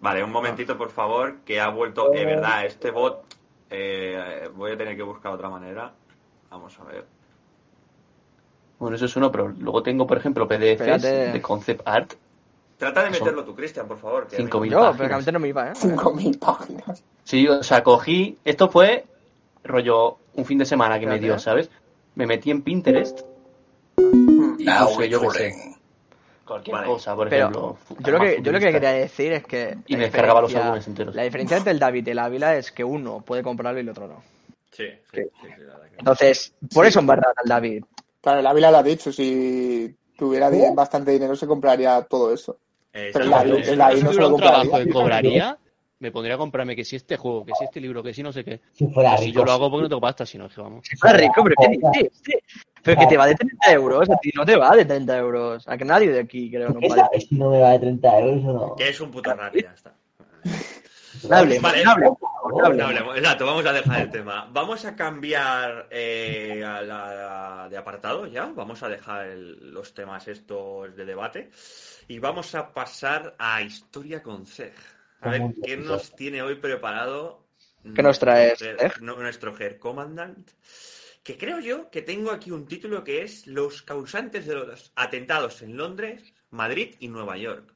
Vale, un momentito, por favor, que ha vuelto, de verdad, este bot, eh, voy a tener que buscar otra manera. Vamos a ver. Bueno, eso es uno, pero luego tengo, por ejemplo, PDFs Espérate. de concept art. Trata de meterlo tú, Cristian, por favor. que a mí- 5.000 Yo, pero páginas. que no me iba, ¿eh? 5.000 páginas. Sí, o sea, cogí. Esto fue rollo un fin de semana que me dio, ¿eh? ¿sabes? Me metí en Pinterest y Now puse, yo qué sé, recording. Cualquier Vale, cosa, por Pero ejemplo. yo lo que, yo lo que quería decir es que Y la me descargaba los diferencia- álbumes enteros. La diferencia entre el David y el Ávila es que uno puede comprarlo y el otro no. Sí, sí, sí, verdad Entonces, por eso embarrar al David. Claro, el Ávila lo ha dicho, si tuviera bastante dinero se compraría todo eso. Eh, Pero la- sí, el. David no se lo trabajo compraría. que cobraría, me pondría a comprarme que si este juego, que si este libro, que si no sé qué. Si fuera Si rico. yo lo hago porque no tengo pasta, si no es que vamos. Si fuera rico, pero ¿qué dices? Sí. Pero que te va de 30 euros, a ti no te va de 30 euros. A que nadie de aquí creo no ¿Qué vale. si no me va de 30 euros o no? Que es un puto raro ya está. No hablemos, Vale. no hablemos, no hablemos, exacto, vamos a dejar el tema. Vamos a cambiar eh, a la, de apartado ya. Vamos a dejar el- los temas estos de debate. Y vamos a pasar a Historia con Ceg. A ver, ¿qué nos tiene hoy preparado? ¿Qué nos traes, nuestro Ger Commandant. Que creo yo que tengo aquí un título que es Los causantes de los atentados en Londres, Madrid y Nueva York.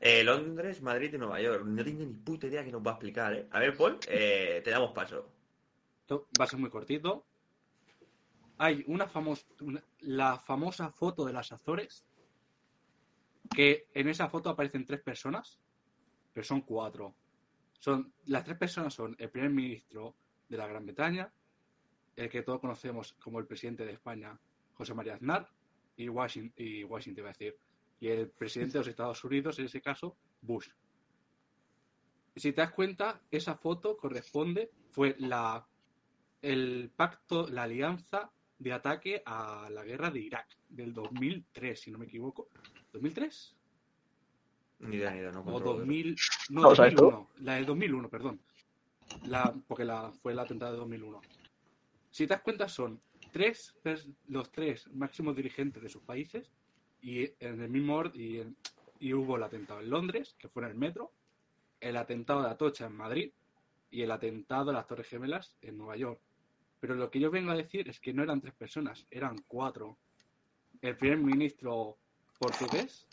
Eh, Londres, Madrid y Nueva York. No tengo ni puta idea que nos va a explicar, ¿eh? A ver, Paul, eh, te damos paso. Esto va a ser muy cortito. Hay una famosa, la famosa foto de las Azores, que en esa foto aparecen tres personas, pero son cuatro. Son, las tres personas son el primer ministro de la Gran Bretaña, el que todos conocemos como el presidente de España, José María Aznar, y Washington, y Washington iba a decir, y el presidente de los Estados Unidos, en ese caso, Bush. Si te das cuenta, esa foto corresponde, fue la el pacto, la alianza de ataque a la guerra de Irak del 2003, si no me equivoco. ¿2003? Ni idea, ni idea, no O controlo. 2000, no, ¿Lo sabes tú? 2001. La del 2001, perdón. La, porque la, fue la atentado de 2001. Si te das cuenta, son tres, los tres máximos dirigentes de sus países y en el mismo orden, y, en- y hubo el atentado en Londres, que fue en el metro, el atentado de Atocha en Madrid y el atentado a las Torres Gemelas en Nueva York. Pero lo que yo vengo a decir es que no eran tres personas, eran cuatro. El primer ministro portugués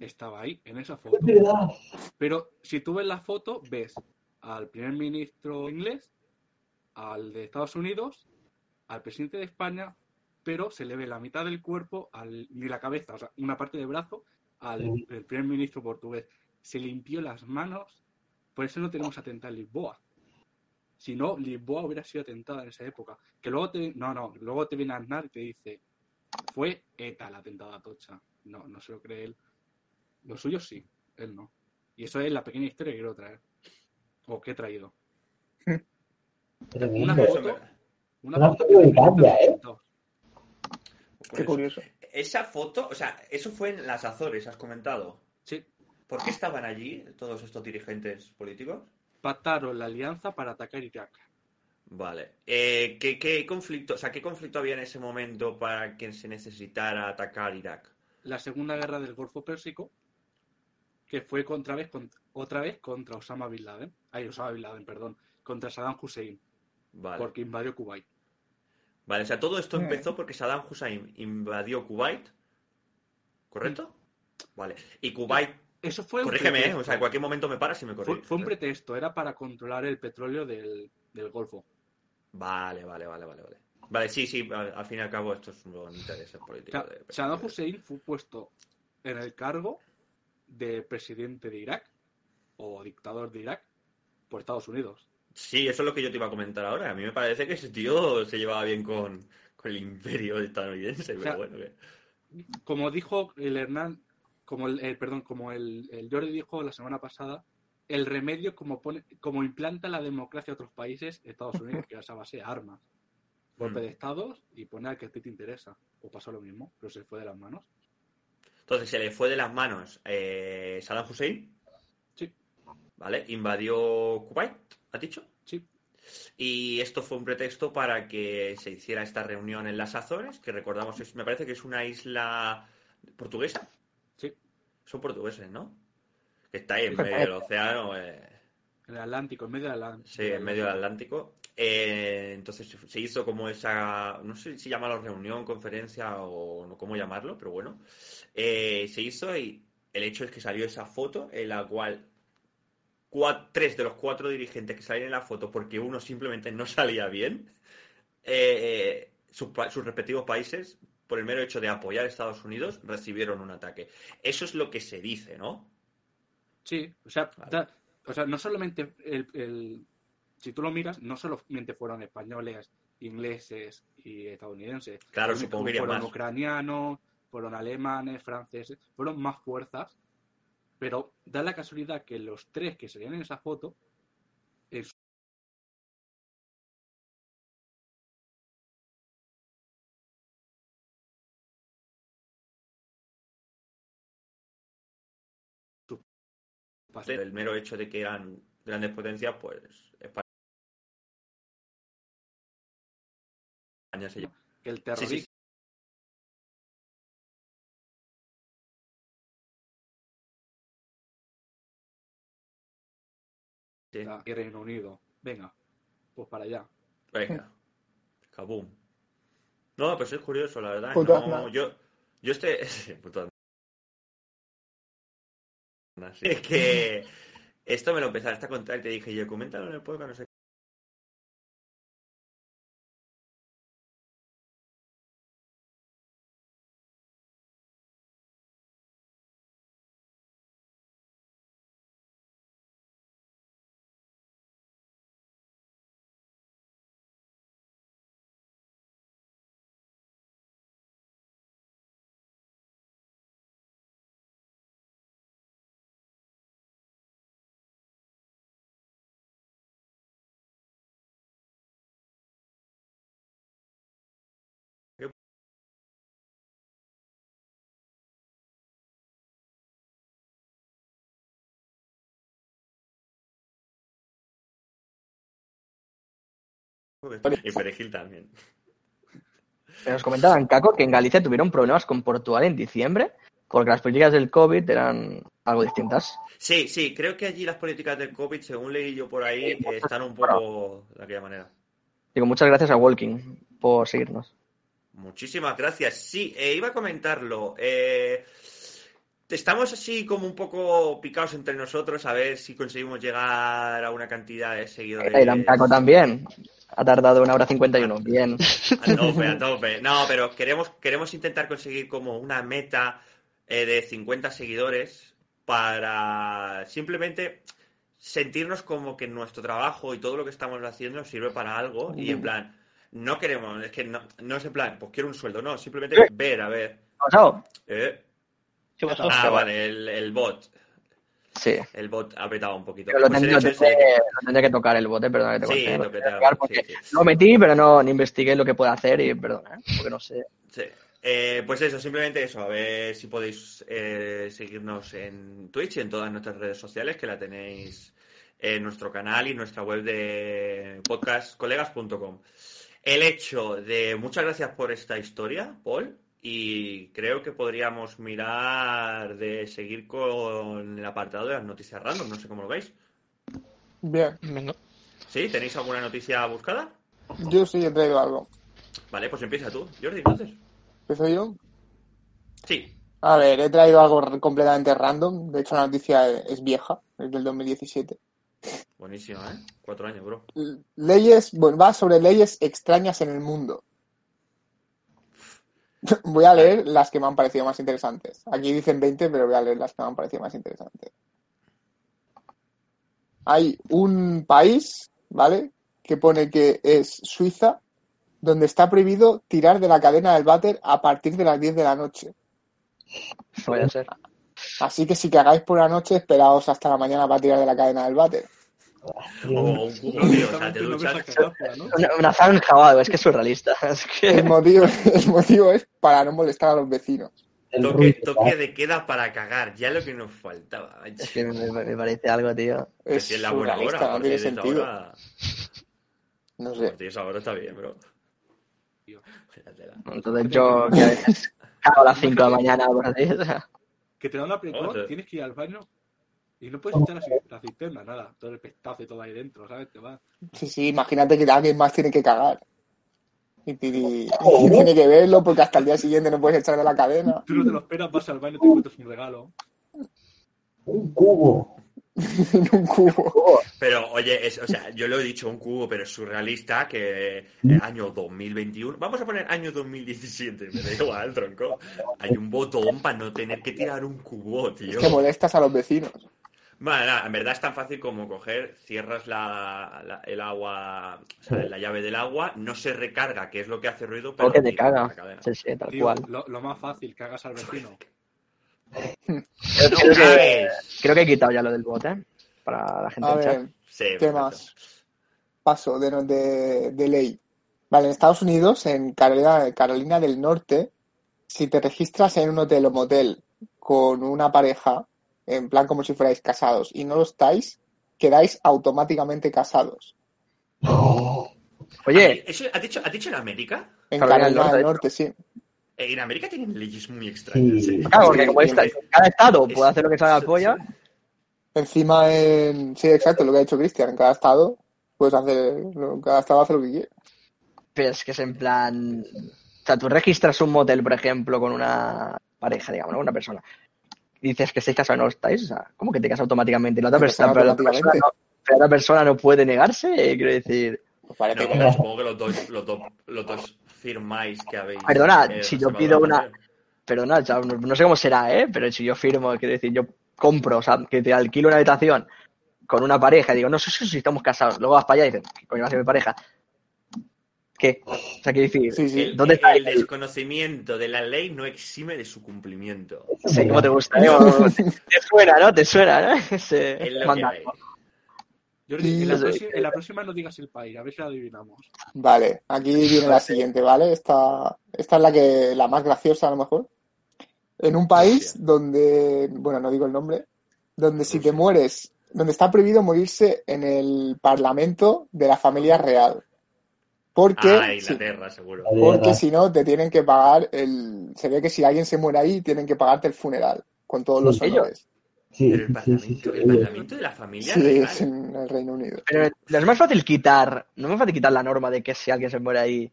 estaba ahí, en esa foto. Pero si tú ves la foto, ves al primer ministro inglés, al de Estados Unidos, al presidente de España, pero se le ve la mitad del cuerpo, al, ni la cabeza, o sea, una parte del brazo, al el primer ministro portugués. Se limpió las manos, por eso no tenemos atentado en Lisboa. Si no, Lisboa hubiera sido atentada en esa época. Que luego te, no, no, luego te viene Aznar y te dice, fue ETA el atentado a Atocha. No, no se lo cree él. Lo suyo sí, él no. Y eso es la pequeña historia que quiero traer. O que he traído. Tremendo. Una foto. Una foto que Italia, ¿eh? atentados. Qué curioso. Esa foto, o sea, eso fue en las Azores, has comentado. Sí. ¿Por qué estaban allí todos estos dirigentes políticos? Pactaron la alianza para atacar Irak. Vale. Eh, ¿qué, qué conflicto, o sea, qué conflicto había en ese momento para que se necesitara atacar Irak? La segunda guerra del Golfo Pérsico, que fue contra vez, con- otra vez contra Osama Bin Laden. Ay, Osama Bin Laden, perdón. Contra Saddam Hussein, Vale. porque invadió Kuwait. Vale, o sea, todo esto empezó porque Saddam Hussein invadió Kuwait, ¿correcto? Vale. Y Kuwait, Eso fue un corrígeme, ¿eh? pretexto. o sea, en cualquier momento me paras y me Fue, corriges. fue un pretexto, era para controlar el petróleo del, del Golfo. Vale, vale, vale, vale, vale. Vale, sí, sí, al, al fin y al cabo esto es un interés político. De- Saddam Hussein fue puesto en el cargo de presidente de Irak o dictador de Irak por Estados Unidos. Sí, eso es lo que yo te iba a comentar ahora. A mí me parece que ese tío se llevaba bien con, con el imperio estadounidense, pero sea, bueno. que- Como dijo el Hernán, como el, el- perdón, como el, el Jordi dijo la semana pasada, el remedio como pone, como implanta la democracia a otros países, Estados Unidos, que es a base de armas, golpe Mm. de estados y poner al que a ti te interesa. O pasó lo mismo, pero se fue de las manos. Entonces se le fue de las manos eh, Saddam Hussein. Sí. ¿Vale? Invadió Kuwait, ¿has dicho? Sí. Y esto fue un pretexto para que se hiciera esta reunión en las Azores, que recordamos, es, me parece que es una isla portuguesa. Sí. Son portugueses, ¿no? Que está ahí en Sí. medio del océano. eh, el Atlántico, en medio del Atlántico. Sí, en medio del Atlántico. Eh, entonces se- hizo como esa, no sé si llamarlo reunión, conferencia o no cómo llamarlo, pero bueno, Eh, se hizo y el hecho es que salió esa foto en la cual cua- tres de los cuatro dirigentes que salían en la foto porque uno simplemente no salía bien, eh, sus, respectivos países por el mero hecho de apoyar a Estados Unidos, recibieron un ataque. Eso es lo que se dice, ¿no? Sí, o sea, Vale. da- o sea no solamente el, el- si tú lo miras, no solamente fueron españoles, ingleses y estadounidenses. Claro, supongo que fueron más. ucranianos, fueron alemanes, franceses, fueron más fuerzas, pero da la casualidad que los tres que salían en esa foto, en Del mero hecho de que eran grandes potencias, pues España se que el Sí, terrorista sí, sí. Sí. y Reino Unido. Venga, pues para allá. Venga. Kabum. No, pues es curioso, la verdad. No, yo, yo este. Es que esto me lo empezaste a contar y te dije, yo, coméntalo en el podcast, no sé. Y Perejil también. Nos comentaban, Caco, que en Galicia tuvieron problemas con Portugal en diciembre porque las políticas del COVID eran algo distintas. Sí, sí, creo que allí las políticas del COVID, según leí yo por ahí, eh, están un poco de aquella manera. Digo, muchas gracias a Walking por seguirnos. Muchísimas gracias. Sí, eh, iba a comentarlo. Eh, estamos así como un poco picados entre nosotros a ver si conseguimos llegar a una cantidad de seguidores. Caco también. Ha tardado una hora cincuenta y uno. Bien. A tope, a tope. No, pero queremos, queremos intentar conseguir como una meta eh, de 50 seguidores para simplemente sentirnos como que nuestro trabajo y todo lo que estamos haciendo sirve para algo y en plan, no queremos, es que no, no es en plan, pues quiero un sueldo, no, simplemente ver, a ver. ¿Pasado? Eh, ¿Qué pasó? Ah, vale, el, el bot. Sí. El bot ha apretado un poquito. Pero lo Pues tendría, que- lo tendría que tocar el bote, que te Sí, corte, lo lo que tendría te- que tocar porque sí, sí. Lo metí, pero no, no investigué lo que puede hacer y perdona, ¿eh? porque no sé. Sí. Eh, pues eso, simplemente eso, a ver si podéis eh, seguirnos en Twitch y en todas nuestras redes sociales, que la tenéis en nuestro canal y nuestra web de podcastcolegas.com. El hecho de muchas gracias por esta historia, Paul, y creo que podríamos mirar de seguir con el apartado de las noticias random, no sé cómo lo veis. Bien, Venga. ¿Sí? ¿Tenéis alguna noticia buscada? yo sí he traído algo. Vale, pues empieza tú, Jordi, entonces. ¿Empiezo yo? Sí, A ver, he traído algo completamente random. De hecho, la noticia es vieja, es del 2017. buenísima, ¿eh? Cuatro años, bro. Leyes, bueno, va sobre leyes extrañas en el mundo. Voy a leer las que me han parecido más interesantes. Aquí dicen 20, pero voy a leer las que me han parecido más interesantes. Hay un país, ¿vale? Que pone que es Suiza, donde está prohibido tirar de la cadena del váter a partir de las 10 de la noche. A ser. Así que si cagáis por la noche, esperaos hasta la mañana para tirar de la cadena del váter. O un cubo, tío, o sea, te duchas. Una, una zanja o algo, es que es surrealista. Es El que... motivo, el motivo es para no molestar a los vecinos. El Toque, toque de queda para cagar, ya lo que nos faltaba. es que me, me parece algo, tío. Que Es si es la buena surrealista, hora, no tiene sentido. hora- No Bueno, sé. tío, esa hora está bien, bro. Entonces yo que a veces cago a las 5 de la mañana por así. Que te da una Joder. tienes que ir al baño y no puedes echar la, ci- la cisterna, nada. Todo el pestazo y todo ahí dentro, ¿sabes? Te va. Sí, sí, imagínate que alguien más tiene que cagar. Y, y- y tiene que verlo porque hasta el día siguiente no puedes echar de la cadena. Tú no te lo esperas, vas al baño, te encuentras un regalo. Un cubo. un cubo. Pero, oye, es, o sea, yo lo he dicho un cubo, pero es surrealista que eh, año 2021, vamos a poner año 2017, me da igual, tronco. Hay un botón para no tener que tirar un cubo, tío. Es que molestas a los vecinos. Bueno, nada, en verdad es tan fácil como coger, cierras la, la- el agua, o sea, la llave del agua, no se recarga, que es lo que hace ruido, pero O que te caga. Sí, sí, tal Tío, cual. lo, lo más fácil, cagas al vecino. Creo, ¡No creo que, cagues! creo que he quitado ya lo del bot, ¿eh? Para la gente A del chat. ver, Sí, ¿qué perfecto. más? Paso de, de, de ley. Vale, en Estados Unidos, en Carolina, Carolina del Norte, si te registras en un hotel o motel con una pareja, en plan como si fuerais casados, y no lo estáis, quedáis automáticamente casados. Oye, ¿Eso, ¿has, dicho, ¿Has dicho en América? En Carolina del Carolina del Norte, sí. Eh, En América tienen leyes muy extrañas. Sí. ¿eh? claro, porque como está, cada estado Es- puede hacer lo que se haga la polla. Encima en... Sí, exacto, lo que ha dicho Cristian. En cada estado puedes hacer... lo- Cada estado hace lo que quiere. Pero es que es en plan. O sea, tú registras un motel, por ejemplo, con una pareja, digamos, ¿no? Una persona. Dices que estáis casados no estáis. O sea, ¿cómo que te casas automáticamente? La otra Te persona, pero la otra persona, no, pero la otra persona no puede negarse, eh, quiero decir. Pues parece No, que no. supongo que los dos, los dos, los dos firmáis que habéis. Perdona, eh, si yo pido una-. Perdona, no, no sé cómo será, ¿eh? Pero si yo firmo, quiero decir, yo compro, o sea, que te alquilo una habitación con una pareja y digo, no sé si estamos casados. Luego vas para allá y dices, ¿qué coño va a ser mi pareja? ¿Qué? O sea, quiero decir, Sí, sí. El, ¿dónde está el el- desconocimiento de la ley no exime de su cumplimiento. Sí, ¿cómo te gusta? ¿eh? te, te suena, ¿no? Te suena, ¿no? Ese. Jordi, en la, Sí. próxima, en la próxima no digas el país, a ver si lo adivinamos. Vale, aquí viene la siguiente, ¿vale? Esta, esta es la que la más graciosa a lo mejor. En un país Hostia. donde, bueno, no digo el nombre, donde si te mueres, donde está prohibido morirse en el parlamento de la familia real. Porque, Ah, si, seguro. porque si no, te tienen que pagar el. Se ve que si alguien se muere ahí, tienen que pagarte el funeral con todos los Sí. honores. Sí, Pero el sí, sí, parlamento, sí, el parlamento de la familia Sí, es en el Reino Unido. Pero no es más fácil quitar, no es más fácil quitar la norma de que si alguien se muere ahí,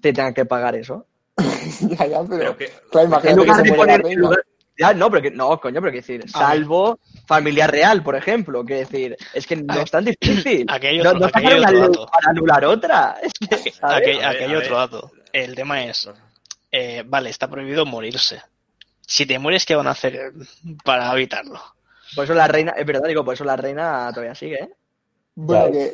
te tengan que pagar eso. ya, ya, pero. Pero que, Claro, En que se de muere la poner, en reina. lugar- ya, no, pero que, no, coño, pero que decir, salvo familia real, por ejemplo, que decir, es que no es tan difícil. aquí hay no, otro- no aquí hay sacar una otro ley dato. para anular otra. Es que, ¿sabes? Aquí, A ver, aquí hay a otro dato. El tema es, eh, vale, está prohibido morirse. Si te mueres, ¿qué van a hacer para evitarlo? Por eso la reina, es verdad, digo, por eso la reina todavía sigue, ¿eh? Bueno, que.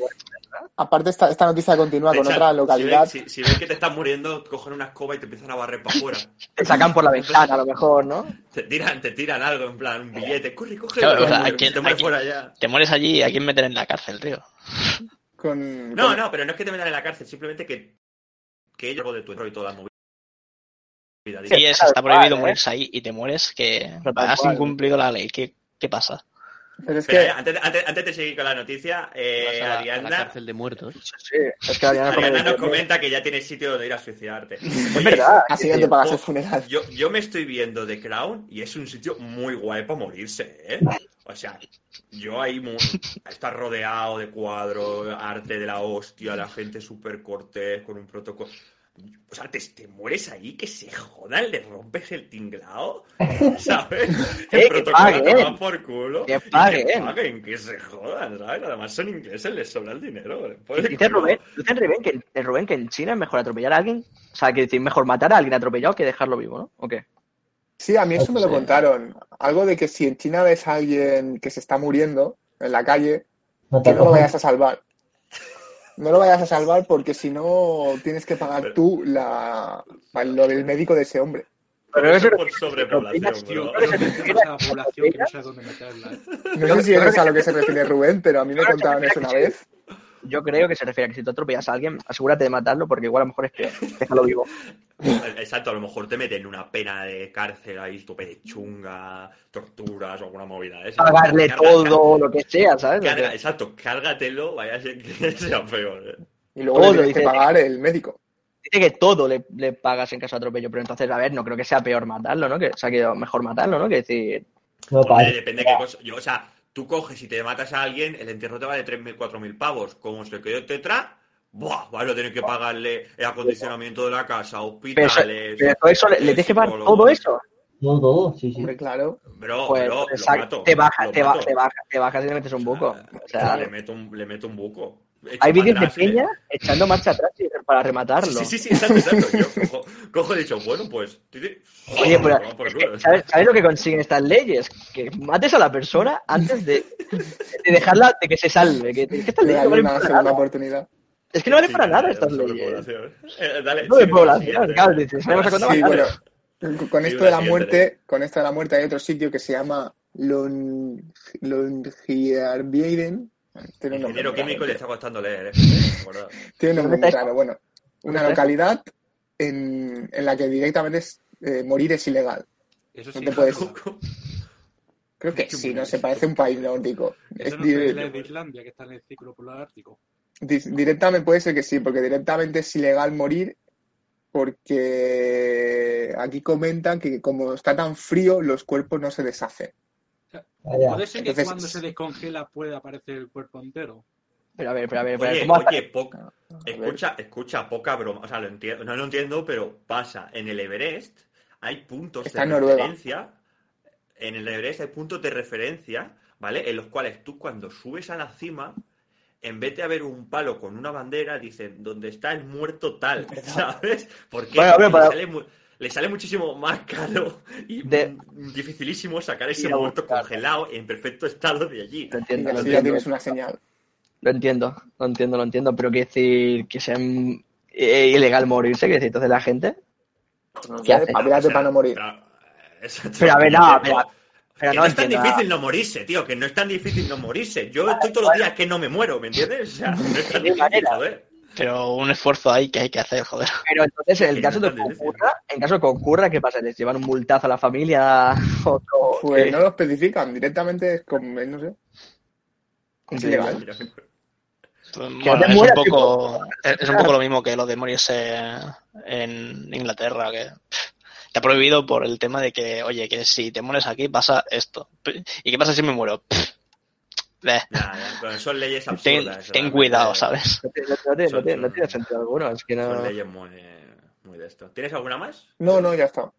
Aparte, esta, esta noticia continúa con otra si localidad. ves, si, si ves que te estás muriendo, cogen una escoba y te empiezan a barrer para afuera. Te sacan por la ventana, a lo mejor, ¿no? Te tiran, te tiran algo, en plan, un billete. Corre, coge. Claro, o sea, te ¿a quién- mueres quién- fuera ya. Te mueres allí y a quién meter en la cárcel, tío. Con, No, con- no, pero no es que te metan en la cárcel, simplemente que, que ellos de tu error y toda la movida. Si es, está prohibido ¿eh? morirse ahí y te mueres, que has incumplido la ley. ¿Qué, qué pasa? Pero es Espera, que. antes, de- antes, antes de seguir con la noticia, eh, a la, a la Ariadna, cárcel de muertos. Sí, es que Ariana Ariadna come- nos comenta que ya tiene sitio donde ir a suicidarte. Es verdad. Así no te pagas el funeral. Yo, yo me estoy viendo The Crown y es un sitio muy guay para morirse, ¿eh? O sea, yo ahí estar rodeado de cuadros, arte de la hostia, la gente súper cortés, con un protocolo. O sea, te, te mueres ahí, que se jodan, le rompes el tinglao, ¿sabes? Eh, El que protocolo paguen. te va por culo. Que y paguen. paguen, que se jodan, ¿sabes? Además son ingleses, les sobra el dinero. El Dice. Rubén, dice Rubén que, eh, Rubén que en China es mejor atropellar a alguien. O sea, que decir, mejor matar a alguien atropellado que dejarlo vivo, ¿no? ¿O qué? Sí, a mí eso me lo contaron. Algo de que si en China ves a alguien que se está muriendo en la calle, No te que no lo vayas a salvar. No lo vayas a salvar porque si no tienes que pagar tú la, lo del médico de ese hombre. Pero Eso eso por sobrepoblación, pero no sabe dónde meterla. No Yo- sé si yo creo es a lo que se refiere Rubén, pero a mí me se eso una vez. Yo creo que se refiere a que si tú atropellas a alguien, asegúrate de matarlo porque igual a lo mejor es peor. Déjalo vivo. Exacto, a lo mejor te meten una pena de cárcel ahí, tope de chunga, torturas o alguna movida esa. Pagarle Carga- todo, lo que sea, ¿sabes? carga- exacto, cárgatelo, vaya a ser que sea peor. ¿eh? Y luego Todo, le tienes que dice. pagar el médico. Dice que todo le, le pagas en caso de atropello, pero entonces, a ver, no creo que sea peor matarlo, ¿no? Que, o sea, que mejor matarlo, ¿no? Que decir, No, Hombre, depende de qué cosa. Yo, o sea, tú coges y te matas a alguien, el entierro te vale 3.000, 4.000 pavos. Como se quedó tetra, ¡buah! Vas a tener que pagarle el acondicionamiento de la casa, pero, eso, hospitales. pero todo eso le, le tienes que pagar todo eso. Todo, todo, sí, sí. Hombre, claro. Bro, Pues, bro, lo exacto, mato, te baja, lo te, ba- mato. te baja, te le metes un buco. O sea, le, meto un, le meto un buco. Hay vídeos de ¿eh? peña echando marcha atrás y- para rematarlo. Sí, sí, sí, exacto, exacto. Yo cojo, cojo y he dicho, bueno, pues. Oye, pero es que, ¿sabes, sabes lo que consiguen estas leyes? Que mates a la persona antes de, de dejarla, de que se salve. Que, que estas leyes no darle valen una para segunda nada. oportunidad. Es que no valen Sí, para nada estas leyes. Eh, dale, No de población, claro, dices, vamos a contar Sí, bueno, con esto de la muerte, con esto de la muerte hay otro sitio que se llama Lon Longyearbyen. Tiene un nombre químico le está costando leer, ¿eh? Tiene un nombre ¿Dónde muy raro. Bueno, una localidad en, en la que directamente es, eh, morir es ilegal. Eso No sí. te puedes- Creo que sí, no se parece a un país nórdico. Es no de Islandia, que está en el círculo polar ártico. di- directamente puede ser que sí, porque directamente es ilegal morir porque aquí comentan que como está tan frío, los cuerpos no se deshacen. Puede ser que Entonces- cuando se descongela pueda aparecer el cuerpo entero. Pero a ver, pero a ver, pero Oye, ¿cómo hace- oye, po- A ver. escucha, escucha, poca broma. O sea, lo entiendo, no lo entiendo, pero pasa. En el Everest hay puntos Está de en Noruega. referencia. En el Everest hay puntos de referencia, ¿vale? En los cuales tú cuando subes a la cima, en vez de haber un palo con una bandera, dicen, donde está el muerto tal, ¿sabes? Porque Bueno, para- sale mu- le sale muchísimo más caro y De- dificilísimo sacar ese muerto congelado en perfecto estado de allí. Lo Y entiendo, lo entiendo. tienes una señal. Lo entiendo, lo entiendo, lo entiendo, pero quiere decir que sea eh, ilegal morirse, que decir, entonces la gente. No ¿Qué hace? espabilate O sea, para no morir. Pero, exacto, Pero a ver, no, pero- pero- pero que no no es tan entiendo. difícil no morirse, tío, que no es tan difícil no morirse. Yo estoy todos los días que no me muero, ¿me entiendes? O sea, no es tan difícil, manera. joder. Pero un esfuerzo ahí que hay que hacer, joder. Pero entonces, en el caso no de que difícil. ocurra, en caso de que ocurra, ¿qué pasa? ¿Les llevan un multazo a la familia? ¿Otro? Pues ¿Qué? no lo especifican, directamente es como, no sé. Es ilegal. Pues, bueno, te es un poco es, un poco lo mismo que lo de morirse en Inglaterra, que pff, está prohibido por el tema de que, oye, que si te mueres aquí pasa esto. ¿Y qué pasa si me muero? Pff, son leyes ten, absurdas. ten cuidado, ¿sabes? No, tiene- no tiene- no Son- tiene- no tiene sentido alguno, es que Son leyes muy, muy de esto. ¿Tienes alguna más? No, no, ya está.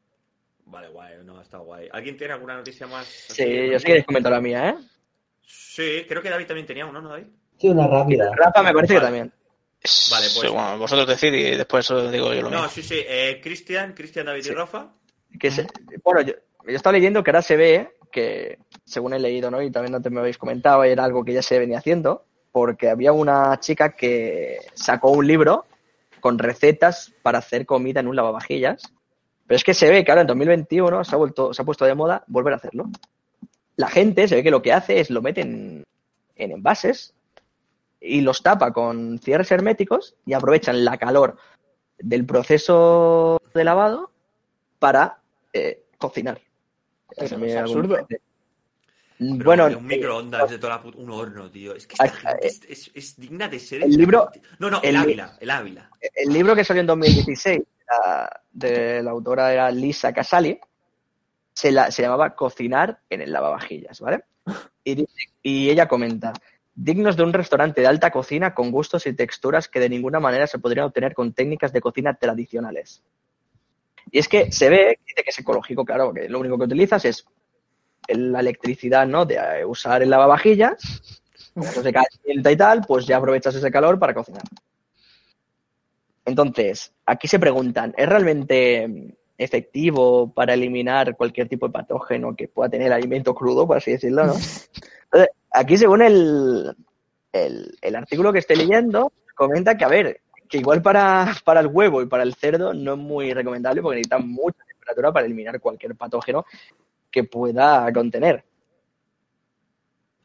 Vale, guay, no, está guay. ¿Alguien tiene alguna noticia más? Sí, yo sí que les comento la mía, ¿eh? Sí, creo que David también tenía uno, ¿no, David? Sí, una rápida. Rafa me parece que también. Vale, pues- Sí, bueno, vosotros decid y después os digo yo lo mío. No, sí, sí. Eh, Cristian, Cristian, David y. Rafa. Que se- bueno, yo, yo estaba leyendo que ahora se ve que, según he leído, ¿no? Y también antes me habéis comentado, era algo que ya se venía haciendo, porque había una chica que sacó un libro con recetas para hacer comida en un lavavajillas. Pero es que se ve que ahora en 2021 se ha, vuelto, se ha puesto de moda volver a hacerlo. La gente se ve que lo que hace es lo mete en, en envases y los tapa con cierres herméticos y aprovechan la calor del proceso de lavado para eh, cocinar. Eso es absurdo. Pero Bueno, un microondas de toda la puta... Un horno, tío. Es que esta gente eh, es, es- es digna de ser... el libro- No, no, el Ávila, el Ávila. el libro que salió en 2016 era- de la autora era Lisa Casali, se, la- se llamaba Cocinar en el lavavajillas, ¿vale? Y, y ella comenta, dignos de un restaurante de alta cocina con gustos y texturas que de ninguna manera se podrían obtener con técnicas de cocina tradicionales. Y es que se ve, dice que es ecológico, claro, que lo único que utilizas es la electricidad, ¿no? De eh, usar el lavavajillas, eso se calienta y tal, pues ya aprovechas ese calor para cocinar. Entonces, aquí se preguntan, ¿es realmente efectivo para eliminar cualquier tipo de patógeno que pueda tener el alimento crudo, por así decirlo, no? Entonces, aquí según el, el, el artículo que estoy leyendo, comenta que, a ver, que igual para, para el huevo y para el cerdo no es muy recomendable porque necesitan mucha temperatura para eliminar cualquier patógeno que pueda contener.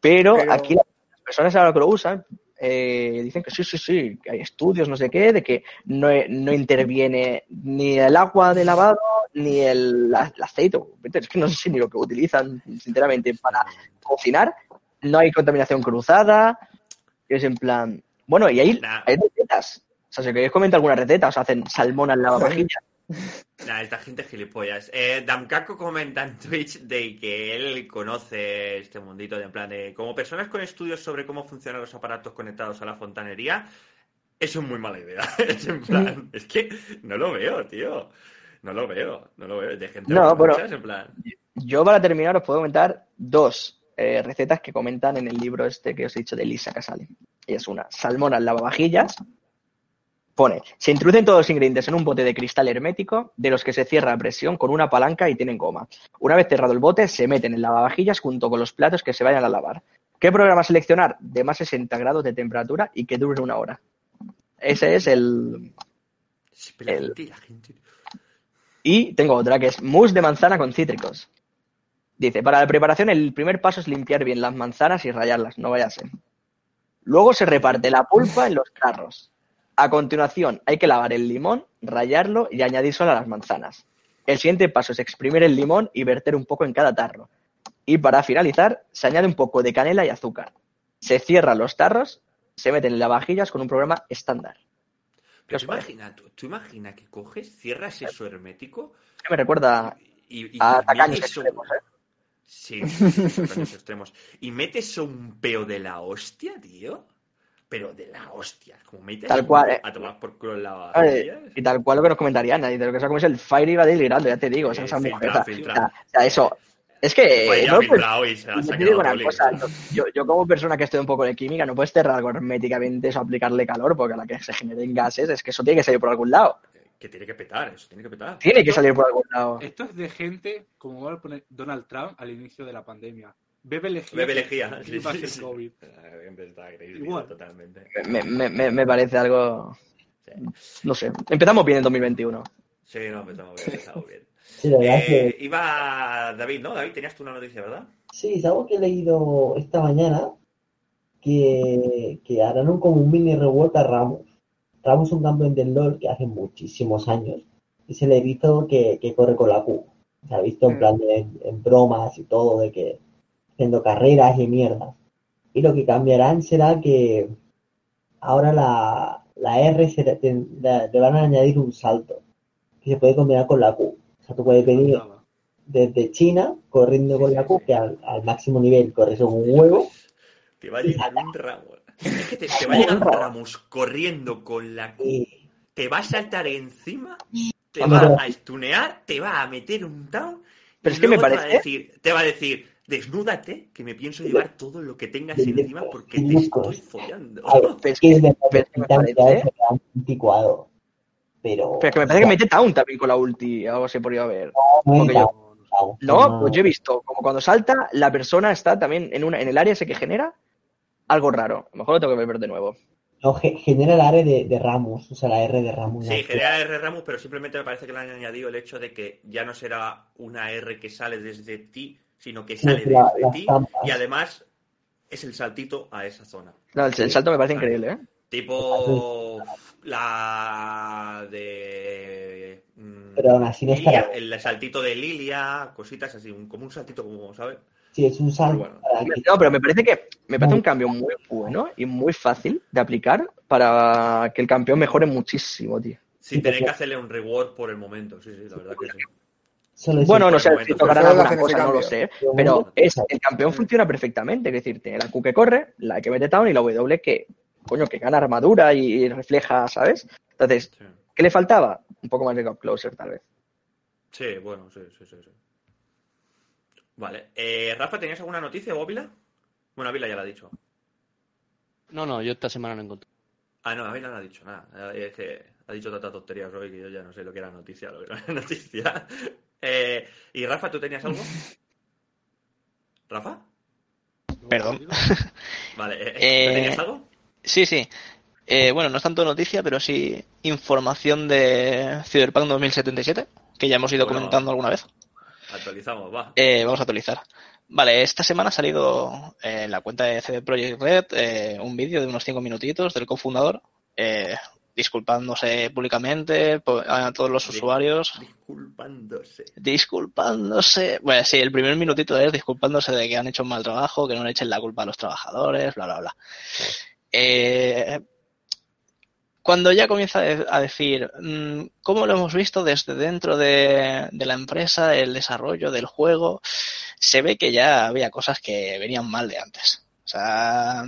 Pero, Pero- aquí las personas ahora que lo usan eh, dicen que sí, sí, sí, que hay estudios, no sé qué, de que no, no interviene ni el agua de lavado ni el, aceite. Es que no sé ni lo que utilizan, sinceramente, para cocinar. No hay contaminación cruzada. Es en plan. Bueno, y hay, Nah. hay recetas. O sea, si queréis comentar alguna receta, os hacen salmón al lavavajillas. Nah, esta gente es gilipollas. Eh, Damkako comenta en Twitch de que él conoce este mundito de en plan de como personas con estudios sobre cómo funcionan los aparatos conectados a la fontanería, eso es muy mala idea. es en plan, es que no lo veo, tío. No lo veo, no lo veo. De gente No, en plan. Yo para terminar os puedo comentar dos eh, recetas que comentan en el libro este que os he dicho de Lisa Casale. Y es una, salmón al lavavajillas. Pone, se introducen todos los ingredientes en un bote de cristal hermético, de los que se cierra a presión con una palanca y tienen goma. Una vez cerrado el bote, se meten en lavavajillas junto con los platos que se vayan a lavar. ¿Qué programa seleccionar? De más 60 grados de temperatura y que dure una hora. Ese es el... El-. Y tengo otra que es mousse de manzana con cítricos. Dice, para la preparación el primer paso es limpiar bien las manzanas y rallarlas, no vaya a ser. Luego se reparte la pulpa en los tarros. A continuación hay que lavar el limón, rallarlo y añadir solo a las manzanas. El siguiente paso es exprimir el limón y verter un poco en cada tarro. Y para finalizar se añade un poco de canela y azúcar. Se cierran los tarros, se meten en lavavajillas con un programa estándar. Pero tú imagina, tú, tú imagina que coges, cierras eso hermético Que me recuerda y, y a tacaños eso- extremos, ¿eh? Sí, sí, sí, tacaños extremos. Y metes un peo de la hostia, tío. Pero de la hostia. Como metes Tal cual, eh. a tomar por culo en la Vale, Y tal cual lo que nos comentaría Ana, y de lo que se ha comido es el Fire iba delirando, ya te digo, Sí, esa, filtrado, o sea, filtrado. o sea, o sea, eso. Es que. No, pues, se, yo se ha te digo quedado una público. cosa, yo, yo como persona que estoy un poco de química, no puedes cerrar algo herméticamente eso, aplicarle calor, porque a la que se generen gases, es que eso tiene que salir por algún lado. Que tiene que petar, eso tiene que petar. Tiene que salir por algún lado. Esto es de gente, como va a poner Donald Trump al inicio de la pandemia. Bebe lejía. Bebe lejía. y va a ser COVID. La gente está agresiva Igual. totalmente. Me, me, me, parece algo. Sí, No sé. Empezamos bien en 2021. Sí, no, empezamos bien, empezamos bien. Sí, la verdad es que Eh, iba David, ¿no? David, tenías tú una noticia, ¿verdad? Sí, es algo que he leído esta mañana, que, que harán un, como un mini rework a Ramos. Ramos es un campeón del LoL que hace muchísimos años y se le ha visto que, que corre con la Q. Se ha visto en Mm. plan de en bromas y todo, de que haciendo carreras y mierdas. Y lo que cambiarán será que ahora la, la R se te- le van a añadir un salto que se puede combinar con la Q. O sea, tú puedes venir desde China corriendo con la Q, que al, al máximo nivel corres como un huevo. Te va a llegar un Ramos. Es que te, te va a llegar un Ramos corriendo con la Q, Y te va a saltar encima, te Vamos va a a estunear, te va a meter un down. Pero y es que me luego te va a parece- decir, te va a decir, desnúdate, que me pienso llevar todo lo que tengas de- de- encima porque de- te de- estoy follando. ver, es que es han anticuado. Pero. Pero es que me parece que mete Town también con la ulti, algo así podría haber. No, no, porque no, yo- no, No, no. pues yo he visto, como cuando salta, la persona está también en, una, en el área ese que genera algo raro. A lo mejor lo tengo que ver de nuevo. No, ge- genera el área de, de Ramos, o sea, la R de Ramos. Sí, la- genera R Ramos, pero simplemente me parece que le han añadido el hecho de que ya no será una R que sale desde ti, sino que sale la- desde las ti tampas. y además es el saltito a esa zona. No, el, el salto me parece Vale. increíble, ¿eh? Tipo la de. mm, Pero aún así no Lilia, el saltito de Lilia, cositas así, un- como un saltito, como, ¿sabes? Sí, es un salto bueno. No, pero me parece que me parece un cambio muy bueno y muy fácil de aplicar para que el campeón mejore muchísimo, tío. Sin tener que hacerle un reward por el momento, sí, sí, la verdad que sí. Bueno, no sé si tocarán alguna cosa, no lo sé. Pero es, el campeón funciona perfectamente. Es decir, tiene la Q que corre, la que mete down y la W que, coño, que gana armadura y refleja, ¿sabes? Entonces, Sí, ¿qué le faltaba? Un poco más de Up Closer, tal vez. Sí, bueno, sí, sí, sí. sí. Vale. Eh, Rafa, ¿tenías alguna noticia, Bóvila? Bueno, Ávila ya la ha dicho. No, no, yo esta semana no encontré. Ah, no, Ávila no ha dicho nada. Es que ha dicho tantas tonterías hoy que yo ya no sé lo que era noticia, lo que no era noticia. Eh, ¿Y Rafa, tú tenías algo? ¿Rafa? Perdón. Vale. eh, Eh, ¿tú ¿Tenías algo? Sí, sí. Eh, bueno, no es tanto noticia, pero sí información de Cyberpunk 2077, que ya hemos ido Bueno. comentando alguna vez. Actualizamos, va. Eh, vamos a actualizar. Vale, esta semana ha salido eh, en la cuenta de CD Projekt Red eh, un vídeo de unos 5 minutitos del cofundador eh, disculpándose públicamente a todos los usuarios, Disculpándose. disculpándose. Bueno, sí, el primer minutito es disculpándose de que han hecho un mal trabajo, que no le echen la culpa a los trabajadores, bla, bla, bla. Eh, cuando ya comienza a decir mm, cómo lo hemos visto desde dentro de, de la empresa, el desarrollo del juego, se ve que ya había cosas que venían mal de antes. O sea,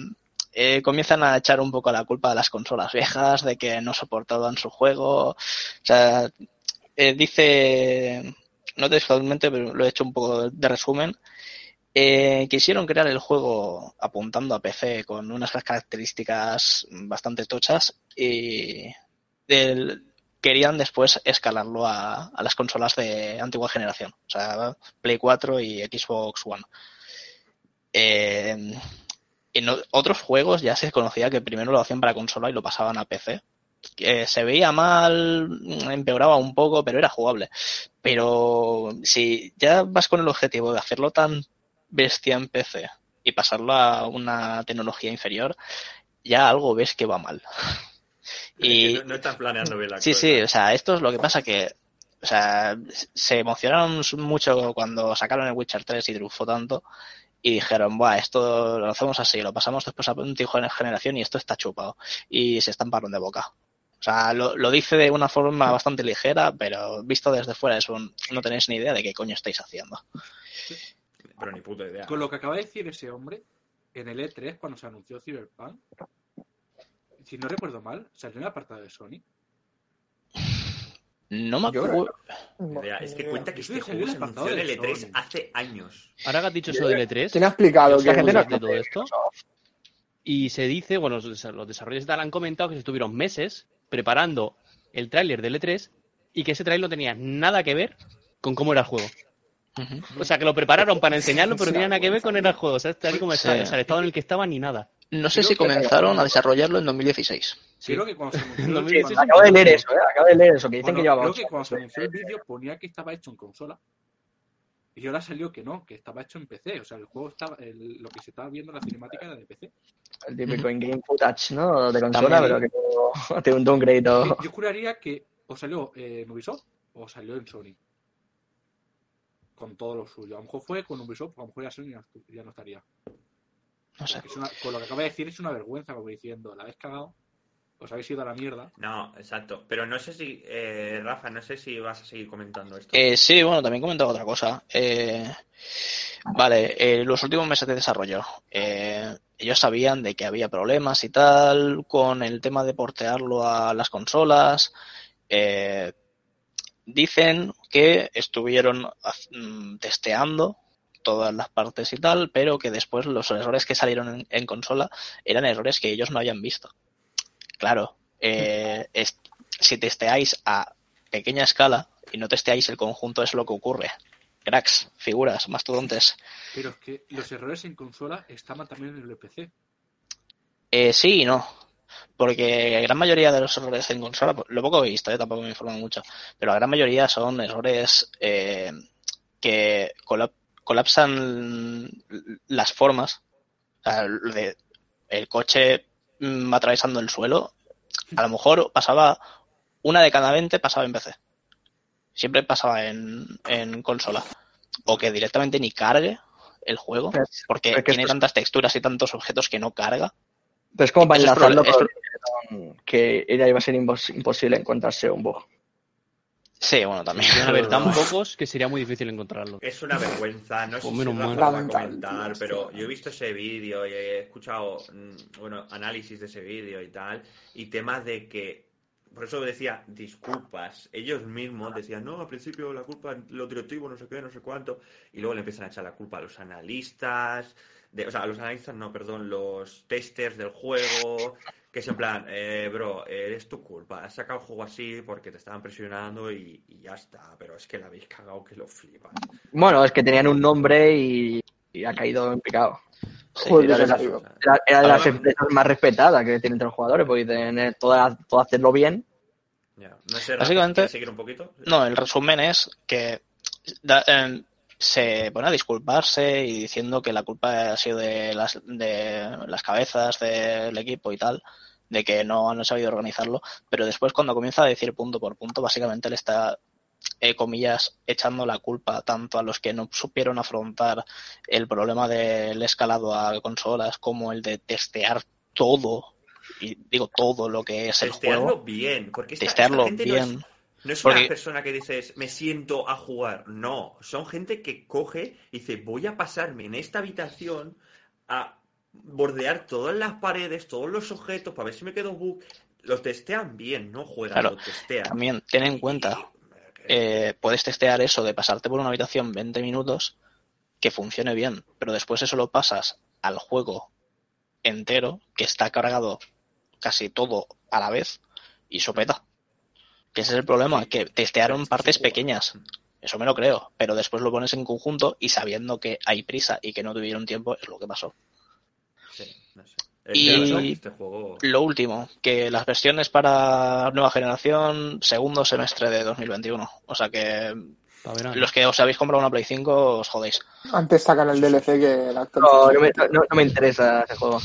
eh, comienzan a echar un poco la culpa a las consolas viejas de que no soportaban su juego. O sea, eh, dice, no textualmente, pero lo he hecho un poco de resumen. eh, quisieron crear el juego apuntando a PC con unas características bastante tochas y querían después escalarlo a, a las consolas de antigua generación, o sea, Play 4 y Xbox One. Eh, en otros juegos ya se conocía que primero lo hacían para consola y lo pasaban a PC. Que se veía mal, empeoraba un poco, pero era jugable. Pero si ya vas con el objetivo de hacerlo tan bestia en PC y pasarlo a una tecnología inferior, ya algo ves que va mal. Y No, no estás planeando bien la Sí, cosa. sí, o sea, esto es lo que pasa que, o sea, se emocionaron mucho cuando sacaron el Witcher 3 y triunfó tanto y dijeron, buah, esto lo hacemos así, lo pasamos después a antigua generación y esto está chupado y se estamparon de boca. O sea, lo, lo dice de una forma bastante ligera, pero visto desde fuera es un, no tenéis ni idea de qué coño estáis haciendo. Pero ni puta idea. Con lo que acaba de decir ese hombre, en el E3, cuando se anunció Cyberpunk, si no recuerdo mal, salió en el apartado de Sony. No me acuerdo. Es que cuenta que este juego en se anunció en el de E3 Sony. hace años. Ahora que has dicho eso del E3, ¿Quién ha explicado que muy- no- de todo esto. y se dice, bueno, los desa- los desarrolladores tal han comentado que se estuvieron meses preparando el tráiler del E3 y que ese tráiler no tenía nada que ver con cómo era el juego. O sea, que lo prepararon para enseñarlo, pero no tenía nada que ver con el juego. O sea, tal como está, Sí. o sea, el estado en el que estaba ni nada. No sé Creo si que- comenzaron a desarrollarlo en 2016. Sí. Creo que cuando se anunció En el 2016 vídeo- Acabo de leer eso, ¿eh? Acabo de leer eso, que dicen Bueno, que llevaba creo que cuando se anunció el vídeo ponía que estaba hecho en consola. Y ahora salió que no, que estaba hecho en PC. O sea, el juego estaba, el- lo que se estaba viendo en la cinemática era de PC. El típico in-game footage, ¿no? De consola, También. pero que tiene un downgrade. Yo, juraría que o salió en Ubisoft o salió en Sony. Con todo lo suyo. A lo mejor fue con Ubisoft, a lo mejor ya Sony ya no estaría. No sé. Es una- con lo que acaba de decir es una vergüenza, como diciendo, la habéis cagado, os habéis ido a la mierda. No, exacto. Pero no sé si, eh, Rafa, no sé si vas a seguir comentando esto. Eh, sí, bueno, también comentaba otra cosa. Eh, vale, eh, los últimos meses de desarrollo, eh, ellos sabían de que había problemas y tal con el tema de portearlo a las consolas. Eh, dicen que estuvieron mm, testeando todas las partes y tal, pero que después los errores que salieron en, en consola eran errores que ellos no habían visto. Claro, eh, es- si testeáis a pequeña escala y no testeáis el conjunto es lo que ocurre. Cracks, figuras, mastodontes. Pero es que los errores en consola estaban también en el PC. Eh, sí y no. Porque la gran mayoría de los errores en consola, pues, lo poco que he visto, eh, tampoco me informo mucho, pero la gran mayoría son errores eh, que colap- colapsan las formas. El coche mm, atravesando el suelo, a lo mejor pasaba una de cada 20 pasaba en PC. Siempre pasaba en, en consola. O que directamente ni cargue el juego, porque es que tiene es- tantas texturas y tantos objetos que no carga. Pero es como para es enlazarlo que era iba a ser impos- imposible encontrarse un bug. Sí, bueno, también. A haber tan pocos que sería muy difícil encontrarlo. Es una vergüenza, no sé si lo va a comentar, pero yo he visto ese vídeo y he escuchado mm, bueno, análisis de ese vídeo y tal, y temas de que, por eso decía, disculpas, ellos mismos decían, no, al principio la culpa es los directivos, no sé qué, no sé cuánto, y luego le empiezan a echar la culpa a los analistas, de, o sea, a los analistas, no, perdón, los testers del juego, que es en plan, eh, bro, eh, es tu culpa, has sacado el juego así porque te estaban presionando y, y ya está, pero es que la habéis cagado que lo flipas. Bueno, es que tenían un nombre y, y ha caído en picado. Joder, era, de las, digo. era- era de las empresas más respetadas que tienen entre los jugadores, porque tener todo, todo hacerlo bien. Ya, No sé, Básicamente- ¿quieres seguir un poquito? No, el resumen es que da- eh, se pone a disculparse y diciendo que la culpa ha sido de las, de las cabezas del equipo y tal, de que no han sabido organizarlo, pero después cuando comienza a decir punto por punto, básicamente le está, eh, comillas, echando la culpa tanto a los que no supieron afrontar el problema del escalado a consolas como el de testear todo, y digo todo lo que es el Testearlo juego, bien, porque esta, testearlo esta gente no es- bien. No es Porque- una persona que dices, me siento a jugar. No, son gente que coge y dice, voy a pasarme en esta habitación a bordear todas las paredes, todos los objetos, para ver si me quedo bug. Los testean bien, no juegan, Claro, lo testean. También ten en cuenta Y- eh, puedes testear eso de pasarte por una habitación 20 minutos que funcione bien, pero después eso lo pasas al juego entero, que está cargado casi todo a la vez, y sopeta. Que ese es el problema, que testearon partes pequeñas. Eso me lo creo, pero después lo pones en conjunto y sabiendo que hay prisa y que no tuvieron tiempo, es lo que pasó. Sí, no sé. Y- este juego... Lo último, que las versiones para nueva generación, segundo semestre de 2021. O sea que los que os habéis comprado una Play 5 os jodéis. Antes sacan el DLC que la No, actualización. no me, no- no me interesa ese juego.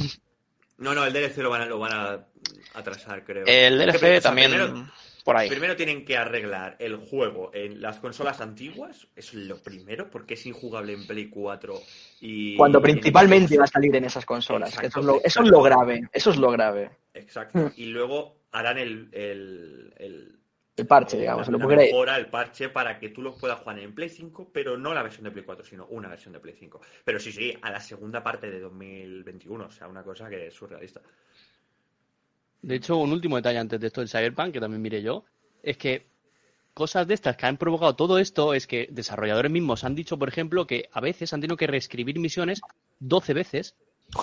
No, no, el DLC lo van a, lo van a atrasar, creo. El DLC también Primero, por ahí. primero tienen que arreglar el juego en las consolas antiguas, eso es lo primero, porque es injugable en Play 4 y... Cuando principalmente va a salir en esas consolas. Exacto, eso, es lo, eso es exacto. lo grave. Eso es lo grave. Exacto. Hmm. Y luego harán el, el, el, El parche, digamos, la, lo la que queréis. mejora, el parche para que tú lo puedas jugar en Play 5, pero no la versión de Play 4, sino una versión de Play 5. Pero sí, sí, a la segunda parte de 2021, o sea, una cosa que es surrealista. De hecho, un último detalle antes de esto del Cyberpunk, que también miré yo, es que cosas de estas que han provocado todo esto es que desarrolladores mismos han dicho, por ejemplo, que a veces han tenido que reescribir misiones 12 veces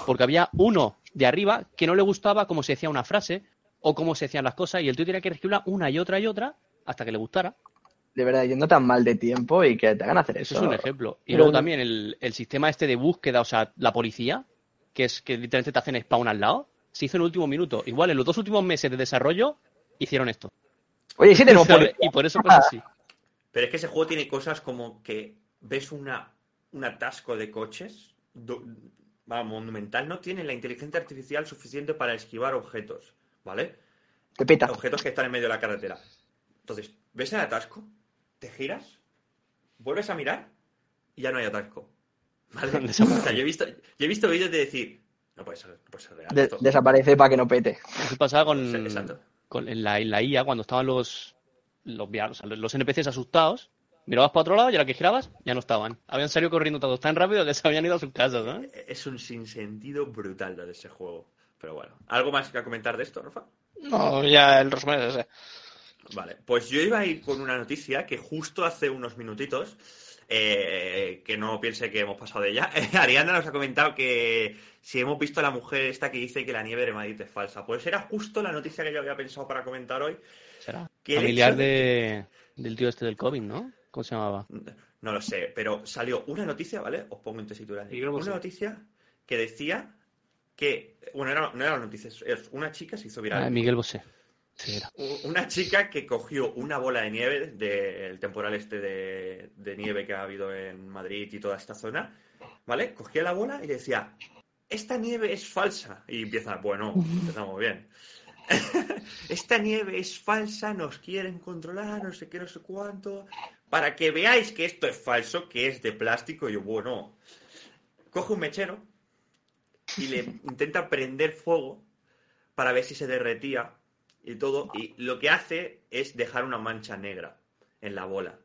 porque había uno de arriba que no le gustaba cómo se decía una frase o cómo se decían las cosas y el tío tenía que reescribirla una y otra y otra hasta que le gustara. De verdad, yendo tan mal de tiempo y que te hagan hacer Eso eso. es un ejemplo. Y Pero luego no- también el, el sistema este de búsqueda, o sea, la policía, que es que literalmente te hacen spawn al lado, se hizo en el último minuto. Igual en los dos últimos meses de desarrollo hicieron esto. Oye, sí tenemos. Y por eso pasa así. Pero es que ese juego tiene cosas como que ves una, un atasco de coches, do- va, monumental, no tiene la inteligencia artificial suficiente para esquivar objetos, ¿vale? Te peta. Objetos que están en medio de la carretera. Entonces, ves el atasco, te giras, vuelves a mirar y ya no hay atasco. ¿Vale? O sea, yo he visto, yo he visto vídeos de decir, no puede ser, no puede ser real. De- esto". desaparece para que no pete. Eso pasaba con, exacto. con- en, la, en la IA cuando estaban los, los, o sea, los NPCs asustados. Mirabas para otro lado y a la que girabas ya no estaban. Habían salido corriendo todos tan rápido que se habían ido a sus casas, ¿no? Es un sinsentido brutal lo de ese juego. Pero bueno, ¿algo más que comentar de esto, Rafa? No, ya el resumen es ese. Vale, pues yo iba a ir con una noticia que justo hace unos minutitos, eh, que no piense que hemos pasado de ella, Ariana nos ha comentado que si hemos visto a la mujer esta que dice que la nieve de Madrid es falsa. Pues era justo la noticia que yo había pensado para comentar hoy. Será. Que el Familiar de de, del tío este del COVID, ¿no? ¿Cómo se llamaba? No lo sé, pero salió una noticia, ¿vale? Os pongo en tesitura. Una noticia que decía que, bueno, era- no era una noticia, es una chica se hizo viral. Ah, Miguel Bosé. Una chica que cogió una bola de nieve del temporal este de, de nieve que ha habido en Madrid y toda esta zona, ¿vale? Cogía la bola y decía, esta nieve es falsa. Y empieza, bueno, empezamos bien. esta nieve es falsa, nos quieren controlar, no sé qué, no sé cuánto. Para que veáis que esto es falso, que es de plástico, y yo, bueno, coge un mechero y le intenta prender fuego para ver si se derretía y todo, y lo que hace es dejar una mancha negra en la bola.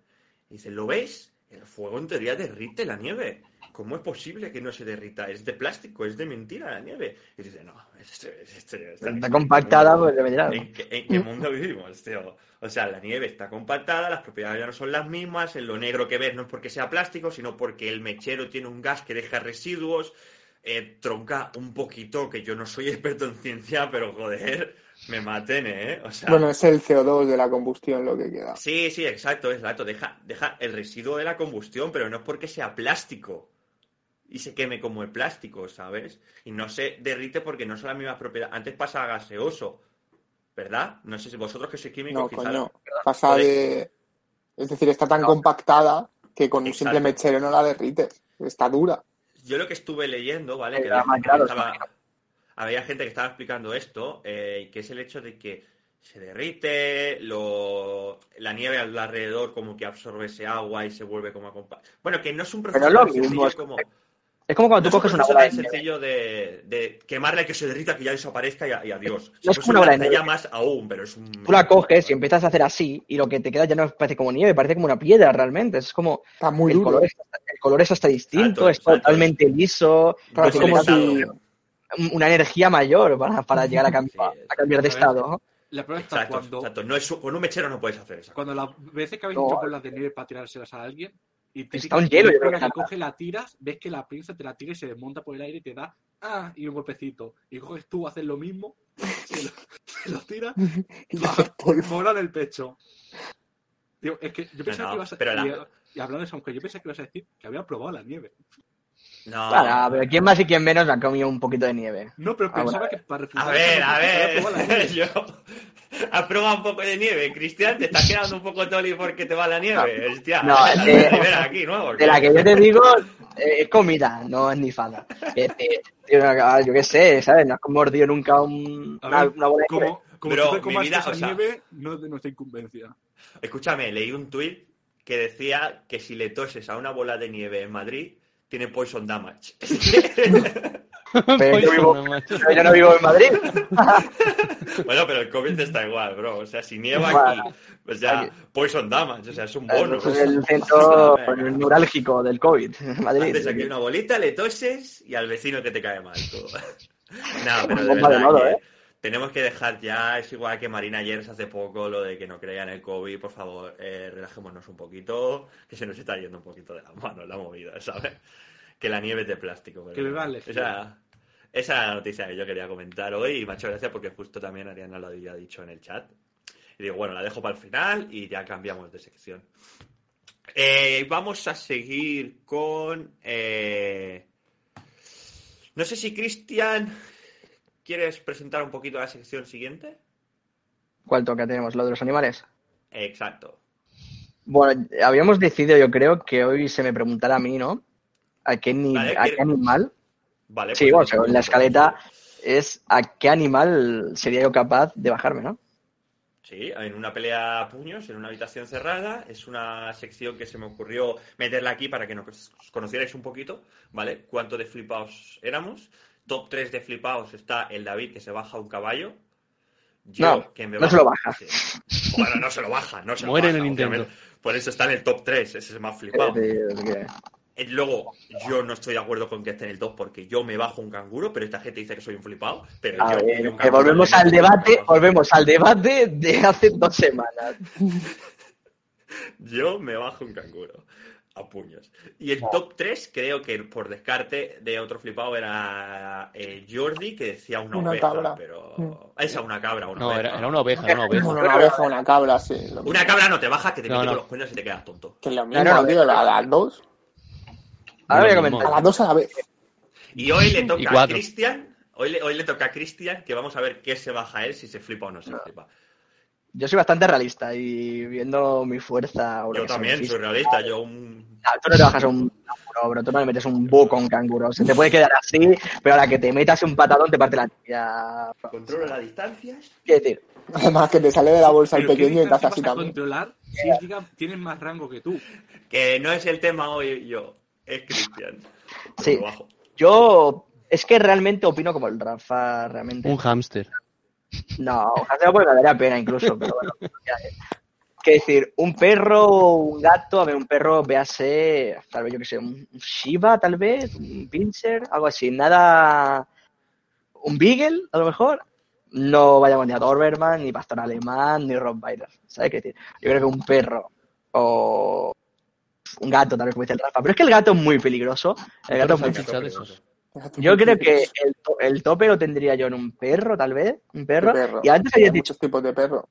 Y dice, ¿lo veis? El fuego en teoría derrite la nieve. ¿Cómo es posible que no se derrita? Es de plástico, es de mentira la nieve. Y dice, no, este, este- este- Está compactada, pues debe tirar. ¿En qué, en qué mundo vivimos, tío? O sea, la nieve está compactada, las propiedades ya no son las mismas, en lo negro que ves no es porque sea plástico, sino porque el mechero tiene un gas que deja residuos, eh, tronca un poquito, que yo no soy experto en ciencia, pero joder, me maten, ¿eh? O sea, Bueno, es el CO2 de la combustión lo que queda. sí, sí, exacto, exacto, deja, deja el residuo de la combustión, pero no es porque sea plástico y se queme como el plástico, ¿sabes? Y no se derrite porque no son las mismas propiedades. Antes pasa gaseoso, ¿verdad? No sé si vosotros que sois químicos, No, quizá coño. Pasa de. Es decir, está tan No. compactada que con un simple mechero no la derrites. Está dura. Yo lo que estuve leyendo, ¿vale? Que gente claro, que estaba, había gente que estaba explicando esto, eh, que es el hecho de que se derrite, lo, la nieve al alrededor como que absorbe ese agua y se vuelve como a compa- Bueno, que no es un Pero proceso es lo mismo, sencillo es- como... Es como cuando No tú coges una bola de sencillo de, de quemarla y que se derrita, que ya desaparezca y, adiós. No es como una bola de un nieve. llamas aún, pero es un... Tú la coges y empiezas a hacer así y lo que te queda ya no parece como nieve, parece como una piedra realmente. Es como Está muy el duro. color, es, el color es hasta distinto, es totalmente liso, Claro, es como como si. Una energía mayor para, para llegar a, cambiar Sí, a cambiar de estado. ¿no? La prueba está Exacto, cuando, exacto. No es, con un mechero no puedes hacer eso. cuando las veces que habéis No. hecho bolas de nieve para tirárselas a alguien y te Está un hielo, yo creo que que está- coge la tiras, ves que la pinza te la tira y se desmonta por el aire y te da ah y un golpecito. Y coges tú, haces lo mismo, se lo, se lo tiras, mola en el pecho. Es que yo pensaba no, que ibas a pero la- y, y hablando de eso, aunque yo pensé que ibas a decir que había probado la nieve. No. Claro, pero quién más y quién menos ha comido un poquito de nieve. No, pero Ah, pensaba que para A ver, a la ver. Yo. Has probado un poco de nieve, Cristian. Te estás quedando un poco toli porque te va la nieve. Hostia, No, la eh, nevera aquí, ¿no? De la que yo te digo, eh, es comida, no es ni fada. Eh, eh, no, yo qué sé, ¿sabes? No has mordido nunca un, una, bola de nieve. Como, como Bro, tú te mi vida, o sea- nieve, no es de nuestra incumbencia. Escúchame, leí un tuit que decía que si le toses a una bola de nieve en Madrid, tiene poison damage. Pero yo, vivo, no, macho. pero yo no vivo en Madrid. bueno, pero el COVID está igual, bro. O sea, si nieva Bueno, aquí, o sea, aquí. poison damage, o sea, es un bono. Es el centro neurálgico del COVID, en Madrid. Haces aquí una bolita, le toses y al vecino que te cae mal. tú. no, pero de verdad modo, ¿eh? Tenemos que dejar ya, es igual que Marina ayer hace poco, lo de que no crean el COVID, por favor, eh, relajémonos un poquito, que se nos está yendo un poquito de las manos la movida, ¿sabes? Que la nieve es de plástico. pero Que beban lejía. esa, esa noticia que yo quería comentar hoy y me ha hecho gracia porque justo también Ariana lo había dicho en el chat. Y digo, bueno, la dejo para el final y ya cambiamos de sección. Eh, vamos a seguir con... eh, No sé si Cristian, ¿quieres presentar un poquito la sección siguiente? ¿Cuál toca tenemos? ¿Lo de los animales? Exacto. Bueno, habíamos decidido, yo creo, que hoy se me preguntara a mí, ¿no? ¿A qué, ni- Vale, a ¿quiere- qué animal? Vale. Sí, pues bueno, según la escaleta es a qué animal sería yo capaz de bajarme, ¿no? Sí, en una pelea a puños, en una habitación cerrada. Es una sección que se me ocurrió meterla aquí para que nos conocierais un poquito, ¿vale? Cuánto de flipaos éramos. Top 3 de flipaos está el David que se baja un caballo. Yo, No, que me no se lo baja. Sí. Bueno, no se lo baja, no se lo Muere en baja, el intento. Por eso está en el top 3, ese es el más flipado. Eh, Luego, yo no estoy de acuerdo con que esté en el top porque yo me bajo un canguro, pero esta gente dice que soy un flipado. Pero A yo ver, un que volvemos al debate, volvemos al debate de hace dos semanas. Yo me bajo un canguro a puños. Y el top 3, creo que por descarte de otro flipado era eh, Jordi, que decía una, Una oveja, cabra. pero... Mm. Esa, una cabra, una No, oveja. era, era una oveja, era una oveja. Una oveja, una cabra, sí. Una cabra no te baja, que te No, mete no. con los cuernos y te quedas tonto. Que lo mismo, No, no, tío, a las dos. Ahora voy a mismo. A comentar. las dos a la vez. Y hoy le toca a. Cristian, hoy le, hoy le toca a Cristian, que vamos a ver qué se baja él, si se flipa o no se flipa. Yo soy bastante realista y viendo mi fuerza. o lo Yo que sea, también soy realista, yo un... ah, Tú no te bajas a un canguro, bro. Tú no le metes un buco a un canguro. Se te puede quedar así, pero a la que te metas un patadón te parte la tía. Controlo las distancias. Quiero decir, Además que te sale de la bolsa el Pero ¿qué pequeño y te hace así vas a también. controlar si diga, tienes más rango que tú? Que no es el tema hoy yo, es Cristian. Sí. yo es que realmente opino como el Rafa, realmente. Un hámster. No, ojalá porque me daría pena incluso, pero bueno. Que decir, un perro un gato, a ver, un perro, véase, tal vez yo que sé, un Shiba, tal vez, un Pinscher, algo así, nada. Un Beagle, a lo mejor. No vayamos ni a Doberman, ni Pastor Alemán, ni Rottweiler. ¿Sabes qué decir? Yo creo que un perro o un gato, tal vez como dice el Rafa. Pero es que el gato es muy peligroso. El gato es muy esos. Yo creo que el, el tope lo tendría yo en un perro, tal vez. Un perro. perro. Y antes había dicho, muchos tipos de perro.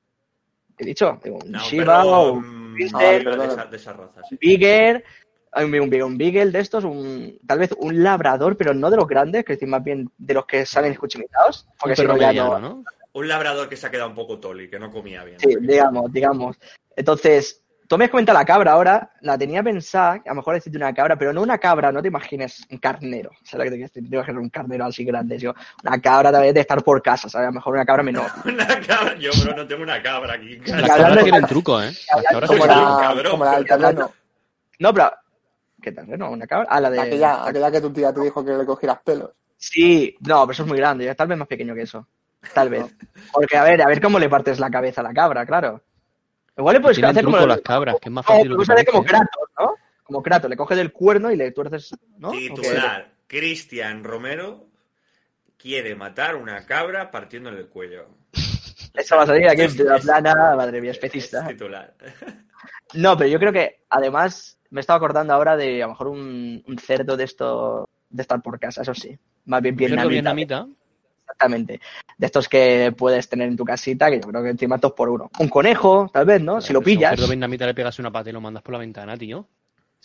he dicho, un No, Shiba o un mm, Pinscher, de, esa, de esa raza, sí. Beagle, hay un, un, un Beagle de estos, un, tal vez un labrador, pero no de los grandes, que decir más bien de los que salen escuchimitados. Un Porque si no ya no. ¿no? Un labrador que se ha quedado un poco toli, que no comía bien. Sí, digamos, digamos. Entonces, tú me has comentado la cabra ahora, la tenía pensada, a lo mejor decirte una cabra, pero no una cabra, no te imagines un carnero, ¿sabes lo que te? Te imaginas un carnero así grande, tío. Una cabra tal vez de estar por casa, ¿sabes? A lo mejor una cabra menor. Una cabra, yo bro, no tengo una cabra aquí. Las hablando cabras de- tienen truco, ¿eh? Las cabras Como la, cabrón, como la del pero- terreno. No, pero... ¿Qué tal? ¿No? ¿Una cabra? Ah, la de... Aquella, aquella que tu tía te dijo que le cogieras pelos. Sí, no, pero eso es muy grande, tal vez más pequeño que eso. Tal vez. Porque, a ver, a ver cómo le partes la cabeza a la cabra, claro. Igual le puedes hacer truco como... las cabras, que es más No, fácil lo que como. Kratos, ¿no? Como Kratos, le coges del cuerno y le tuerces, ¿no? Titular, Cristian Romero quiere matar una cabra partiéndole el cuello. Eso va a salir aquí en es- plana, madre mía, Es especista. titular. No, pero yo creo que además me estaba acordando ahora de a lo mejor un, un cerdo de esto de estar por casa, eso sí. Más bien Cerdo vietnamita. vietnamita. Exactamente. De estos que puedes tener en tu casita, que yo creo que encima dos por uno. Un conejo, tal vez, ¿no? Si lo Pero a un pillas. cerdo vietnamita le pegas una pata y lo mandas por la ventana, tío.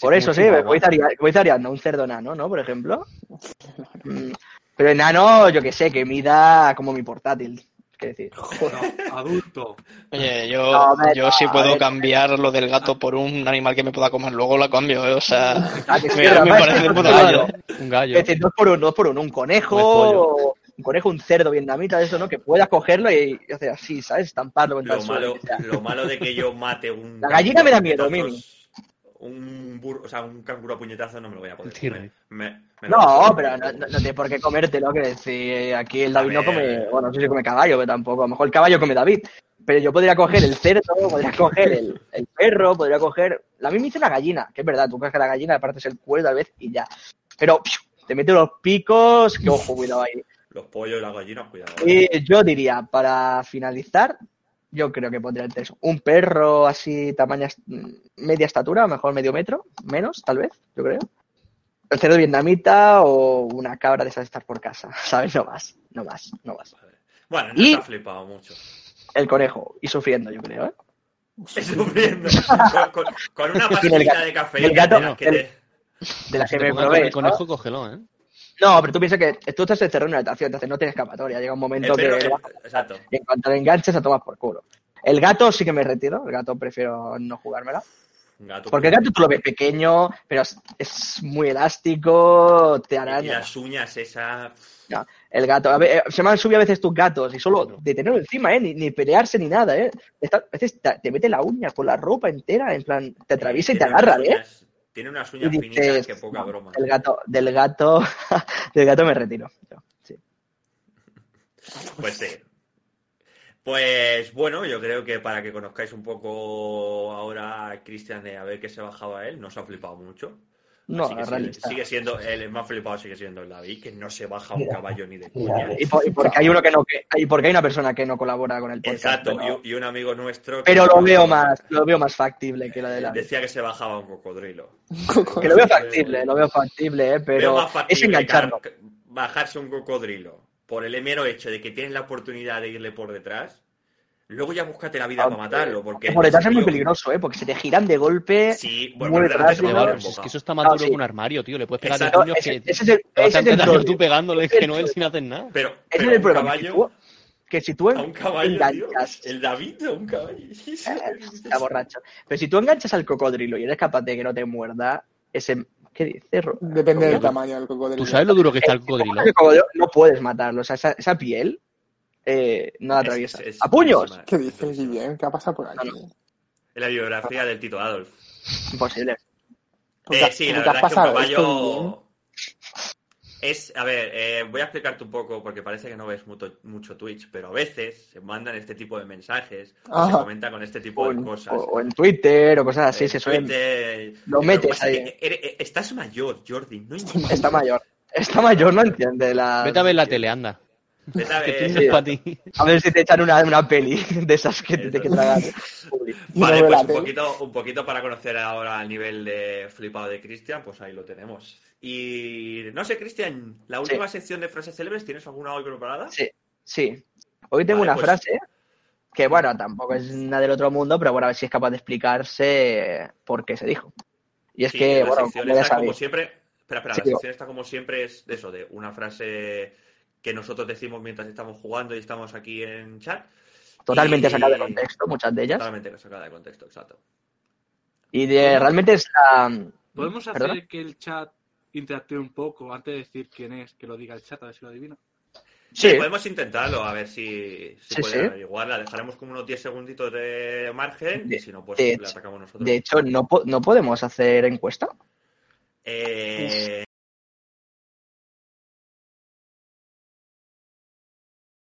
Por es eso, sí, un Ariadna, un cerdo enano, ¿no? Por ejemplo. Pero enano, yo que sé, que mida como mi portátil. ¿Qué decir? No, adulto. Oye, yo, No, yo no, si puedo ver. cambiar lo del gato por un animal que me pueda comer, luego lo cambio, ¿eh? o sea, Ah, que sí, me, parece claro. madre. Un gallo. Es decir, dos por uno, dos por uno. Un conejo. Un conejo, un cerdo vietnamita, de eso, ¿no? Que puedas cogerlo y, y hacer así, ¿sabes? Estamparlo contra Lo el suelo. malo, sea. lo malo de que yo mate un. La gallina me da miedo, Mimi. Un burro, o sea, un canguro a puñetazo no me lo voy a poder Sí, comer. Me- me lo No, pero no, no, no tienes por qué comértelo, que decir, aquí el David no come, bueno, no sé si come caballo, pero tampoco, a lo mejor el caballo come David, pero yo podría coger el cerdo, podría coger el, el perro, podría coger, la misma hice una gallina, que es verdad, tú coges la gallina, le partes el cuero tal vez y ya, pero ¡piu! te mete los picos, que ojo, cuidado ahí. Los pollos y las gallinas, cuidado. Y yo diría, para finalizar, yo creo que pondría entre eso, un perro así, tamaño, media estatura, a lo mejor medio metro, menos, tal vez, yo creo. El cerdo vietnamita o una cabra de esas de estar por casa, ¿sabes? No más, no más, no más. Bueno, no Y- se ha flipado mucho. El conejo, y sufriendo, yo creo, ¿eh? Sufriendo. Con, con- con una el gato- de café. el gato- de las que el- te- De las que te me probé. el conejo, cógelo, ¿eh? No, pero tú piensas que tú estás encerrado en una habitación, entonces no tienes escapatoria. Llega un momento que el- exacto. y en cuanto lo enganches a tomar por culo. El gato sí que me retiro, el gato prefiero no jugármela. Gato Porque el gato tú lo ves pequeño, pero es, muy elástico, te Y araña. las uñas esas. No, el gato, a ver, eh, se me han subido a veces tus gatos y solo de tenerlo encima, ¿eh? Ni, ni pelearse ni nada, ¿eh? A veces te, te mete la uña por la ropa entera, en plan, te atraviesa y te agarra, ¿eh? Tiene unas uñas Y finitas dices, que poca broma. El gato, del gato, del gato me retiro. yo, sí. Pues sí. Pues bueno, yo creo que para que conozcáis un poco ahora a Cristian de a ver qué se bajaba él, no se ha flipado mucho. No, Así que sigue, siendo, el más flipado sigue siendo el David, que no se baja un Mira, caballo ni de coña. Y, por- y porque hay uno que no, que, y porque hay una persona que no colabora con el podcast. Exacto, y, un amigo nuestro. pero lo veo más, lo veo más factible que la de la. Decía que se bajaba un cocodrilo. Que lo veo factible, lo veo factible, eh, Veo pero es engancharlo. bajarse un cocodrilo por el mero hecho de que tienes la oportunidad de irle por detrás. Luego ya búscate la vida para matarlo. Porque Por detrás es muy peligroso, eh, porque se te giran de golpe. Sí, bueno, muy Pues es que eso está más Ah, duro sí. que un armario, tío. Le puedes pegar de Exacto. puños ese, que ese es el, te vas ese a es el tú pegándole Ese es que el no él sin hacer nada. Pero, Ese pero es el problema. Que caballo, tú, que si tú a un caballo, tío, enganchas, el David a un caballo. está borracho. Pero si tú enganchas al cocodrilo y eres capaz de que no te muerda, ese. ¿Qué dices? Depende del tamaño del cocodrilo. ¿Tú sabes lo duro que está el cocodrilo? Ese cocodrilo no puedes matarlo. O sea, esa, esa piel eh, no la atraviesa. es- es ¡A puños! ¿Qué es dices. Guillem? ¿Qué ha pasado por aquí? No, En la biografía del Tito Adolf. Imposible. ¿Tú Eh, sí, la verdad es que un caballo es, a ver, eh, voy a explicarte un poco porque parece que no ves mucho, mucho Twitch, pero a veces se mandan este tipo de mensajes, o se Ajá. comenta con este tipo O de en, cosas. o- o en Twitter o cosas así, En se suelen. Twitter. lo metes ahí. que eh, estás mayor, Jordi. No entiendes. Está mayor. Está mayor, no entiende la. Vete a ver la tele, anda. Vete a Que ver- si te echan una, una peli de esas que te, que tragan. Y Vale, pues un poquito, un poquito para conocer ahora el nivel de flipado de Cristian, pues ahí lo tenemos. Y no sé, Cristian, la última sección de frases célebres, ¿tienes alguna hoy preparada? Sí, sí. Hoy tengo Vale, una pues- frase que, bueno, tampoco es nada del otro mundo, pero bueno, a ver si es capaz de explicarse por qué se dijo. Y es Sí, que, la bueno, como está como siempre. Espera, espera, Sí, la sección está como siempre es de eso, de una frase que nosotros decimos mientras estamos jugando y estamos aquí en chat. totalmente y- sacada de contexto, muchas de ellas. Totalmente sacada de contexto, exacto. Y de, realmente es la. ¿Podemos hacer ¿Perdona? que el chat interactúe un poco antes de decir quién es, que lo diga el chat, a ver si lo adivina? Sí, Sí, podemos intentarlo, a ver si, si Sí, puede sí. averiguar. La dejaremos como unos 10 segunditos de margen De- y si no, pues la atacamos nosotros. de hecho, no, po- no podemos hacer encuesta. Eh,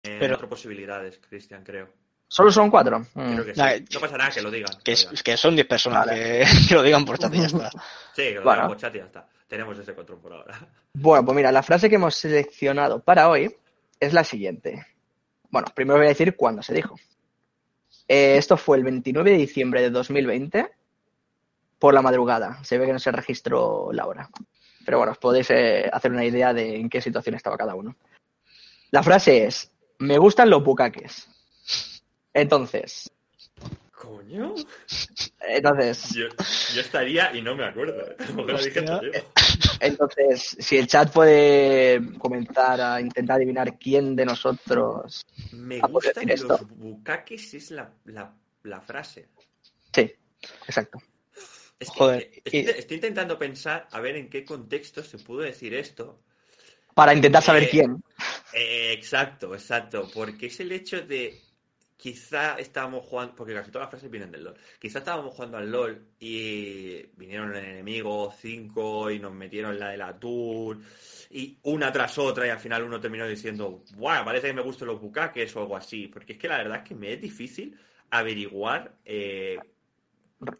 eh, Pero- cuatro posibilidades, Cristian, creo. Solo son cuatro. Mm. Creo que sí. Nah, No pasa nada que lo digan. Que, es- son 10 personas, Vale. que, que lo digan por chat y ya está. Sí, que lo Bueno. digan por chat y ya está. Tenemos ese control por ahora. Bueno, pues mira, la frase que hemos seleccionado para hoy es la siguiente. Bueno, primero voy a decir cuándo se dijo. Eh, esto fue el 29 de diciembre de 2020 por la madrugada. Se ve que no se registró la hora. Pero bueno, os podéis eh, hacer una idea de en qué situación estaba cada uno. La frase es, me gustan los bucaques. Entonces, ¿Coño? entonces, Yo, yo estaría y no me acuerdo. ¿eh? Entonces, si el chat puede comenzar a intentar adivinar quién de nosotros... Me gustan decir los esto. bucaques, es la, la, la frase. Sí, exacto. Es que Joder, estoy, y- estoy intentando pensar a ver en qué contexto se pudo decir esto. Para intentar saber Eh, quién. Eh, exacto, exacto. Porque es el hecho de. Quizá estábamos jugando. Porque casi todas las frases vienen del LOL. Quizá estábamos jugando al LOL y vinieron el enemigo 5 y nos metieron la del atún. Y una tras otra, y al final uno terminó diciendo, ¡Buah! Parece que me gustan los bucaques o algo así. Porque es que la verdad es que me es difícil averiguar. Eh,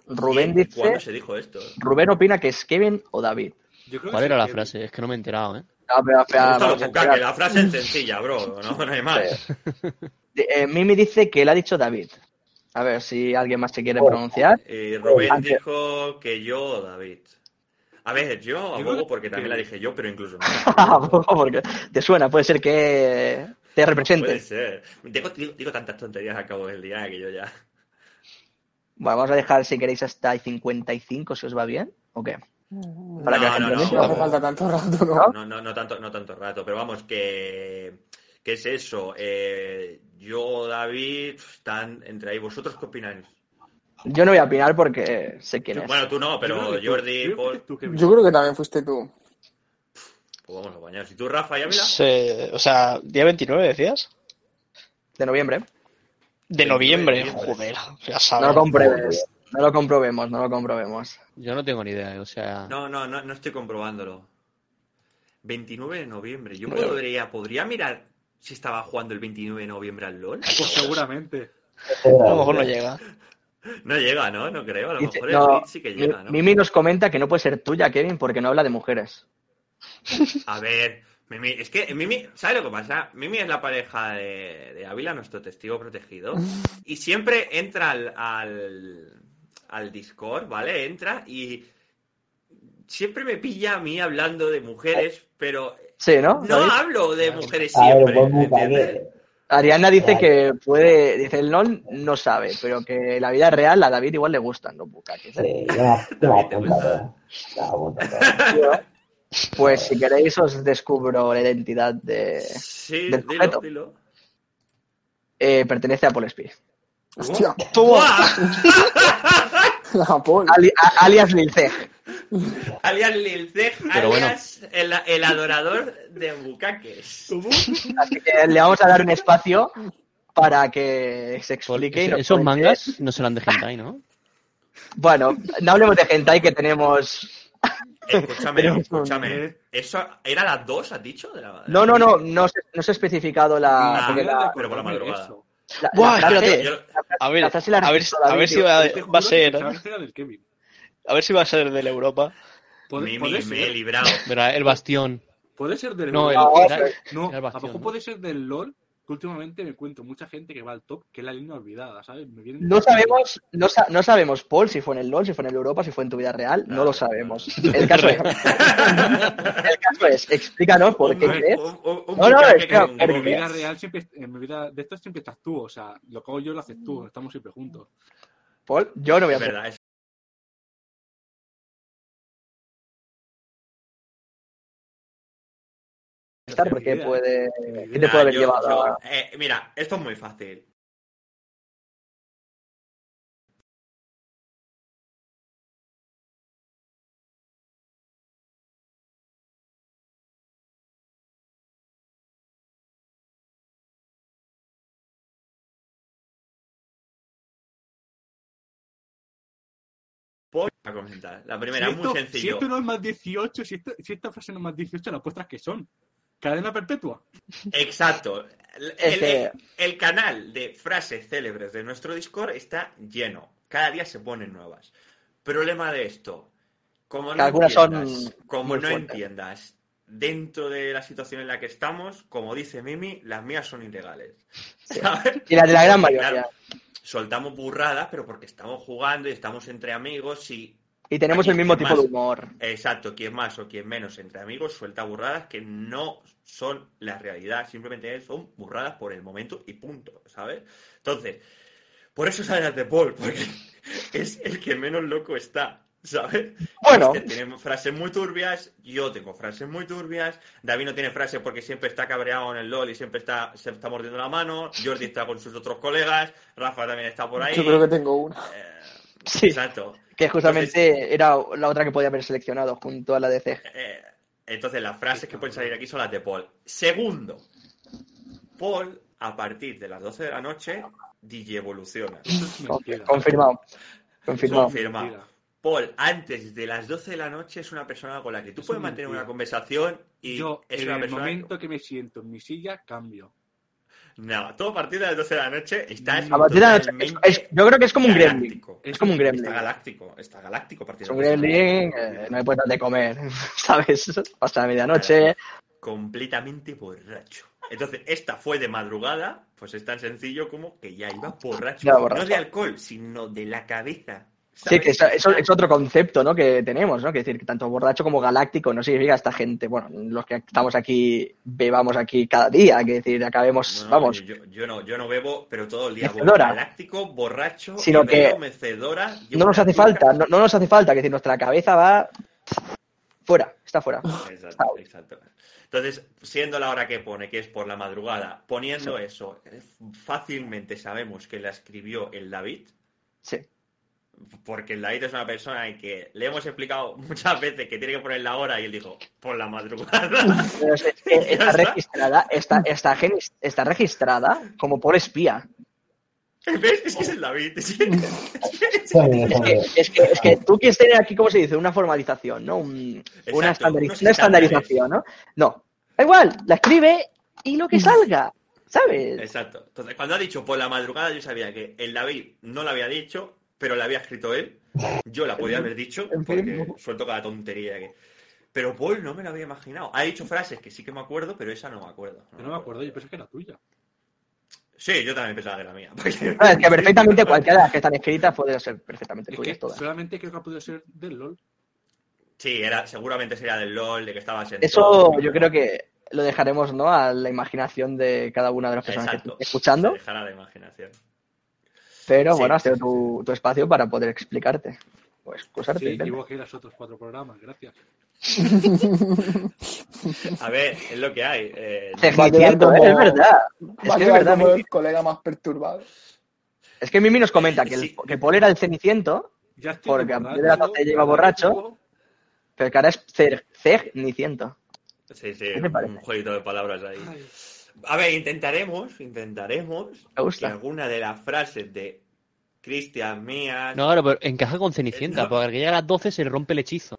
Rubén dice, cuándo se dijo esto. Rubén opina que es Kevin o David. Yo creo ¿Cuál que era la frase? Es que no me he enterado, ¿eh? A la frase es sencilla, bro. No, no hay más. Eh, Mimi dice que él ha dicho David. A ver si alguien más se quiere pronunciar. Y Rubén dijo que yo, David. A ver, yo abogo porque también la dije yo, pero incluso no. Porque te suena, puede ser que te Puede represente. ser. Digo, digo- digo tantas tonterías al cabo del día que yo ya. Bueno, vamos a dejar si queréis hasta el 55, si os va bien. ¿O qué? Para que la No, gente no, No hace falta tanto rato, ¿no? No, no, no tanto, no tanto rato, pero vamos, que. ¿Qué es eso? Eh, yo, David, están entre ahí. ¿Vosotros qué opináis? Yo no voy a opinar porque sé quién es. Bueno, tú no, pero que tú- Jordi, yo creo que Paul, tú. Yo creo que también fuiste tú. pues vamos a bañar. Si tú, Rafa y Ávila, Se- o sea, día 29 decías. De noviembre. De 29 noviembre, de noviembre. joder, ya No sabes. lo compruebes. No lo comprobemos, no lo comprobemos. Yo no tengo ni idea, o sea... No, no, no, no estoy comprobándolo. 29 de noviembre. Yo Bueno. podría, podría mirar si estaba jugando el 29 de noviembre al LOL. Pues seguramente. A lo mejor no llega. No llega, ¿no? No creo. A lo Dice- mejor el no, sí que llega, ¿no? Mimi nos comenta que no puede ser tuya, Kevin, porque no habla de mujeres. A ver, Mimi, es que Mimi, ¿sabes lo que pasa? Mimi es la pareja de, de Ávila, nuestro testigo protegido, y siempre entra al, al, al Discord, ¿vale? Entra y siempre me pilla a mí hablando de mujeres, pero Sí, ¿no? hablo de mujeres A ver, siempre. ¿entiendes? Ariana dice que puede, dice el non no sabe, pero que la vida real a David igual le gustan los bucaques. ¿eh? Pues si queréis os descubro la identidad de... Sí, Del dilo, dilo. eh, pertenece a Paul Spear. Hostia, ¡Buah! a Paul. Ali- a- alias Lilceg. Alias Lilceg, Pero bueno. alias el, el adorador de bucaques. Así que le vamos a dar un espacio para que se explique. Esos mangas no serán de hentai, ¿no? Bueno, no hablemos de hentai que tenemos... Escúchame, Pero- escúchame. ¿Eso era las dos, has dicho? De la- No, no, no, no se, no se ha especificado la... Pero por la madrugada. eso. La- Buah, la frase- espérate. Yo- A ver, La frase la a ver, a ver si va, a que ser, del a ver si va a ser de la Europa. Mimi, me he librado. Verá, el bastión. puede ser del No, el, LOL. No, era- No, era el a lo mejor ¿no? puede ser del LOL, que últimamente me encuentro mucha gente que va al top, que es la línea olvidada, ¿sabes? Me vienen- No sabemos, no, sa- no sabemos, Paul, si fue en el LOL, si fue en el Europa, si fue en tu vida real, no lo sabemos. El caso es, el caso es, explícanos por qué crees. No, no, con un En mi vida real siempre, en mi vida de esto siempre estás tú, o sea, lo que hago yo lo haces tú, estamos siempre juntos. Paul, yo no voy a Es verdad, es contestar porque puede, ¿qué te puede haber yo- llevado yo- a- eh, mira, esto es muy fácil. Voy a comentar. La primera, si, es esto, muy si sencillo. esto no es más 18, si, esto- si esta frase no es más 18, las puestas que son. Cadena perpetua. Exacto. El, canal de frases célebres de nuestro Discord está lleno. Cada día se ponen nuevas. Problema de esto. Como no algunas son entiendas, como no entiendas dentro de la situación en la que estamos, como dice Mimi, las mías son ilegales. Y la de la gran mayoría. claro, soltamos burradas, pero porque estamos jugando y estamos entre amigos y Y tenemos el mismo ¿quién tipo de más? humor. Exacto, quien más o quien menos entre amigos suelta burradas que no son la realidad, simplemente son burradas por el momento y punto, ¿sabes? Entonces, por eso sale de Paul, porque es el que menos loco está, ¿sabes? Bueno. Es que tiene frases muy turbias, yo tengo frases muy turbias, David no tiene frases porque siempre está cabreado en el LOL y siempre está, se está mordiendo la mano, Jordi está con sus otros colegas, Rafa también está por ahí. Yo creo que tengo una. Eh, Sí. Exacto. Que justamente era la otra que podía haber seleccionado junto a la de C. Eh, entonces, las frases que pueden salir aquí son las de Paul. Segundo, Paul, a partir de las 12 de la noche, DJ evoluciona. Confirmado. Confirmado. Confirmado. Paul, antes de las 12 de la noche es una persona con la que tú puedes es mantener mentira. una conversación y Yo, es en una el persona... momento que me siento en mi silla, cambio. No, todo a partir de las 12 de la noche estás A partir de la noche- es- yo creo que es como un gremlin. Es como un gremlin. Está galáctico, está galáctico a partir de un las 12 de la gremlin, noche. eh, no le puedes dar de comer, ¿sabes? Hasta la medianoche. completamente borracho. Entonces, esta fue de madrugada, pues es tan sencillo como que ya iba borracho. No de alcohol, sino de la cabeza. Sí, que eso, eso es otro concepto, ¿no? Que tenemos, ¿no? Que decir, que tanto borracho como galáctico no significa esta gente, bueno, los que estamos aquí, bebamos aquí cada día, que decir, acabemos, No, no, vamos, Yo, yo no, yo no bebo, pero todo el día Mecedora. galáctico, borracho, Sino que mecedora. no nos hace falta, no, no nos hace falta, que decir, nuestra cabeza va fuera, está fuera. Exacto, exacto. Entonces, siendo la hora que pone, que es por la madrugada, poniendo eso, eh, fácilmente sabemos que la escribió el David, Sí. Porque el David es una persona en que le hemos explicado muchas veces que tiene que poner la hora y él dijo, por la madrugada. Pero es- es Ya está registrada, está, está, está registrada como por espía. ¿Ves? Es que es el David. Es que- Es que, es es tú quieres tener aquí, ¿cómo se dice? Una formalización, ¿no? Un- una, estandariz- una estandarización, ¿no? No. Da igual, la escribe y lo que salga, ¿sabes? Exacto. Entonces, cuando ha dicho por la madrugada, yo sabía que el David no lo había dicho, pero la había escrito él. Yo la podía haber dicho, porque suelto cada tontería que. Pero Paul no me lo había imaginado. Ha dicho frases que sí que me acuerdo, pero esa no me acuerdo. Yo no me acuerdo, yo pensé que era tuya. Sí, yo también pensaba que era mía. No, es que perfectamente cualquiera de las que están escritas puede ser perfectamente Es tuyas que todas. solamente creo que ha podido ser del LOL. Sí, era, seguramente sería del LOL, de que estabas en. Eso todo. yo creo que lo dejaremos, ¿no? A la imaginación de cada una de las personas que estén escuchando. Se dejará la imaginación. Pero Sí, bueno, ha sido sí, tu, tu espacio para poder explicarte. Pues excusarte. Sí, intenta. igual que los otros cuatro programas, gracias. A ver, es lo que hay. eh, Es Va a quedar cierto, como- es verdad. Es Va que es verdad. como el colega más perturbado. Es que Mimi nos comenta que, el, Sí. que Paul era el ceniciento, Ya estoy Porque a partir de borracho, 12 lleva borracho. pero que ahora es cer- cerniciento. Sí, sí, un jueguito de palabras ahí. Ay, A ver, intentaremos, intentaremos Me que gusta. alguna de las frases de Cristian mías. No, claro, pero encaja con Cenicienta, No. porque al que llega a las 12 se rompe el hechizo.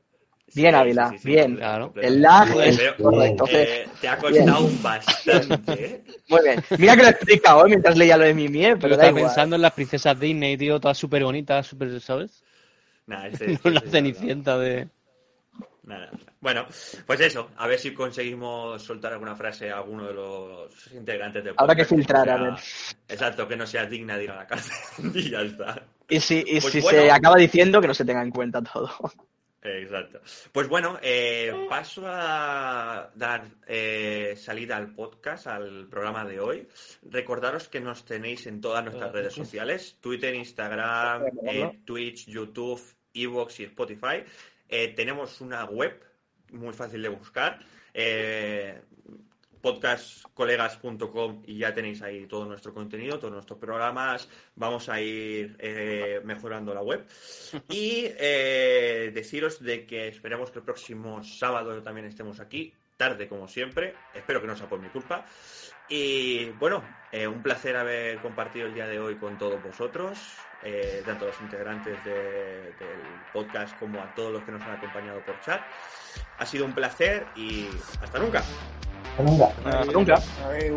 Bien, Ávila, bien. Claro. El lag es. Entonces, Eh, te ha costado bastante, ¿eh? muy bien. Mira que lo he explicado ¿eh? mientras leía lo de Mimi, ¿eh? Pero da estaba igual. pensando en las princesas Disney, tío, todas súper bonitas, súper, ¿sabes? Nah, este- No este- la este- Cenicienta de... Nada. Bueno, pues eso, a ver si conseguimos soltar alguna frase a alguno de los integrantes del Habrá que podcast filtrar, sea- a ver. Exacto, que no sea digna de ir a la cárcel. y ya está. Y si, y Pues si bueno. se acaba diciendo que no se tenga en cuenta todo. Exacto. Pues bueno, eh, paso a dar eh, salida al podcast, al programa de hoy. Recordaros que nos tenéis en todas nuestras redes sociales, Twitter, Instagram, eh, Twitch, YouTube, Evox y Spotify. Eh, tenemos una web muy fácil de buscar, eh, podcastcolegas.com y ya tenéis ahí todo nuestro contenido, todos nuestros programas. Vamos a ir eh, mejorando la web. Y eh, deciros de que esperemos que el próximo sábado también estemos aquí, tarde como siempre. Espero que no sea por mi culpa. Y bueno, eh, un placer haber compartido el día de hoy con todos vosotros, eh, tanto los integrantes de- del podcast como a todos los que nos han acompañado por chat. Ha sido un placer y hasta nunca. Nunca. Hasta nunca. A ver,